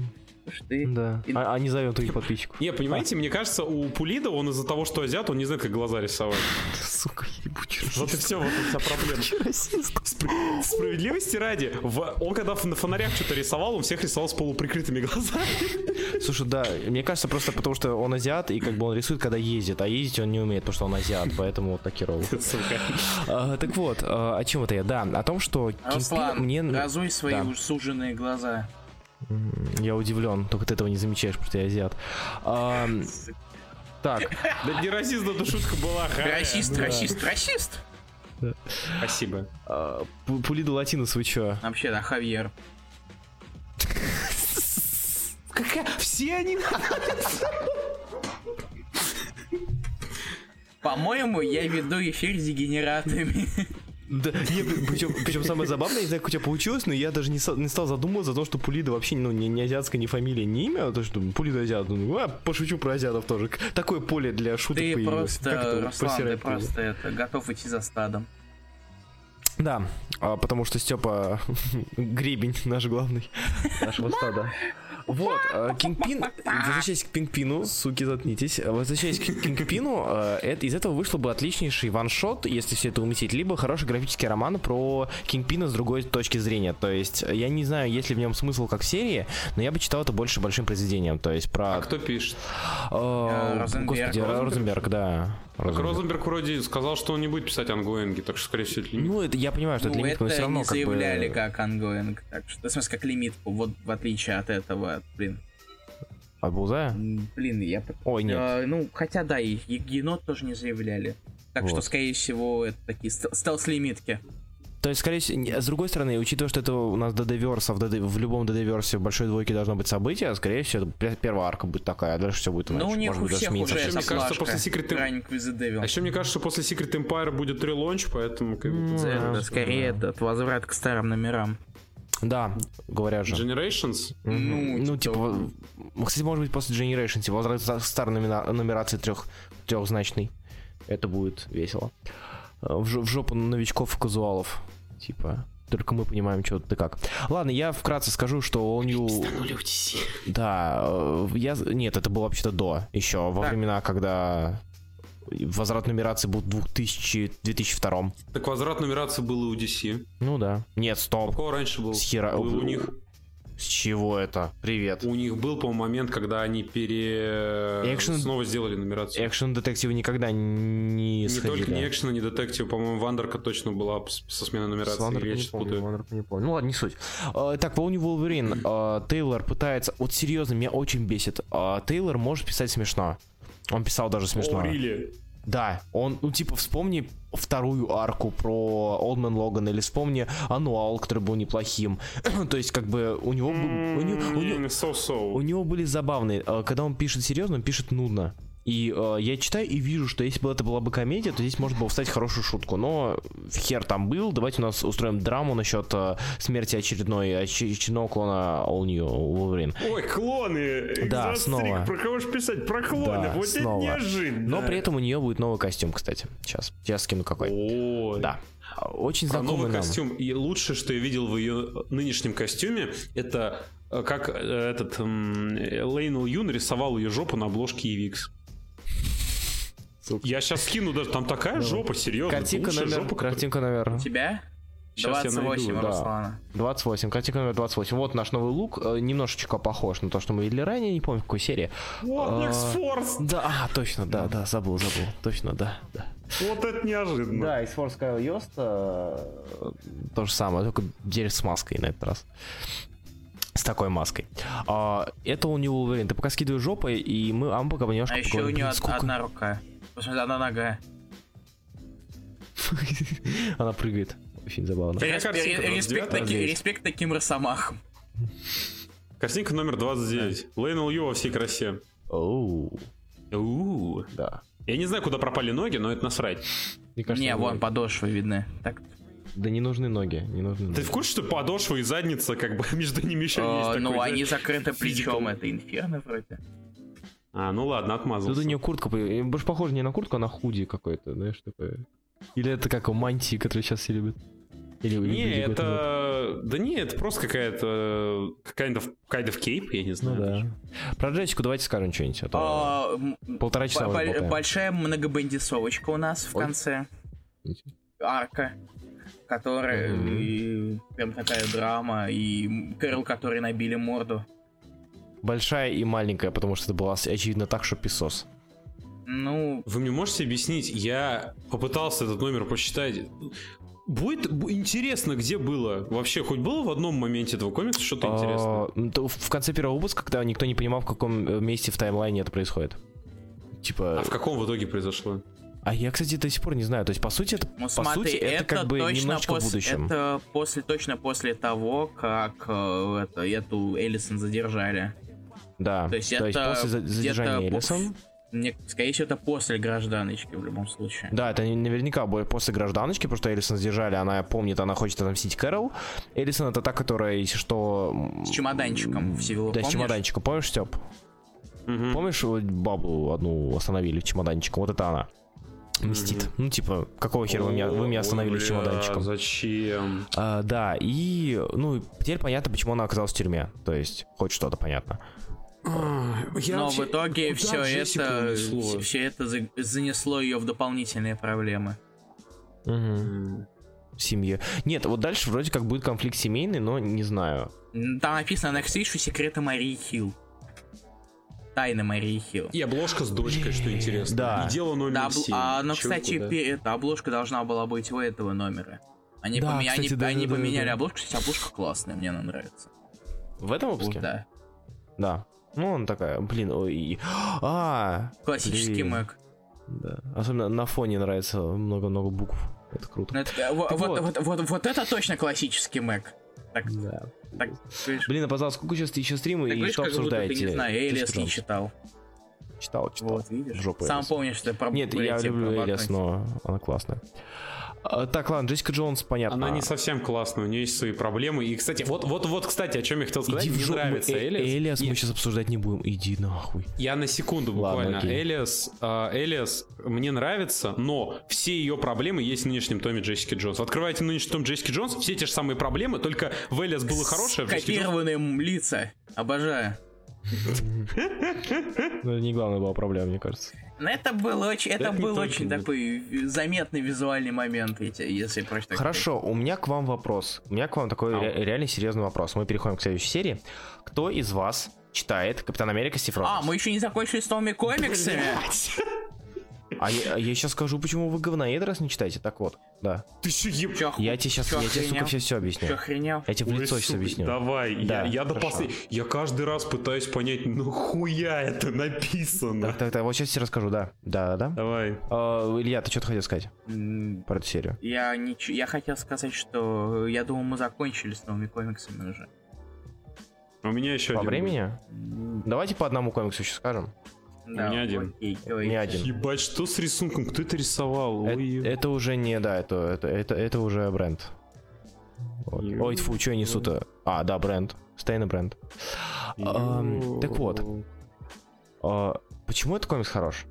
Что ты... Да. И- А, а не зовем твоих подписчиков. Не, понимаете, мне кажется, у Пулида он из-за того, что азиат, он не знает, как глаза рисовать. Сука, ебучий Вот и все, вот вся проблема. Спр- Справедливости ради, в- он когда на фонарях что-то рисовал, он всех рисовал с полуприкрытыми глазами. Слушай, да, мне кажется, просто потому что он азиат, и как бы он рисует, когда ездит, а ездить он не умеет, потому что он азиат, поэтому вот так херово. Сука. А, Так вот, а, о чем это я? Да, о том, что Руслан, мне... разуй свои Да. уж суженные глаза. Я удивлен, только ты этого не замечаешь, потому что я азиат. А, Так, Да не расист, но эта шутка была. Расист, расист, расист! Спасибо. а, Пу- Пулиду Латинус, вы чё? Вообще, да, Хавьер. Какая? Все они По-моему, я веду эфир с дегенератами. Да, не, причем, причем самое забавное, не знаю, как у тебя получилось, но я даже не, не стал задумываться о том, что Пулида вообще ну, не, не азиатская, не фамилия, не имя, а то, что Пулида азиат. Ну, а, пошучу про азиатов тоже. Такое поле для шуток Ты появилось. Как просто, это Руслан, ты просто это, готов идти за стадом. Да, а, потому что Степа гребень наш главный нашего стада. Вот, Кингпин, возвращаясь к Пингпину, суки, заткнитесь, возвращаясь к Кингпину, а, это, из этого вышло бы отличнейший ваншот, если все это уместить, либо хороший графический роман про Кингпина с другой точки зрения, то есть я не знаю, есть ли в нем смысл как серии, но я бы читал это больше большим произведением, то есть про... А кто пишет? Э. Господи? Розенберг, да. Розенберг. Розенберг вроде сказал, что он не будет писать ongoing и, так что, скорее всего, это лимит. Ну, это, я понимаю, что это Ну, лимит, но это все равно не как бы... заявляли как ongoing. Так что, в смысле, как лимитку, вот в отличие от этого, блин. От Булзая? Блин, я... Ой, нет. Э, ну, хотя да, и енот тоже не заявляли. Так что, Вот. скорее всего, это такие стел- стелс-лимитки. То есть, скорее всего, с другой стороны, учитывая, что это у нас ДД-верс, а в, DD в любом ДД-версе в большой двойке должно быть событие, скорее всего, первая арка будет такая, а дальше все будет иначе. Но Ну, у них Может у быть, всех уже мне кажется, после Secret. А еще мне кажется, что после Secret Empire будет релонч, поэтому как тут- М, Это скорее этот возврат к старым номерам. Да, говорят же. Generations. Мгм. Ну, Ну, типа типа, кстати, может быть, после Generation, типа, возврат к старой номина- нумерации трех, трехзначной. Это будет весело. Э, В, жо- в жопу новичков и казуалов. Типа, только мы понимаем, что ты как. Ладно, я вкратце скажу, что All New... Да, э, я... Нет, это было вообще-то до. Еще, во Так. времена, когда возврат нумерации был в 2000... 2002. Так возврат нумерации был и у DC. Ну да. Нет, У стоп. кого раньше был? С хера- Был у них. С чего это? Привет. У них был, по-моему, момент, когда они пере... Экшен- снова сделали нумерацию. Экшен детективы никогда не Не сходили. только не экшена, не детектив, по-моему, Вандерка точно была со сменой нумерации. Вандером или я не сейчас помню. Вандером не помню. Ну ладно, не суть. А, так, Волни Волверин. а, Тейлор пытается... Вот серьезно, меня очень бесит. А, Тейлор может писать смешно. Он писал даже смешно. О, really? Да, он, ну, типа, вспомни вторую арку про Олдмен Логан или вспомни Ануал, который был неплохим. То есть, как бы, у него, был- у, него, у него- М, So-so. у него были забавные. э, Когда он пишет серьезно, он пишет нудно. И э, я читаю и вижу, что если бы это была бы комедия, то здесь можно было встать хорошую шутку. Но хер там был. Давайте у нас устроим драму насчет э, смерти очередной оч- очередного клона All New Wolverine. Ой, клоны! Да, Экзострик, снова. Про кого же писать? Про клоны, Да, вот снова. это неожиданно. Но при этом у нее будет новый костюм, кстати. Сейчас. Сейчас скину какой. Ой. Да. Очень Про знакомый новый нам. костюм. И лучшее, что я видел в ее нынешнем костюме, это э, как э, этот Лейнел Юн рисовал ее жопу на обложке EVX. Я сейчас скину даже, там такая жопа, серьезно. Картинка номер. жопа, Картинка номер. тебя? Я 28 найду, у да. Руслана. 28. Картинка номер 28. Вот наш новый лук. э, Немножечко похож на то, что мы видели ранее. Не помню, в какой серии. Вот, А, X-Force! Да, а, точно, да, да, забыл, забыл. Точно, да, да. Вот это неожиданно. Да, из Force Kyle Yost то же самое, только теперь с маской на этот раз. С такой маской. А, это у него Wolverine. Ты пока скидываешь жопой, и мы, а мы пока немножко А еще у поговорим, нее блин, сколько- одна рука. Смысле, одна нога. Она прыгает. Очень забавно. Респект 29? таки- 29. респект таким росомахам. Картинка номер 29. Лейнел Ю во всей красе. Оу, да. Я не знаю, куда пропали ноги, но это насрать. Мне кажется, Не, вон подошвы видны. Так, Да не нужны ноги, не нужны ноги. Ты в курсе, что подошва и задница, как бы между ними еще э, есть такой, ну, они знаешь, закрыты плечом, это инферно вроде. А, ну ладно, Тут отмазался. у нее куртка, больше похоже не на куртку, а на худи какой-то, знаешь, такое. Или это как у мантии, которые сейчас все любят. Или Не, это... Да не, это просто какая-то... Kind of, kind of cape, я не Ну знаю. да. Про Джессику давайте скажем что-нибудь. а то А, Полтора часа болтаем. Большая многобандисовочка у нас в Ой. конце. Арка. Которая и прям такая драма, и Кэрол, который набили морду. Большая и маленькая, потому что это было очевидно так, что песос. Ну, Вы мне можете объяснить? Я попытался этот номер посчитать. Будет интересно, где было. Вообще, хоть было в одном моменте этого комикса что-то интересное? А, то в конце первого выпуска, когда никто не понимал, в каком э, месте в таймлайне это происходит. Типа... А в каком в итоге произошло? А я, кстати, до сих пор не знаю. То есть, по сути, это, ну по смотри, сути, это, как бы точно немножечко в пос- будущем. Это после, точно после того, как э, это, эту Элисон задержали. Да. то есть это после за- задержания Элисон. Мне, скорее всего, это после гражданочки в любом случае. Да, это наверняка будет после гражданочки, потому что Элисон задержали, она помнит, она хочет отомстить Кэрол. Элисон это та, которая, если что... С чемоданчиком в Сивилу, Да, с помнишь? чемоданчиком. Помнишь, Степ? Мгм. Помнишь, бабу одну остановили чемоданчиком? Вот это она. Мстит. Ну, типа, какого хера вы меня, вы меня остановили Ой, бля, чемоданчиком? Зачем? А, да, и, ну, теперь понятно, почему она оказалась в тюрьме. То есть, хоть что-то понятно. Я Но вообще- в итоге все это, унесло? все это за- занесло ее в дополнительные проблемы. М. В семье. Нет, вот дальше вроде как будет конфликт семейный, но не знаю. Там написано Next Issue секреты Марии Хилл. Тайны Марии Хилл. И обложка с дочкой, что интересно. Да. И дело номер Да, обл- 7. а, но, Чё, кстати, куда? пе- эта обложка должна была быть у этого номера. Они, Да, поменя- кстати, они- да, они да, да, поменяли да. обложку. Кстати, обложка классная, мне она нравится. В этом Вот, выпуске? да. Да. Ну, он такая, блин, ой. А, Классический Блин. Мэг. да. Особенно на фоне нравится много-много букв. Это круто. Ну, это- э, во- Так вот, вот. вот, вот, вот это точно классический Мэг. Так, Да. Так, говоришь, Блин, а пожалуйста, сколько сейчас еще стримы так и говоришь, что как будто ты, обсуждаете? не знаю, Элиас Джессика не читал. Читал, читал. Вот, видишь? В жопу Сам помнишь, что про Нет, я люблю. Элиас, но она классная. А, так, ладно, Джессика Джонс, понятно. Она не совсем классная, у нее есть свои проблемы. И, кстати, вот, вот, вот, кстати, о чем я хотел сказать. Иди Мне нравится Э- Элиас. Элиас мы сейчас обсуждать не будем. Иди нахуй. Я на секунду буквально. Элиас, а, Элиас мне нравится, но все ее проблемы есть в нынешнем томе Джессики Джонс. Вы Открываете нынешний том Джессики Джонс, все те же самые проблемы, только в Элиас было хорошее, Джонс- Копированные лица. Обожаю. Ну, это не главная была проблема, мне кажется. Но Ну, это был очень, это был очень нет. такой заметный визуальный момент, если, просто так Хорошо, у меня к вам вопрос. У меня к вам такой ре- реально серьезный вопрос. Мы переходим к следующей серии. Кто из вас читает Капитан Америка Стив А, Роджерс? мы еще не закончили с новыми комиксами. А я, я сейчас скажу, почему вы говноед, раз не читаете. Так вот, да. Ты что, еб... Чё, Я тебе сейчас, чё, я тебе, сука, все, все Чё, объясню. охренел? Я тебе в Ой, лицо сейчас сука, объясню. Давай, Да, я, я до послед... Я каждый раз пытаюсь понять, ну хуя это написано. Так, так, так, вот сейчас тебе расскажу, да. Да, да. Давай. А, Илья, ты что-то хотел сказать М, про эту серию? Я ничего, я хотел сказать, что я думал, мы закончили с новыми комиксами уже. А У меня еще По один времени? М, Давайте по одному комиксу еще скажем. Да, меня один. окей, Не давайте. один. Ебать, что с рисунком? Кто это рисовал? Э- Ой, Это, уже не, да, это, это, это, это уже бренд. Вот. Ой, фу, что я несу-то? А, да, бренд. Стейна бренд. Ам, так вот. А, почему этот комикс хорош?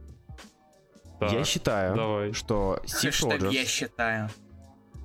Так, Я считаю, давай. что Стив Хэштег Роджерс... я считаю.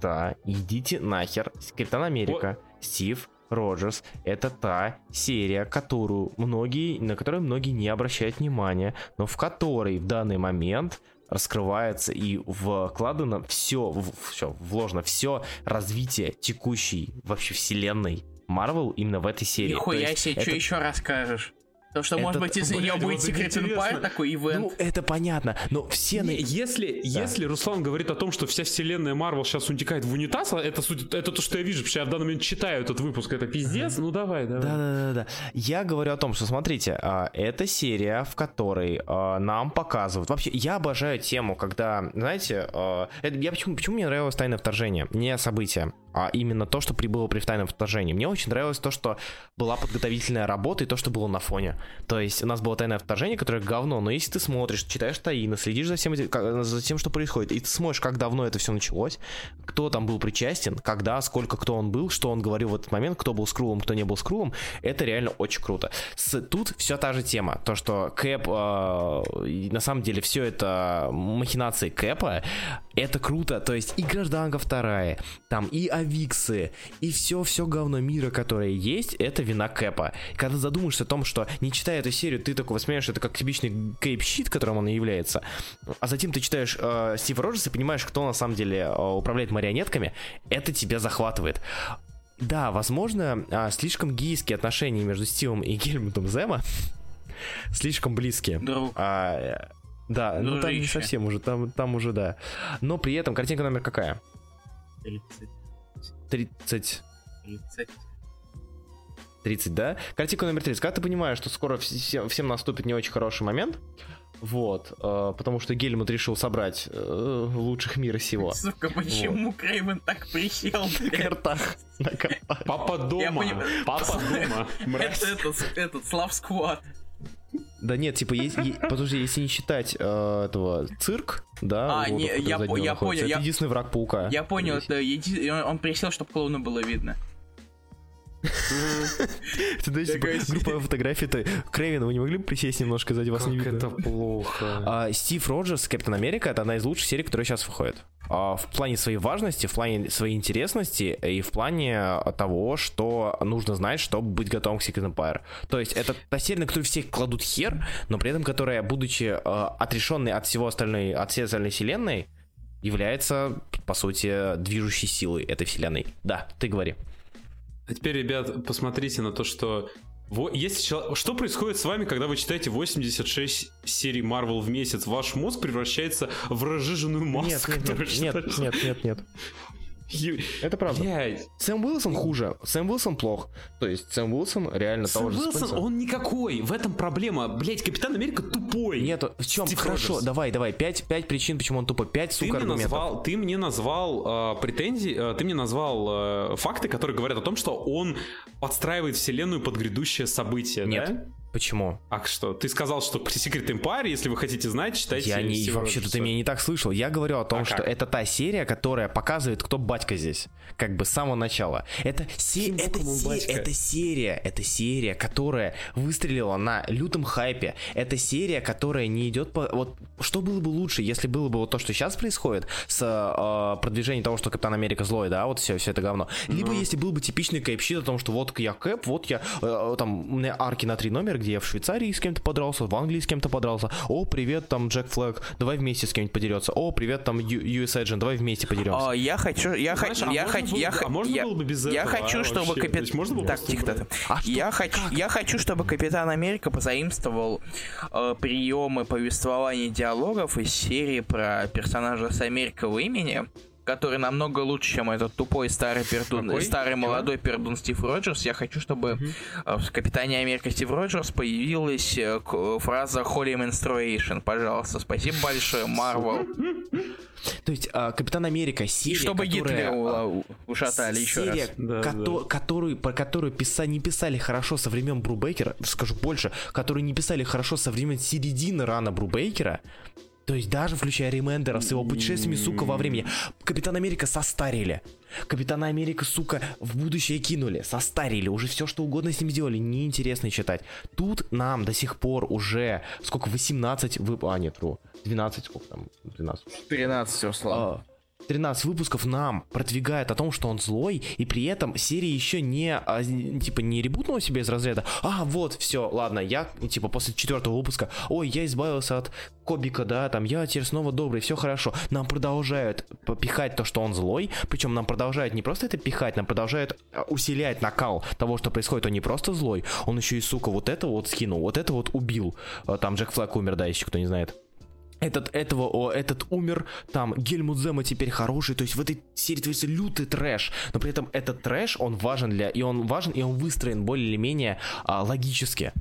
Да, идите нахер. Капитан Америка, Стив Роджерс это та серия, которую многие, на которую многие не обращают внимания, но в которой в данный момент раскрывается и вкладано все, все вложено все развитие текущей вообще вселенной Марвел именно в этой серии. Нихуя себе, это- что еще расскажешь? То, что, может это- быть, из-за нее блядь, будет интересно. Empire, такой ивент. Ну, это понятно, но все... на- Не, если, если Руслан говорит о том, что вся вселенная Марвел сейчас утекает в унитаз, а это, суть- это то, что я вижу, потому что я в данный момент читаю этот выпуск, это пиздец, ну давай, давай. Да, да, да, да. Я говорю о том, что смотрите, а, это серия, в которой а, нам показывают. Вообще, я обожаю тему, когда, знаете, а, это- я почему, почему мне нравилось тайное вторжение? Не событие, а именно то, что прибыло при тайном вторжении. Мне очень нравилось то, что была подготовительная работа и то, что было на фоне. То есть у нас было тайное вторжение, которое говно, но если ты смотришь, читаешь таины, следишь за всем, за тем, что происходит, и ты смотришь, как давно это все началось, кто там был причастен, когда, сколько кто он был, что он говорил в этот момент, кто был скрулом, кто не был скрулом, это реально очень круто. С, тут все та же тема, то, что Кэп, э, на самом деле все это махинации Кэпа, это круто, то есть и Гражданка вторая, там и Авиксы, и все-все говно мира, которое есть, это вина Кэпа. Когда задумаешься о том, что не читая эту серию, ты такой воспринимаешь это как типичный Кэп-щит, которым он и является, а затем ты читаешь э, Стива Роджерса и понимаешь, кто на самом деле э, управляет марионетками, это тебя захватывает. Да, возможно, а, слишком гейские отношения между Стивом и Гельмутом Зема слишком близкие. Друг. А, э, да, ну там не совсем уже, там, там уже да. Но при этом картинка номер какая? 30, 30, 30. 30, да? Картинка номер 30. Когда ты понимаешь, что скоро всем, всем наступит не очень хороший момент, вот, э, потому что Гельмут решил собрать э, лучших мира сего. Сука, почему Крейвен так присел? На картах. На картах. Папа дома, папа дома, этот, этот, Слав Сквад. Да нет, типа, есть, е- подожди, если не считать э, этого цирк, да, А, вот, не, я по- я находится, понял, это я- единственный враг паука. Я понял, Здесь. это еди- он, он присел, чтобы клоуна было видно. Ты знаешь, типа, групповая фотография, Крейвен, вы не могли бы присесть немножко сзади вас не Как видно? это плохо. А, Стив Роджерс, Капитан Америка, это одна из лучших серий, которая сейчас выходит. А, в плане своей важности, в плане своей интересности и в плане того, что нужно знать, чтобы быть готовым к Secret Empire. То есть это та серия, на которую все кладут хер, но при этом которая, будучи отрешенной от всего остальной, от всей остальной вселенной, является, по сути, движущей силой этой вселенной. Да, ты говори. А теперь, ребят, посмотрите на то, что... Если Что происходит с вами, когда вы читаете 86 серий Marvel в месяц? Ваш мозг превращается в разжиженную массу, Нет, нет, которая нет, нет, нет, нет. Это правда. Блядь. Сэм Уилсон хуже. Сэм Уилсон плох. То есть Сэм Уилсон реально Сэм того же Уилсон, Спенса. он никакой. В этом проблема. Блять, Капитан Америка тупой. Нет, в чем? Стив Хорошо, Роджерс. давай, давай. Пять, пять причин, почему он тупо. Пять, Ты сука, мне, аргументов. назвал, ты мне назвал э, претензии, э, ты мне назвал э, факты, которые говорят о том, что он подстраивает вселенную под грядущее событие, Нет. да? Почему? А что? Ты сказал, что при Secret Empire, если вы хотите знать, читайте Я не, вообще-то Роджерса. ты меня не так слышал. Я говорю о том, А что как? это та серия, которая показывает, кто батька здесь. Как бы с самого начала. Это, се- это, се- это серия, это серия, которая выстрелила на лютом хайпе. Это серия, которая не идет по... Вот что было бы лучше, если было бы вот то, что сейчас происходит с э, продвижением того, что Капитан Америка злой, да, вот все, все это говно. Либо Ну. если был бы типичный кэп-щит о том, что вот я кэп, вот я, э, там, у меня арки на три номера, где я в Швейцарии с кем-то подрался, в Англии с кем-то подрался. О, привет, там Джек Флэг, давай вместе с кем-нибудь подерется. О, привет, там US Agent, давай вместе подеремся. А, я хочу, я хочу, я хочу, я хочу, я хочу, чтобы капитан, так тихо, а я хочу, я хочу, чтобы Капитан Америка позаимствовал э, приемы повествования диалогов из серии про персонажа с Америкового имени который намного лучше, чем этот тупой старый пердун, Какой? старый молодой пердун Стив Роджерс. Я хочу, чтобы mm-hmm. в Капитане Америка Стив Роджерс появилась э, фраза Holy Menstruation. Пожалуйста, спасибо большое, Марвел. То есть а, Капитан Америка серия, И чтобы которая, Гитлера ушатали еще серия, раз. Да, кото- да. Которую, про которую писа- не писали хорошо со времен Брубейкера, скажу больше, которую не писали хорошо со времен середины рана Брубейкера, то есть даже включая Ремендера с его путешествиями, сука, во времени. Капитан Америка состарили. Капитана Америка, сука, в будущее кинули, состарили, уже все что угодно с ним сделали, неинтересно читать. Тут нам до сих пор уже, сколько, 18 вып... А, нет, ру, 12, сколько там, 12. 13, Руслан. 13 выпусков нам продвигает о том, что он злой, и при этом серия еще не, а, типа, не ребутнула себе из разряда, а, вот, все, ладно, я, типа, после четвертого выпуска, ой, я избавился от Кобика, да, там, я теперь снова добрый, все хорошо. Нам продолжают пихать то, что он злой, причем нам продолжают не просто это пихать, нам продолжают а, усилять накал того, что происходит, он не просто злой, он еще и, сука, вот это вот скинул, вот это вот убил. А, там Джек Флаг умер, да, если кто не знает этот, этого, о, этот умер, там, Гельмут Зема теперь хороший, то есть в этой серии творится лютый трэш, но при этом этот трэш, он важен для, и он важен, и он выстроен более или менее а, логически.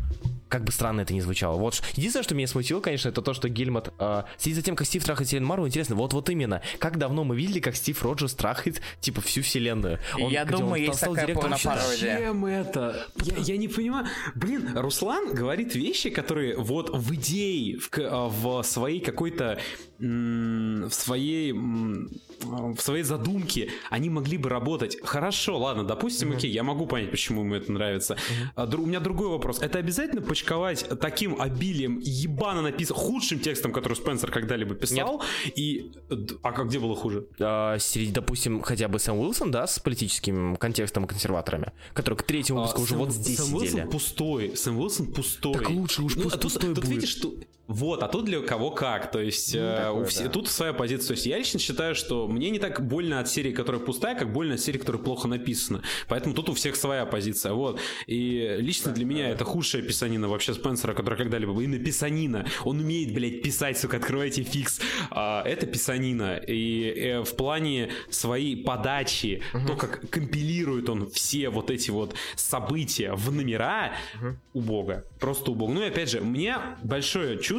Как бы странно это ни звучало. Вот единственное, что меня смутило, конечно, это то, что Гельмот э, следит за тем, как Стив трахает Селен Марвел. Интересно, вот вот именно, как давно мы видели, как Стив Роджерс трахает, типа, всю вселенную. Он, Я думаю, он есть стал, такая порнопародия. Зачем это? Я, я не понимаю. Блин, Руслан говорит вещи, которые вот в идее, в, а, в своей какой-то в своей в своей задумке они могли бы работать. Хорошо, ладно, допустим, mm-hmm. окей, я могу понять, почему ему это нравится. Mm-hmm. у меня другой вопрос. Это обязательно почковать таким обилием ебано написано худшим текстом, который Спенсер когда-либо писал? Нет. И а как где было хуже? А, среди, допустим, хотя бы Сэм Уилсон, да, с политическим контекстом и консерваторами, который к третьему выпуску а, уже Сэм, вот здесь Сэм сидели. Уилсон пустой. Сэм Уилсон пустой. Так лучше уж ну, пусть а пустой тут, будет. Тут видишь, что вот, а тут для кого как. То есть, ну, э, такое, все, да. тут своя позиция. То есть, я лично считаю, что мне не так больно от серии, которая пустая, как больно от серии, которая плохо написана. Поэтому тут у всех своя позиция. Вот. И лично да, для меня да. это худшая писанина вообще Спенсера, которая когда-либо была. Именно писанина. Он умеет, блядь, писать, сука, открывайте фикс. А, это писанина. И э, в плане своей подачи, угу. то, как компилирует он все вот эти вот события в номера, угу. убого. Просто убого. Ну и опять же, мне большое чувство,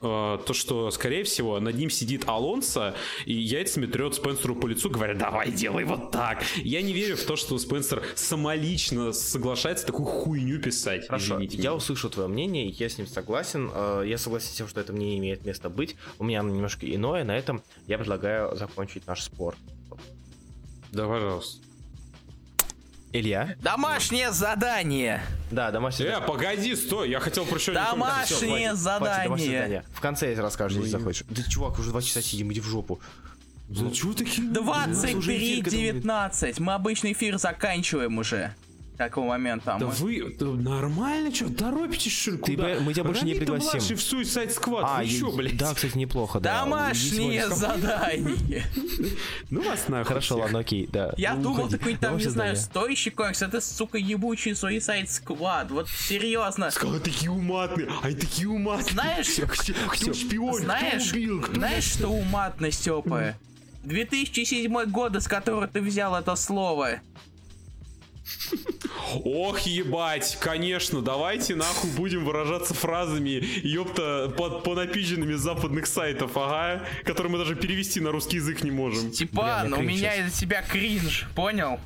э, то, что, скорее всего, над ним сидит Алонсо и яйцами трет Спенсеру по лицу, говоря, давай, делай вот так. Я не верю в то, что Спенсер самолично соглашается такую хуйню писать. Хорошо, Извините я меня. услышу твое мнение, я с ним согласен. Э, я согласен с тем, что это мне имеет место быть. У меня оно немножко иное. На этом я предлагаю закончить наш спор. Да, пожалуйста. Илья? Домашнее задание. Да, домашнее задание. Э, погоди, стой, я хотел про что Домашнее задание. В конце я расскажу, если захочешь. Да, чувак, уже два часа сидим, иди в жопу. Да чего такие? 23.19. Мы обычный эфир заканчиваем уже такого момента. Да мы... вы да нормально, что, торопитесь, что ли, куда? Ты, мы тебя больше не пригласим. младший в Suicide Squad, а, вы чё, блядь? Да, кстати, неплохо, да. Домашнее задание. Ну вас нахуй. Хорошо, ладно, окей, да. Я думал, такой там, не знаю, стоящий комикс, это, сука, ебучий Suicide Squad, вот серьезно. Сказал, такие уматные, они такие уматные. Знаешь, кто шпион, знаешь, знаешь, что уматно, Степа? 2007 год, с которого ты взял это слово. Ох, ебать, конечно, давайте нахуй будем выражаться фразами, ёпта, под, по напиченными западных сайтов, ага, которые мы даже перевести на русский язык не можем. Степан, у меня из-за себя кринж, понял?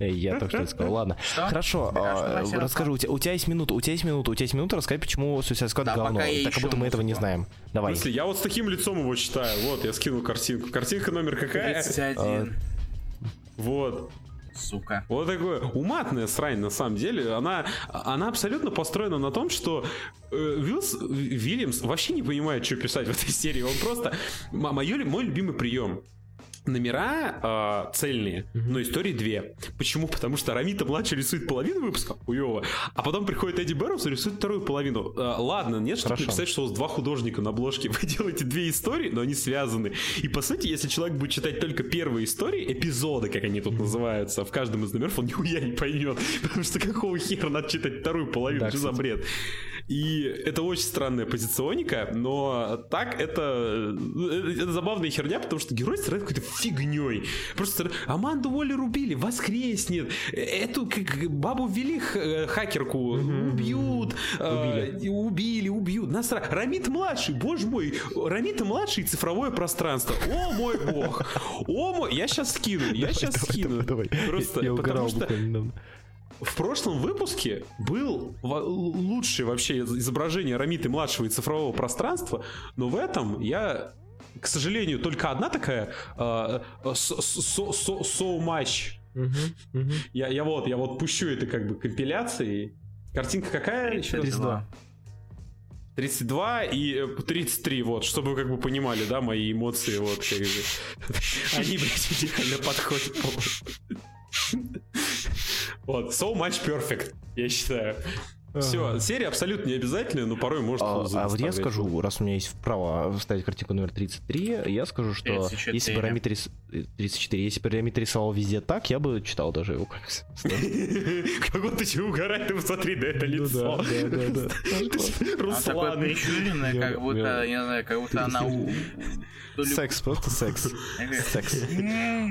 Эй, я только что сказал. Ладно. Что? Хорошо, а, расскажу. У тебя, у тебя есть минута, у тебя есть минута, у тебя есть минута, расскажи, почему Suicide Squad да, говно. Так будто мы этого не знаем. Давай. В я вот с таким лицом его читаю. Вот, я скинул картинку. Картинка номер какая? 31. А, вот. Сука. Вот такое уматная срань, на самом деле. Она, она абсолютно построена на том, что э, Вилс, Вильямс вообще не понимает, что писать в этой серии. Он просто... Мой, мой любимый прием номера э, цельные, но истории две. Почему? Потому что Рамита младший рисует половину выпуска, уёво, а потом приходит Эдди Бэрроуз и рисует вторую половину. Э, ладно, нет, что представить, что у вас два художника на обложке, вы делаете две истории, но они связаны. И по сути, если человек будет читать только первые истории, эпизоды, как они тут называются, в каждом из номеров, он нихуя не поймет. Потому что какого хера надо читать вторую половину, да, что кстати. за бред? И это очень странная позиционика, но так это, э, это забавная херня, потому что герой страдает какой-то фигней. Просто Аманду Уоллер убили, воскреснет. Эту как, бабу ввели э, хакерку, убьют. Убили. Э, убили, убьют. Насра... Рамит младший, боже мой. Рамит младший цифровое пространство. О мой бог. О мой... Я сейчас скину, я сейчас скину. Просто потому что... В прошлом выпуске был лучшее вообще изображение Рамиты младшего и цифрового пространства, но в этом я к сожалению, только одна такая uh, so, so, so, so much. Uh-huh, uh-huh. Я, я вот, я вот пущу это как бы компиляцией. Картинка какая? 32. 32 и 33, вот, чтобы вы как бы понимали, да, мои эмоции, вот, как бы. Они, блядь, идеально подходят. Вот, so much perfect, я считаю. Все, серия абсолютно не обязательная, но порой может А, а вот я скажу, раз у меня есть право ставить картинку номер 33, я скажу, что 34. если бы Рамит рис... 34, если бы Рамит рисовал везде так, я бы читал даже его комикс. Как будто чего угорать, ты посмотри на это ну лицо. Да, да, да. Руслан. прищуренное, как будто, не знаю, как будто она Секс, просто секс. Секс.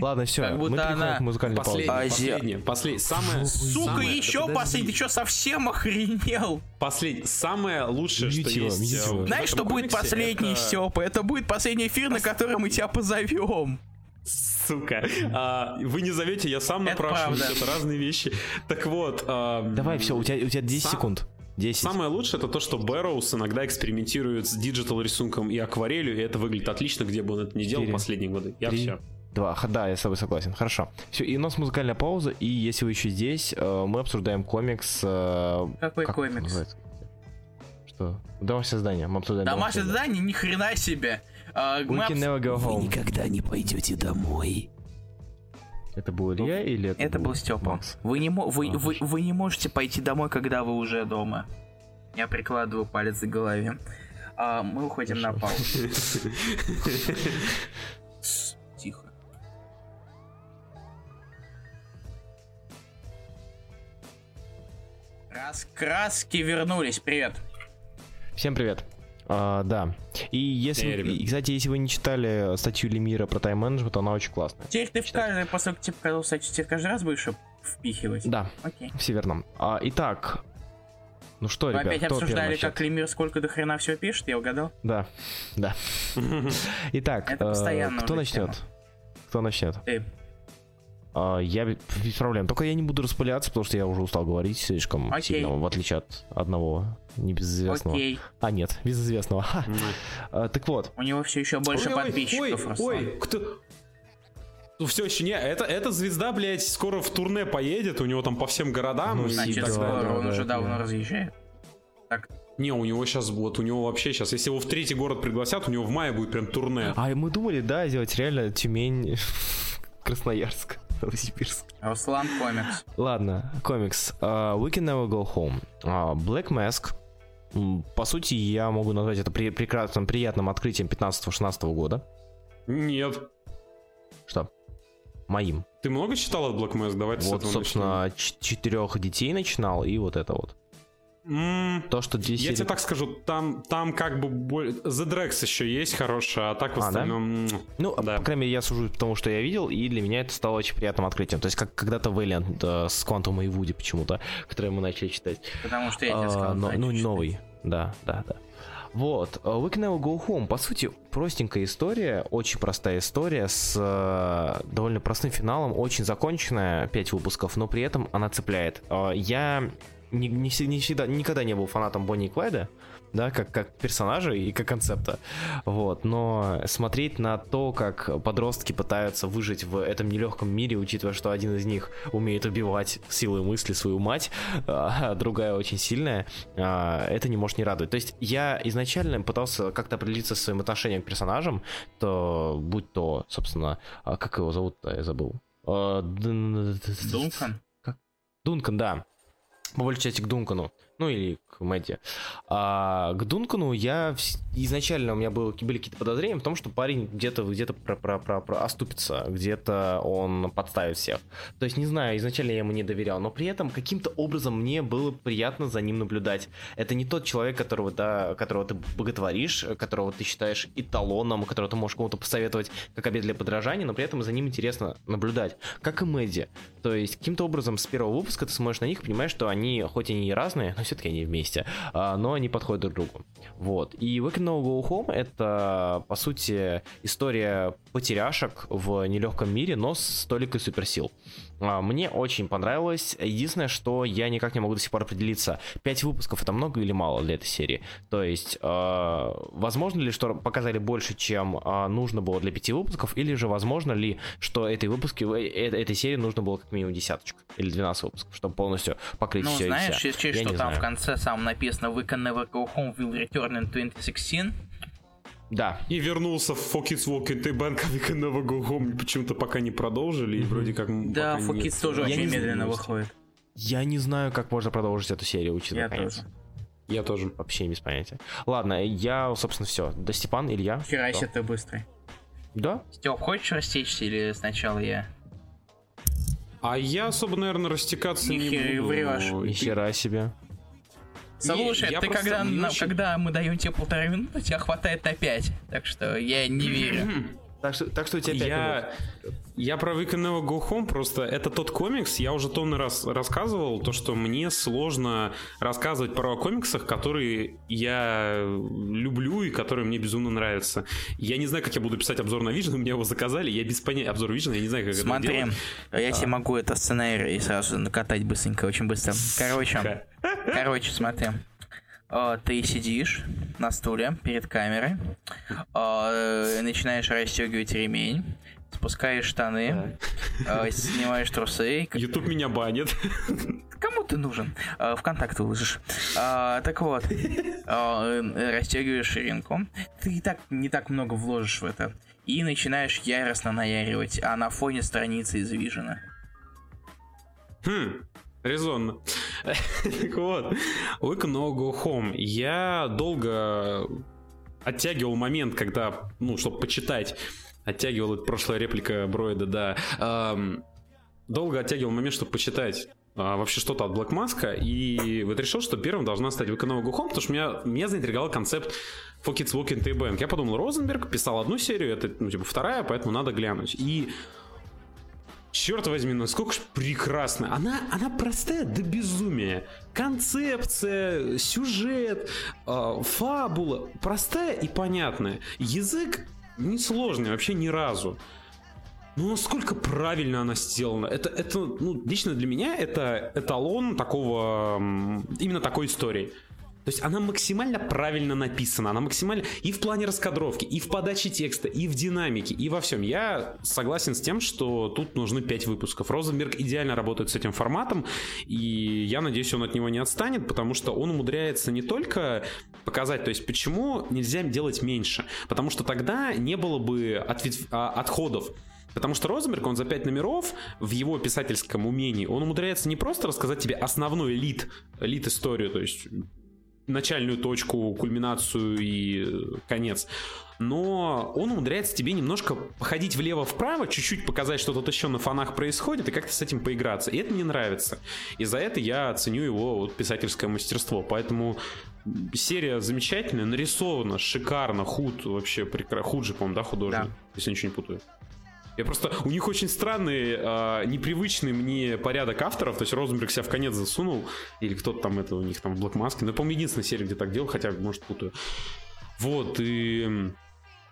Ладно, все, мы переходим к музыкальной паузе. Последнее, последнее, самое... Сука, еще последний, ты что, совсем охренел? Последнее, самое лучшее, что есть. Э, Знаешь, что будет последний, Степа? Это будет последний эфир, на который мы тебя позовем. Сука. А, вы не зовете, я сам напрашиваюсь. Это, разные вещи. Так вот. А, Давай, все, у тебя, у тебя 10 секунд. 10. Самое лучшее это то, что Бэрроуз иногда экспериментирует с digital рисунком и акварелью, и это выглядит отлично, где бы он это не делал 4, последние годы. Я 3, все. Два. Да, я с тобой согласен. Хорошо. Все, и у нас музыкальная пауза, и если вы еще здесь, э, мы обсуждаем комикс. Э, Какой как комикс? Называется? Что? Домашнее задание. Мы обсуждаем домашнее задание, ни хрена себе. Uh, We can never go home. Вы никогда не пойдете домой. Это был Илья или это, это был, был Степа? Макс? Вы не, вы, а, вы, вы не можете пойти домой, когда вы уже дома. Я прикладываю палец к голове. А, мы уходим Хорошо. на паузу. Тихо. Раскраски вернулись. Привет. Всем привет. А, да. И если, э, и, кстати, если вы не читали статью Лемира про тайм-менеджмент, она очень классная. Теперь ты в каждый, поскольку тебе показал статью, тебе каждый раз будешь впихивать? Да. Окей. Все верно. А, итак, ну что, Вы ребят, опять обсуждали, как Лемир сколько до хрена все пишет, я угадал? Да, да. Итак, э, кто начнет? Кто начнет? Ты. Uh, я без проблем. Только я не буду распыляться, потому что я уже устал говорить слишком okay. сильно, в отличие от одного небезызвестного. Okay. А, нет, безызвестного. Mm. Uh, так вот. У него все еще больше ой, подписчиков. Ой, ой, кто? Ну все еще не, это, эта звезда, блядь, скоро в турне поедет, у него там по всем городам. Ну, значит, скоро, да, он да, уже да, давно да. разъезжает. Так. Не, у него сейчас, вот, у него вообще сейчас, если его в третий город пригласят, у него в мае будет прям турне. А мы думали, да, сделать реально Тюмень, Красноярск. Новосибирск. Руслан комикс. Ладно, комикс. Uh, We Can Never Go Home. Uh, Black Mask. По сути, я могу назвать это при прекрасным, приятным открытием 15-16 года. Нет. Что? Моим. Ты много читал от Black Mask? Давай Вот, собственно, четырех детей начинал, и вот это вот. Mm, То, что здесь... Я тебе так скажу, там, там как бы... Боль... The Drex еще есть хорошая, а так в а, остальном... Да? Ну, да. по крайней мере, я сужу потому, что я видел, и для меня это стало очень приятным открытием. То есть, как когда-то Valiant да, с Quantum и Woody почему-то, который мы начали читать. Потому что я тебе сказал, а, но, Ну, новый, да, да, да. Вот, We Can Never Go Home, по сути, простенькая история, очень простая история с э, довольно простым финалом, очень законченная, 5 выпусков, но при этом она цепляет. Э, я не, не, не всегда, никогда не был фанатом Бонни и Клайда, да, как, как персонажа и как концепта, вот, но смотреть на то, как подростки пытаются выжить в этом нелегком мире, учитывая, что один из них умеет убивать силой мысли свою мать, а другая очень сильная, а, это не может не радовать. То есть я изначально пытался как-то определиться своим отношением к персонажам, то будь то, собственно, а, как его зовут, я забыл. А, Дункан? Дункан, да. По большей части к Дункану. Ну или к Мэдди. А к Дункану я изначально у меня было, были какие-то подозрения в том, что парень где-то где-то про, про, про, про оступится, где-то он подставит всех. То есть не знаю, изначально я ему не доверял, но при этом каким-то образом мне было приятно за ним наблюдать. Это не тот человек, которого да, которого ты боготворишь, которого ты считаешь эталоном, которого ты можешь кому-то посоветовать как обед для подражания, но при этом за ним интересно наблюдать. Как и Мэдди. То есть каким-то образом с первого выпуска ты смотришь на них понимаешь, что они, хоть они и разные, но все-таки они вместе, а, но они подходят друг другу. Вот. И We Can Go Home это, по сути, история потеряшек в нелегком мире, но с толикой суперсил. А, мне очень понравилось. Единственное, что я никак не могу до сих пор определиться, 5 выпусков это много или мало для этой серии? То есть, э, возможно ли, что показали больше, чем э, нужно было для 5 выпусков, или же возможно ли, что этой выпуске, э, этой серии нужно было как минимум десяточку или 12 выпусков, чтобы полностью покрыть ну, все знаешь, и вся. если что там знаю. в конце сам написано «We can never go home, will return in 2016», да. И вернулся в For Kids Walk into Bank of Never Go Home. Почему-то пока не продолжили, и вроде как... Да, For Kids тоже очень медленно выходит. Я не знаю, как можно продолжить эту серию, учитывая Я конец. тоже. Я тоже. Вообще без понятия. Ладно, я, собственно, все. Да, Степан, Илья. Хера ты быстрый. Да? Степ, хочешь растечься или сначала я? А я особо, наверное, растекаться не, не буду. Врешь. Ни хера себе. Слушай, ты когда, на, когда мы даем тебе полторы минуты, тебя хватает на пять. Так что я не верю. Так что, так что у тебя 5 я, я про Weekend Go Home просто... Это тот комикс, я уже тонный раз рассказывал, то, что мне сложно рассказывать про комиксах, которые я люблю и которые мне безумно нравятся. Я не знаю, как я буду писать обзор на Vision, меня его заказали, я без понятия... Обзор Vision, я не знаю, как Смотри, это делать. я а. тебе могу это сценарий сразу накатать быстренько, очень быстро. Короче, короче, смотри. А, ты сидишь на стуле перед камерой, а, начинаешь расстегивать ремень, спускаешь штаны, а, снимаешь трусы. YouTube меня банит. Кому ты нужен? Вконтакте выложишь. Так вот, расстегиваешь ширинку. Ты и так не так много вложишь в это. И начинаешь яростно наяривать, а на фоне страницы из Vision. Хм, Резонно. так вот, We Can All Go Home. Я долго оттягивал момент, когда, ну, чтобы почитать, оттягивал, это прошлая реплика Броида, да, эм, долго оттягивал момент, чтобы почитать а, вообще что-то от Black Mask, и вот решил, что первым должна стать Go Home, потому что меня, меня заинтриговал концепт For Kids Walking Bank. Я подумал, Розенберг писал одну серию, это, ну, типа, вторая, поэтому надо глянуть. И черт возьми, насколько же прекрасно. Она, она простая до безумия. Концепция, сюжет, э, фабула простая и понятная. Язык несложный вообще ни разу. Но насколько правильно она сделана. Это, это ну, лично для меня это эталон такого, именно такой истории. То есть она максимально правильно написана, она максимально и в плане раскадровки, и в подаче текста, и в динамике, и во всем. Я согласен с тем, что тут нужны 5 выпусков. Розенберг идеально работает с этим форматом, и я надеюсь, он от него не отстанет, потому что он умудряется не только показать, то есть почему нельзя делать меньше, потому что тогда не было бы ответ... А, отходов. Потому что Розенберг, он за пять номеров в его писательском умении, он умудряется не просто рассказать тебе основной лид, лид историю, то есть начальную точку, кульминацию и э, конец. Но он умудряется тебе немножко походить влево-вправо, чуть-чуть показать, что тут еще на фонах происходит, и как-то с этим поиграться. И это мне нравится. И за это я ценю его вот, писательское мастерство. Поэтому серия замечательная, нарисована, шикарно, худ вообще прекрасно. Худ же, по-моему, да, художник? Да. Если ничего не путаю. Я просто... У них очень странный, э, непривычный мне порядок авторов. То есть Розенберг себя в конец засунул. Или кто-то там это у них там в Black Mask. Ну, по-моему, единственная серия, где так делал, хотя, может, путаю. Вот, и...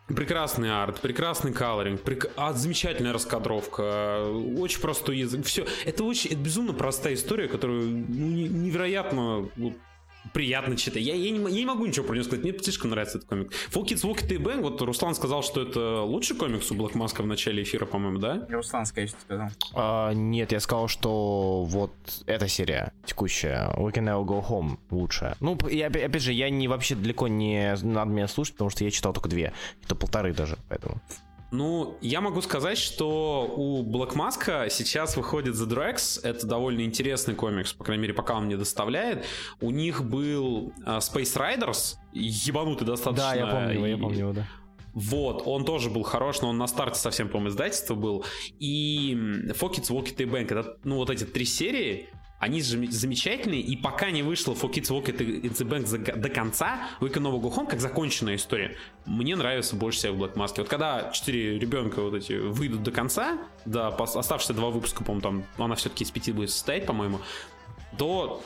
Прекрасный арт, прекрасный колоринг, прек... а, замечательная раскадровка, очень простой язык. Все, это очень, это безумно простая история, которую ну, невероятно приятно читать. Я, я, не, я не могу ничего про него сказать, мне слишком нравится этот комик. Full Kids Walk и Bang, вот Руслан сказал, что это лучший комикс у Black Mask в начале эфира, по-моему, да? Руслан, конечно, сказал. А, нет, я сказал, что вот эта серия текущая, We Can Never Go Home, лучшая. Ну, и опять, опять же, я не вообще далеко не надо меня слушать, потому что я читал только две, это полторы даже, поэтому... Ну, я могу сказать, что у Black Mask сейчас выходит The Drax. Это довольно интересный комикс, по крайней мере, пока он мне доставляет. У них был uh, Space Riders, ебанутый достаточно. Да, я помню его, я помню его, да. Вот, он тоже был хорош, но он на старте совсем, по-моему, издательства был. И Fokits, Walkit и Bank, это, ну, вот эти три серии, они замечательные, и пока не вышло For Kids Walk in the Bank до конца, Can Never Go Home, как законченная история, мне нравится больше всего в Black Mask. Вот когда четыре ребенка вот эти выйдут до конца, да, оставшиеся два выпуска, по-моему, там, она все-таки из пяти будет состоять, по-моему, то,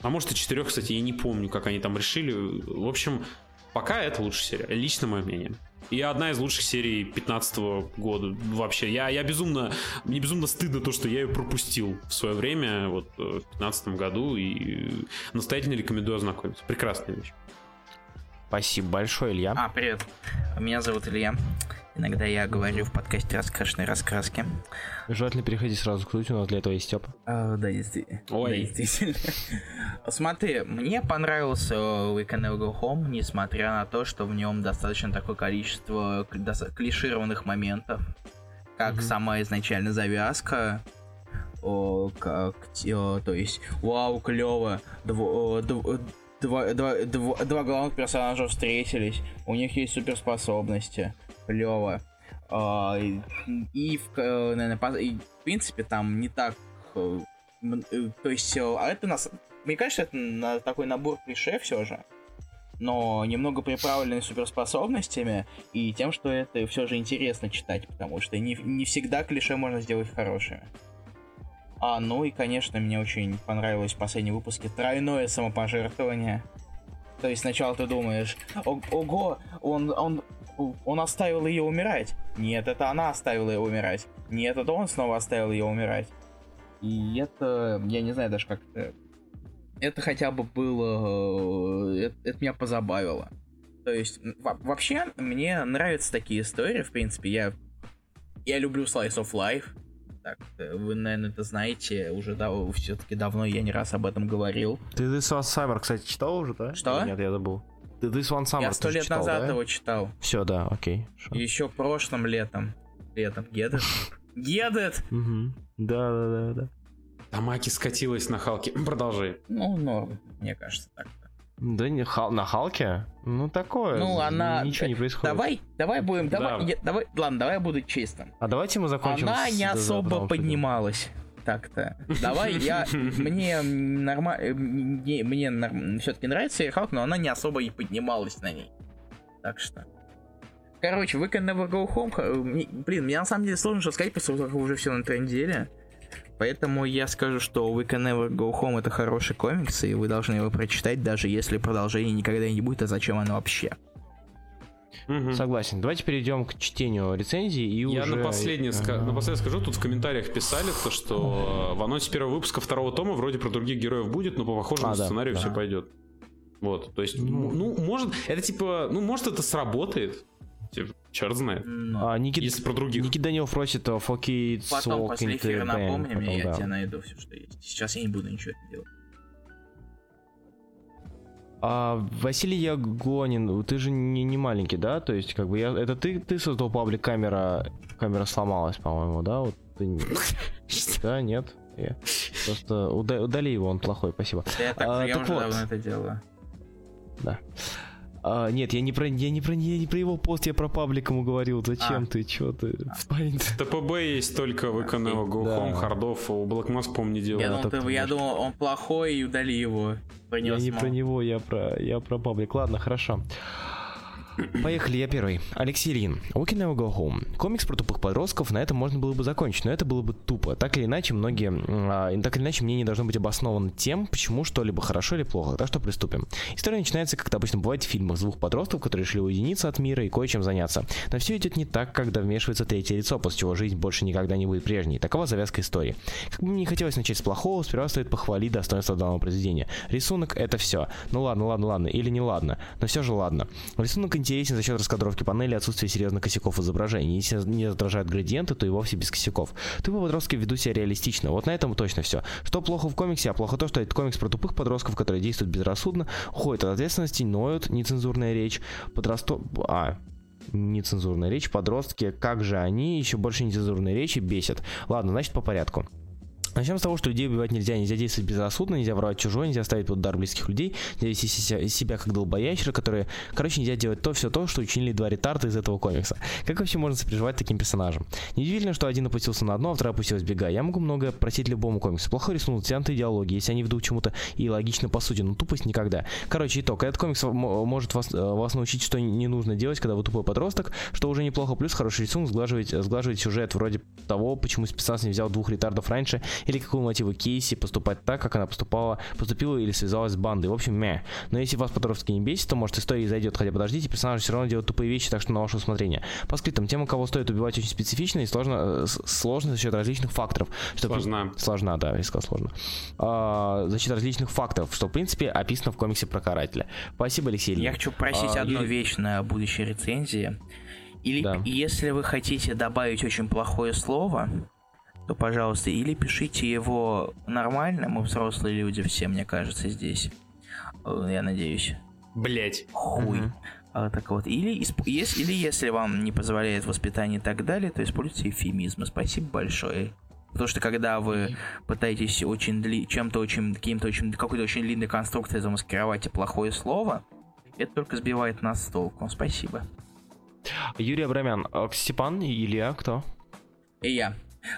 а может и четырех, кстати, я не помню, как они там решили. В общем, пока это лучшая серия, лично мое мнение. И одна из лучших серий 15 года вообще. Я, я безумно, мне безумно стыдно то, что я ее пропустил в свое время, вот э, в 15 году, и настоятельно рекомендую ознакомиться. Прекрасная вещь. Спасибо большое, Илья. А, привет. Меня зовут Илья. Иногда я говорю в подкасте «Раскрашенные раскраски». Желательно переходи сразу к сути, у нас для этого есть Степа. А, да, действительно. Ой. Да, действительно. Смотри, мне понравился We Can Never Go Home, несмотря на то, что в нем достаточно такое количество клишированных моментов, как mm-hmm. сама изначальная завязка, о, как, о, то есть, вау, клево, дво, дво, два, два, два, два главных персонажа встретились, у них есть суперспособности, клево. А, и, и, наверное, и, в принципе, там не так... Э, э, то есть, а это нас... Мне кажется, это на, такой набор клише все же но немного приправленный суперспособностями и тем, что это все же интересно читать, потому что не, не всегда клише можно сделать хорошими. А, ну и, конечно, мне очень понравилось в последнем выпуске тройное самопожертвование. То есть сначала ты думаешь, ого, он, он он оставил ее умирать. Нет, это она оставила ее умирать. Нет, это он снова оставил ее умирать. И это, я не знаю даже как это... Это хотя бы было... Э, это, это меня позабавило. То есть, вообще, мне нравятся такие истории, в принципе, я... Я люблю Slice of Life. Так, э, вы, наверное, это знаете, уже да, все-таки давно я не раз об этом говорил. Ты Was Summer, кстати, читал уже, да? Что? Или нет, я забыл. Ты This One Summer Я сто лет читал, назад да? его читал. Все, да, окей. Еще прошлым летом. Летом. Гедет? Гедет! Да, да, да, да. Тамаки скатилась на Халке. Продолжи. Ну, норм, мне кажется, так. Да не хал, на Халке? Ну такое. Ну она. Ничего не происходит. Давай, давай будем, давай, да. я, давай, ладно, давай я буду честным. А давайте мы закончим. Она с, не особо поднималась так-то. Давай, я... Мне нормально... Мне, все-таки нравится Халк, но она не особо и поднималась на ней. Так что... Короче, Can Never Go Home... Блин, мне на самом деле сложно что сказать, того, как уже все на этой неделе. Поэтому я скажу, что We Can Never Go Home это хороший комикс, и вы должны его прочитать, даже если продолжения никогда не будет, а зачем оно вообще? Угу. Согласен. Давайте перейдем к чтению рецензий и Я уже... на последнее, ска... напоследок скажу, тут в комментариях писали то, что в анонсе первого выпуска второго тома вроде про других героев будет, но по похожему а, сценарию да. все пойдет. Вот, то есть, ну, ну, может, это типа, ну, может, это сработает. Типа, черт знает. А, Никит, Если про других. Никит Данилов просит uh, for kids Потом после эфира напомни мне, я тебе найду все, что есть. Сейчас я не буду ничего делать. А, Василий Ягонин, ты же не, не маленький, да? То есть, как бы я. Это ты, ты создал паблик камера. Камера сломалась, по-моему, да? Вот ты... Да, нет? Я... Просто удали его, он плохой, спасибо. Я так, а, я так уже вот. давно это делаю. Да. А, нет, я не про я не про я не про его пост, я про паблик ему говорил. Зачем а. ты? Чё ты? ТПБ есть только в Эконео Go да. Хардов, у Mask, по-моему, не делал. Я, думал, ты, я думал, он плохой и удали его. я не про него, я про я про паблик. Ладно, хорошо. Поехали, я первый. Алексей Ильин. We never go home. Комикс про тупых подростков, на этом можно было бы закончить, но это было бы тупо. Так или иначе, многие... А, так или иначе, мне не должно быть обосновано тем, почему что-либо хорошо или плохо. Так что приступим. История начинается, как это обычно бывает в фильмах, с двух подростков, которые решили уединиться от мира и кое-чем заняться. Но все идет не так, когда вмешивается третье лицо, после чего жизнь больше никогда не будет прежней. Такова завязка истории. Как бы мне не хотелось начать с плохого, сперва стоит похвалить достоинство данного произведения. Рисунок — это все. Ну ладно, ладно, ладно. Или не ладно. Но все же ладно. Рисунок интересен за счет раскадровки панели отсутствия серьезных косяков изображения. Если не отражают градиенты, то и вовсе без косяков. Тупые подростки ведут себя реалистично. Вот на этом точно все. Что плохо в комиксе, а плохо то, что это комикс про тупых подростков, которые действуют безрассудно, уходят от ответственности, ноют, нецензурная речь, подросток... А, нецензурная речь, подростки, как же они, еще больше нецензурной речи бесят. Ладно, значит по порядку. Начнем с того, что людей убивать нельзя, нельзя действовать безрассудно, нельзя воровать чужое, нельзя ставить под удар близких людей, нельзя вести себя, себя как долбоящеры, которые... Короче, нельзя делать то, все то, что учинили два ретарда из этого комикса. Как вообще можно сопереживать таким персонажам? Неудивительно, что один опустился на одно, а второй опустилась бега. Я могу многое просить любому комиксу. Плохо рисунок, тянутые диалоги, если они ведут чему-то и логично по сути, но тупость никогда. Короче, итог. Этот комикс может вас, э, вас научить, что не нужно делать, когда вы тупой подросток, что уже неплохо. Плюс хороший рисунок сглаживает, сглаживает сюжет вроде того, почему спецназ не взял двух ретардов раньше, или какого мотива Кейси поступать так, как она поступала, поступила или связалась с бандой. В общем, мя. Но если вас подростки не бесит, то может история зайдет, хотя подождите, персонажи все равно делают тупые вещи, так что на ваше усмотрение. По скриптам, тема, кого стоит убивать, очень специфична и сложно, э, сложно за счет различных факторов. Что сложно. Сложно, да, я сказал сложно. А, за счет различных факторов, что, в принципе, описано в комиксе про карателя. Спасибо, Алексей. Я хочу просить а, одну я... вещь на будущей рецензии. Или да. если вы хотите добавить очень плохое слово, то, пожалуйста, или пишите его нормально, мы взрослые люди все, мне кажется, здесь. Э, я надеюсь. Блять. Хуй. Угу. А, так вот, или, если, или если вам не позволяет воспитание и так далее, то используйте эфемизмы. Спасибо большое. Потому что когда вы пытаетесь очень дли... чем-то очень, каким-то очень, какой-то очень длинной конструкцией замаскировать плохое слово, это только сбивает нас с толку. Спасибо. Юрий Абрамян, Степан и Илья, кто? И я.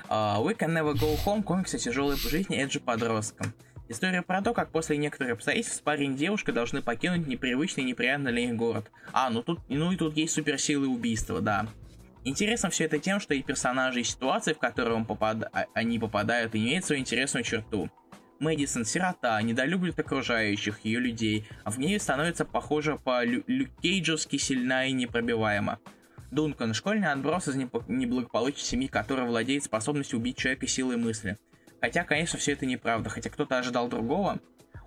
Uh, We Can Never Go Home комикс о тяжелой жизни Эджи подростком. История про то, как после некоторых обстоятельств парень и девушка должны покинуть непривычный и неприятный для них город. А, ну тут, ну и тут есть суперсилы убийства, да. Интересно все это тем, что и персонажи, и ситуации, в которые он попад... А, они попадают, имеют свою интересную черту. Мэдисон сирота, недолюбливает окружающих ее людей, а в ней становится похожа по Лю Люкейджевски сильна и непробиваема. Дункан – школьный отброс из неблагополучной семьи, который владеет способностью убить человека силой мысли. Хотя, конечно, все это неправда, хотя кто-то ожидал другого.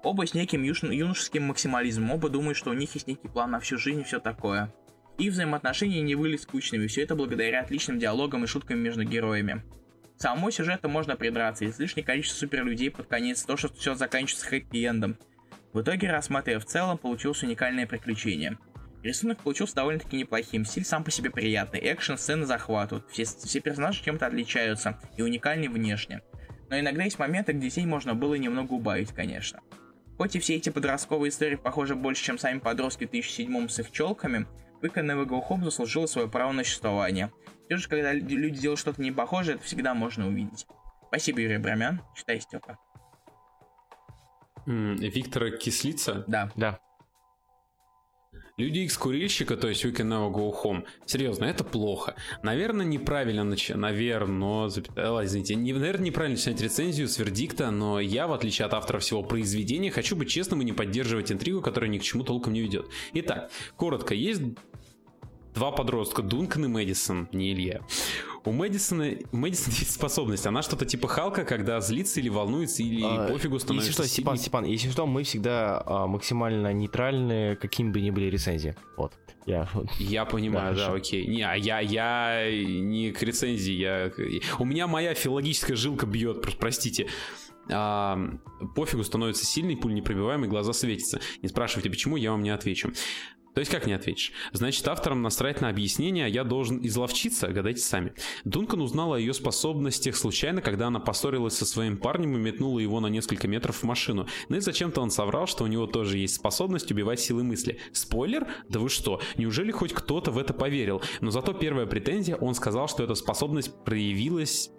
Оба с неким юношеским максимализмом, оба думают, что у них есть некий план на всю жизнь и все такое. Их взаимоотношения не были скучными, все это благодаря отличным диалогам и шуткам между героями. К самому сюжету можно придраться, излишнее количество суперлюдей под конец, то, что все заканчивается хэппи-эндом. В итоге, рассматривая в целом, получилось уникальное приключение – Рисунок получился довольно-таки неплохим, стиль сам по себе приятный, экшен, сцены захватывают, все, все персонажи чем-то отличаются и уникальны внешне. Но иногда есть моменты, где детей можно было немного убавить, конечно. Хоть и все эти подростковые истории похожи больше, чем сами подростки в 2007 с их челками, выканная в Go Home заслужила свое право на существование. Все же, когда люди делают что-то не похожее, это всегда можно увидеть. Спасибо, Юрий Брамян. Читай, Степа. Виктора Кислица? Да. Да. Люди X курильщика, то есть We Can Never Go Home. Серьезно, это плохо. Наверное, неправильно начать, наверное, запятая, извините, не, наверное, неправильно начинать рецензию с вердикта, но я, в отличие от автора всего произведения, хочу быть честным и не поддерживать интригу, которая ни к чему толком не ведет. Итак, коротко, есть два подростка, Дункан и Мэдисон, не Илья. У Мэдисона, у Мэдисона есть способность. Она что-то типа Халка, когда злится или волнуется, или а, пофигу становится. Если что, Степан, Степан, если что, мы всегда а, максимально нейтральны, какими бы ни были рецензии. Вот. Я, я понимаю, да, да, окей. Не, а я, я не к рецензии, я... У меня моя филологическая жилка бьет, простите. А, пофигу становится сильный, пуль непробиваемый, глаза светятся. Не спрашивайте, почему, я вам не отвечу. То есть как не ответишь? Значит, авторам насрать на объяснение, я должен изловчиться? Гадайте сами. Дункан узнала о ее способностях случайно, когда она поссорилась со своим парнем и метнула его на несколько метров в машину. Ну и зачем-то он соврал, что у него тоже есть способность убивать силы мысли. Спойлер? Да вы что? Неужели хоть кто-то в это поверил? Но зато первая претензия, он сказал, что эта способность проявилась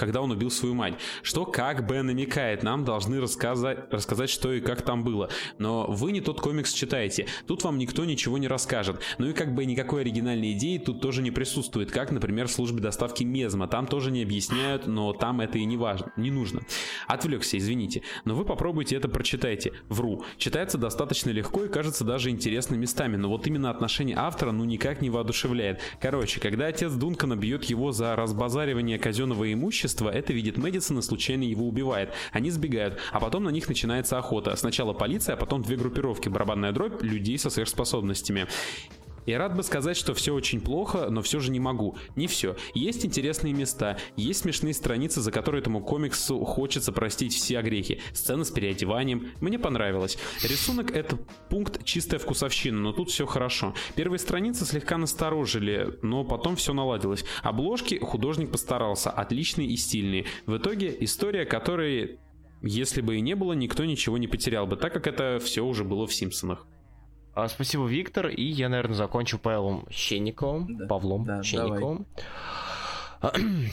когда он убил свою мать. Что как бы намекает, нам должны рассказать, рассказать, что и как там было. Но вы не тот комикс читаете, тут вам никто ничего не расскажет. Ну и как бы никакой оригинальной идеи тут тоже не присутствует, как, например, в службе доставки Мезма. Там тоже не объясняют, но там это и не важно, не нужно. Отвлекся, извините. Но вы попробуйте это прочитайте. Вру. Читается достаточно легко и кажется даже интересным местами, но вот именно отношение автора ну никак не воодушевляет. Короче, когда отец Дункана бьет его за разбазаривание казенного имущества, это видит Мэдисон и случайно его убивает. Они сбегают, а потом на них начинается охота. Сначала полиция, а потом две группировки, барабанная дробь, людей со сверхспособностями. Я рад бы сказать, что все очень плохо, но все же не могу. Не все. Есть интересные места, есть смешные страницы, за которые этому комиксу хочется простить все огрехи. Сцена с переодеванием. Мне понравилось. Рисунок — это пункт чистая вкусовщина, но тут все хорошо. Первые страницы слегка насторожили, но потом все наладилось. Обложки художник постарался, отличные и стильные. В итоге история, которой если бы и не было, никто ничего не потерял бы, так как это все уже было в Симпсонах. А, спасибо, Виктор. И я, наверное, закончу Павлом Щенниковым. Да. Павлом да, Щенниковым. Давай.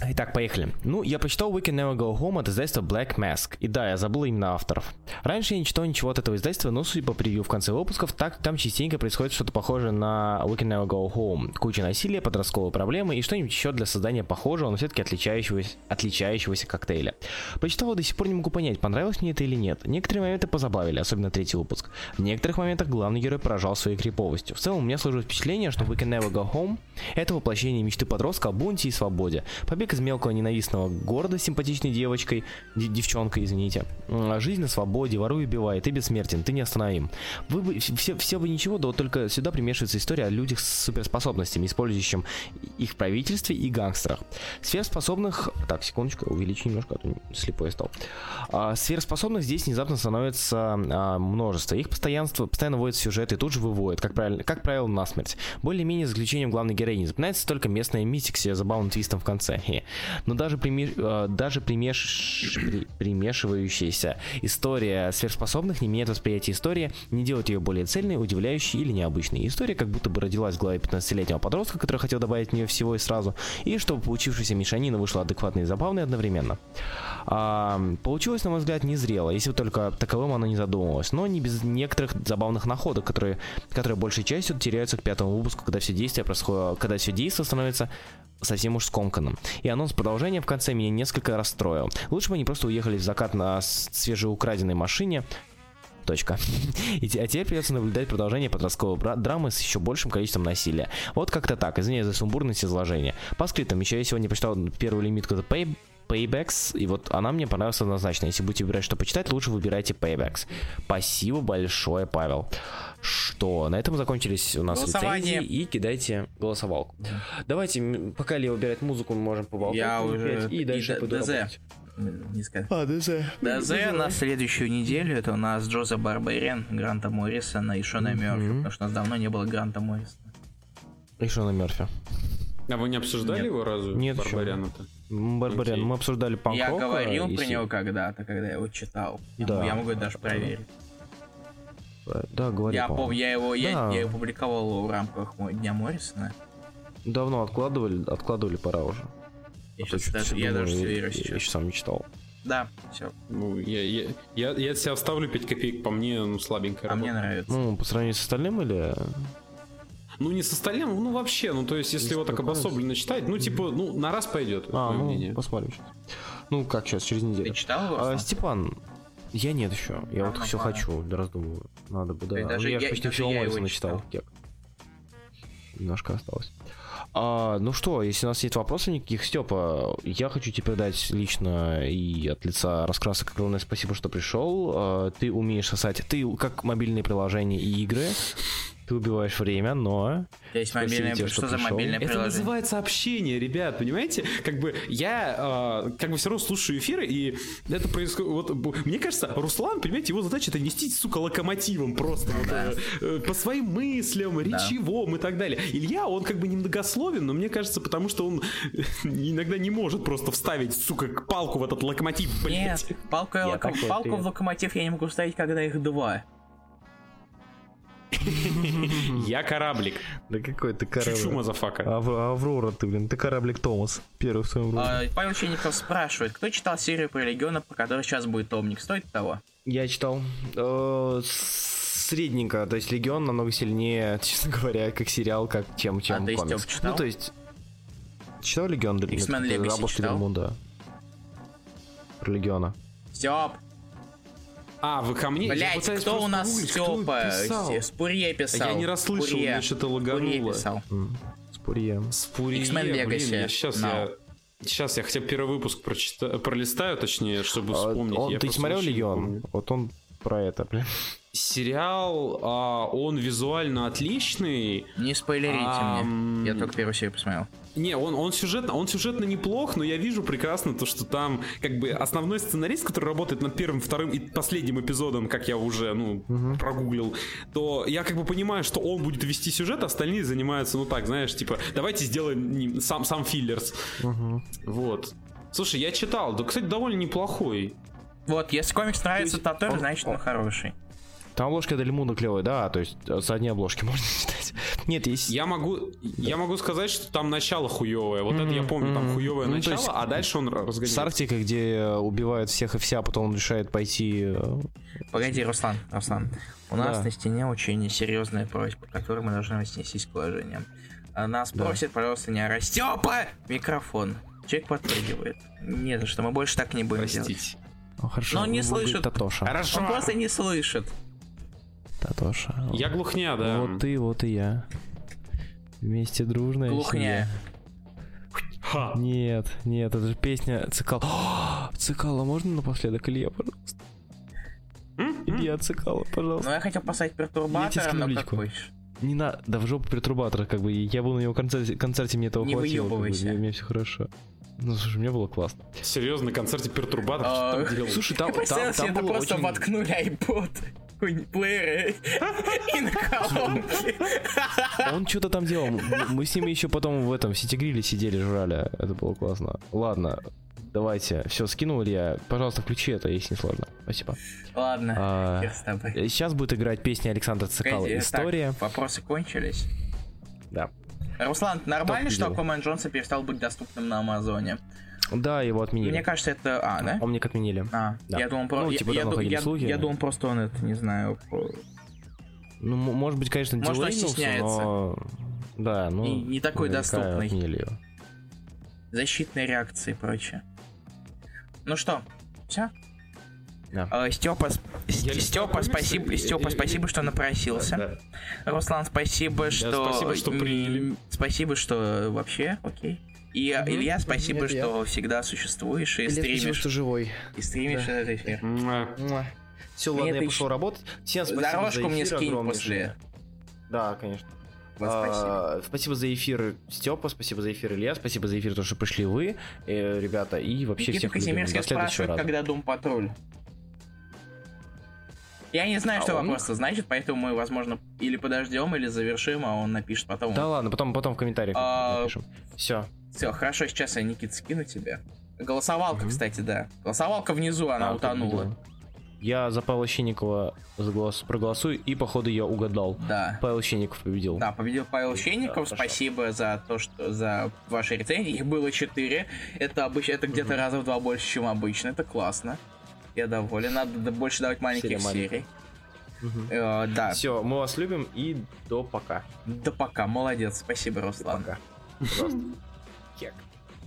Итак, поехали. Ну, я прочитал We Can Never Go Home от издательства Black Mask. И да, я забыл именно авторов. Раньше я не читал ничего от этого издательства, но судя по превью в конце выпусков, так там частенько происходит что-то похожее на We Can Never Go Home. Куча насилия, подростковые проблемы и что-нибудь еще для создания похожего, но все-таки отличающегося, отличающегося коктейля. Прочитал до сих пор не могу понять, понравилось мне это или нет. Некоторые моменты позабавили, особенно третий выпуск. В некоторых моментах главный герой поражал своей криповостью. В целом у меня сложилось впечатление, что We Can Never Go Home это воплощение мечты подростка о бунте и свободе. Побег из мелкого ненавистного города с симпатичной девочкой, девчонкой, извините. Жизнь на свободе, воруй убивай, ты бессмертен, ты неостановим. Вы бы, все, все бы ничего, да вот только сюда примешивается история о людях с суперспособностями, использующим их правительстве и гангстерах. Сверхспособных... Так, секундочку, увеличу немножко, а то слепой стал. А, сверхспособных здесь внезапно становится а, множество. Их постоянство, постоянно вводят в сюжет и тут же выводят, как, правило, как правило, насмерть. Более-менее заключением главной героини. Запоминается только местная мистик с забавным твистом в конце. Но даже, примеш... Э, даже примеш... примешивающаяся история сверхспособных не меняет восприятие истории, не делает ее более цельной, удивляющей или необычной. История как будто бы родилась в голове 15-летнего подростка, который хотел добавить в нее всего и сразу, и чтобы получившаяся мешанина вышла адекватной и забавной одновременно. А, получилось, на мой взгляд, незрело, если только таковым оно не задумывалось, но не без некоторых забавных находок, которые, которые большей частью теряются к пятому выпуску, когда все действия происходит, когда все действие становится совсем уж скомканным. И анонс продолжения в конце меня несколько расстроил. Лучше бы они просто уехали в закат на свежеукраденной машине, Точка. И, а теперь придется наблюдать продолжение подростковой драмы с еще большим количеством насилия. Вот как-то так. Извиняюсь за сумбурность изложения. По скриптам. Еще я сегодня прочитал первую лимитку The Pay Paybacks, и вот она мне понравилась однозначно. Если будете выбирать, что почитать, лучше выбирайте Paybacks. Спасибо большое, Павел. Что, на этом закончились у нас рецензии, и кидайте голосовалку. Да. Давайте, пока Лео выбирает музыку, мы можем поболтать. Я уже... И дальше и пойду ДЗ. Не сказать. А, ДЗ. ДЗ на следующую неделю это у нас Джоза Барберен, Гранта Моррисона и Шона mm-hmm. Мерфи, потому что у нас давно не было Гранта Моррисона. И Шона Мерфи. А вы не обсуждали Нет. его разве? Нет, Барбаряна-то? Барбарян, мы обсуждали панк Я говорил про него когда-то, когда я его читал. Да. Я могу даже проверить. Да, говорил. Я помню, я его, да. я, я его публиковал в рамках Дня Моррисона. Давно откладывали, откладывали, пора уже. Я, а сейчас даже, я даже все верю сейчас. Я еще сам не читал. Да, все. Ну, я, я, я, я себя вставлю 5 копеек, по мне, ну, слабенько. А мне нравится. Ну, по сравнению с остальным или... Ну, не с остальным, ну, вообще, ну, то есть, если его так обособленно читать, ну, типа, ну, на раз пойдет, а, ну, мнение. посмотрим сейчас. Ну, как сейчас, через неделю. Ты читал его? А, Степан, я нет еще. Я а, вот все пора. хочу, раздумываю. Надо бы, да. Даже я, я почти все Моррисона читал. читал. Немножко осталось. А, ну что, если у нас есть вопросы никаких, Степа, я хочу тебе передать лично и от лица раскрасок огромное спасибо, что пришел. А, ты умеешь сосать. Ты как мобильные приложения и игры ты убиваешь время, но... Есть мобильное... Тебе, что, что за мобильное приложение? Это называется общение, ребят, понимаете? Как бы я э, как бы все равно слушаю эфиры, и это происходит... Вот, мне кажется, Руслан, понимаете, его задача это нести, сука, локомотивом просто. Да. Вот, э, по своим мыслям, речевом да. и так далее. Илья, он как бы немногословен, но мне кажется, потому что он иногда не может просто вставить, сука, палку в этот локомотив, блядь. Нет, палку, локо... палку в локомотив я не могу вставить, когда их два. Я кораблик. Да какой ты Чучу, кораблик? мазафака. Ав- Аврора ты, блин, ты кораблик Томас. Первый в своем роде. А, Павел Щенников спрашивает, кто читал серию про легиона, по которой сейчас будет томник? Стоит того? Я читал э, средненько, то есть Легион намного сильнее, честно говоря, как сериал, как чем, чем А ты, комикс. Читал? Ну, то есть... Читал Легион? X-Men Legacy читал? Дельмунда. Про Легиона. Степ, А, вы ко мне? Блять, кто у нас Степа? писал. Спурье писал. Я не расслышал, Спурье. у меня что-то Спурье лагануло. писал. М, С Пурьем. Спурье, X-Men блин, Legacy. я сейчас No. я... Сейчас я хотя бы первый выпуск прочита... пролистаю, точнее, чтобы А, вспомнить. он- Я ты смотрел Легион? Вот он про это, блин. Сериал, а, он визуально отличный. Не спойлерите Ам. мне. Я только первую серию посмотрел. Не, он, он, сюжетно, он сюжетно неплох, но я вижу прекрасно то, что там как бы основной сценарист, который работает над первым, вторым и последним эпизодом, как я уже, ну, прогуглил, то я как бы понимаю, что он будет вести сюжет, а остальные занимаются, ну так, знаешь, типа, давайте сделаем сам, сам филлерс. Вот. Слушай, я читал, да, кстати, довольно неплохой. Вот, если комикс нравится есть Татор, он- значит он хороший. Там обложка Дельмунда клевая, да, то есть э, с одной обложки можно читать. Нет, есть... Я могу, я могу сказать, что там начало хуевое. Вот это я помню, там мгм. хуевое Ну, начало, есть а дальше он С разгоняется. Арктикой, где э, убивают всех и вся, потом он решает пойти... э, Погоди, Руслан, Руслан. У нас Да. на стене очень серьезная просьба, к которой мы должны отнестись к уважением. А Нас Да. просят, пожалуйста, не орать. Степа! Микрофон. Человек подпрыгивает. Не за что, мы больше так не будем делать. Простите. ну, хорошо, Но он не слышит. Татоша. Хорошо. Он просто не слышит. Татоша. Я глухня, да. Вот ты, вот и я. Вместе дружно. Глухня. Ха. Нет, нет, это же песня Цикал. О, Цикала, можно напоследок, Илья, пожалуйста? Илья Цикала, Ну, пожалуйста. я хотел поставить пертурбатора, но как хочешь. Не на, да в жопу перетрубатора, как бы, я был на его концерте, концерте мне этого Не хватило. как бы, выебывайся. мне, мне все хорошо. Ну, слушай, мне было классно. Серьезно, на концерте пертурбатор что А, там делал? Слушай, там, там, там это было просто очень... воткнули iPod. Какой-нибудь плеер и на колонке. Он что-то там делал. Мы с ним еще потом в этом сетигриле сидели, жрали. Это было классно. Ладно, давайте. Все, скинул Илья. Пожалуйста, включи это, если не сложно. Спасибо. Ладно, А, с тобой. Сейчас будет играть песня Александра Цикала «История». так, вопросы кончились. Да. Руслан, нормально, что. Аквамен Джонса перестал быть доступным на Амазоне? Да, его отменили. Мне кажется, это... А, да? Омник отменили. А, Да. я думал, про... Ну, я- типа, я, ходили я- слухи. я думал, просто он это, не знаю, про- Ну, может быть, конечно, Может, он стесняется. но... Да, ну... Не- не такой доступный. отменили его. защитные реакции и прочее. Ну что, все? Да. Степа, Я листаю Степа, комиксы, спасибо, и- Степа, и- спасибо, что напросился. Да. Руслан, спасибо, что... спасибо, что приняли. Спасибо, что вообще, окей. И э, Илья, спасибо, Нет, я- что всегда существуешь и стримишь, живой. и стримишь Да. этот эфир. Муа. Все, Мне ладно, я пошел работать. Всем спасибо Дорожку за мне эфир скинь огромнейшее. после. Да, конечно. Вот спасибо. А, Спасибо за эфир, Степа, спасибо за эфир, Илья, спасибо за эфир, то, что пришли вы, э, ребята, и вообще Никита всех любим. До следующего раза. когда Дум Патруль. Я не знаю, А что он? вопрос значит, поэтому мы, возможно, или подождем, или завершим, а он напишет потом. Да ладно, потом, потом в комментариях А, напишем. Все. Все, хорошо, сейчас я, Никит, скину тебе. Голосовалка, кстати, да. Голосовалка внизу, она А, утонула. Я за Павла Щенникова заголос- проголосую, и походу я угадал. Да. Павел Щенников победил. Да, победил Павел Щенников. хорошо. Спасибо за то, что за ваши рецензии. Их было 4. Это обычно это где-то раза в два больше, чем обычно. Это классно. Я доволен. Надо больше давать маленьких Серия серий. Э, да. Все, мы вас любим и до пока. Да пока. Молодец. Спасибо, Руслан. Пока. Пожалуйста. kick.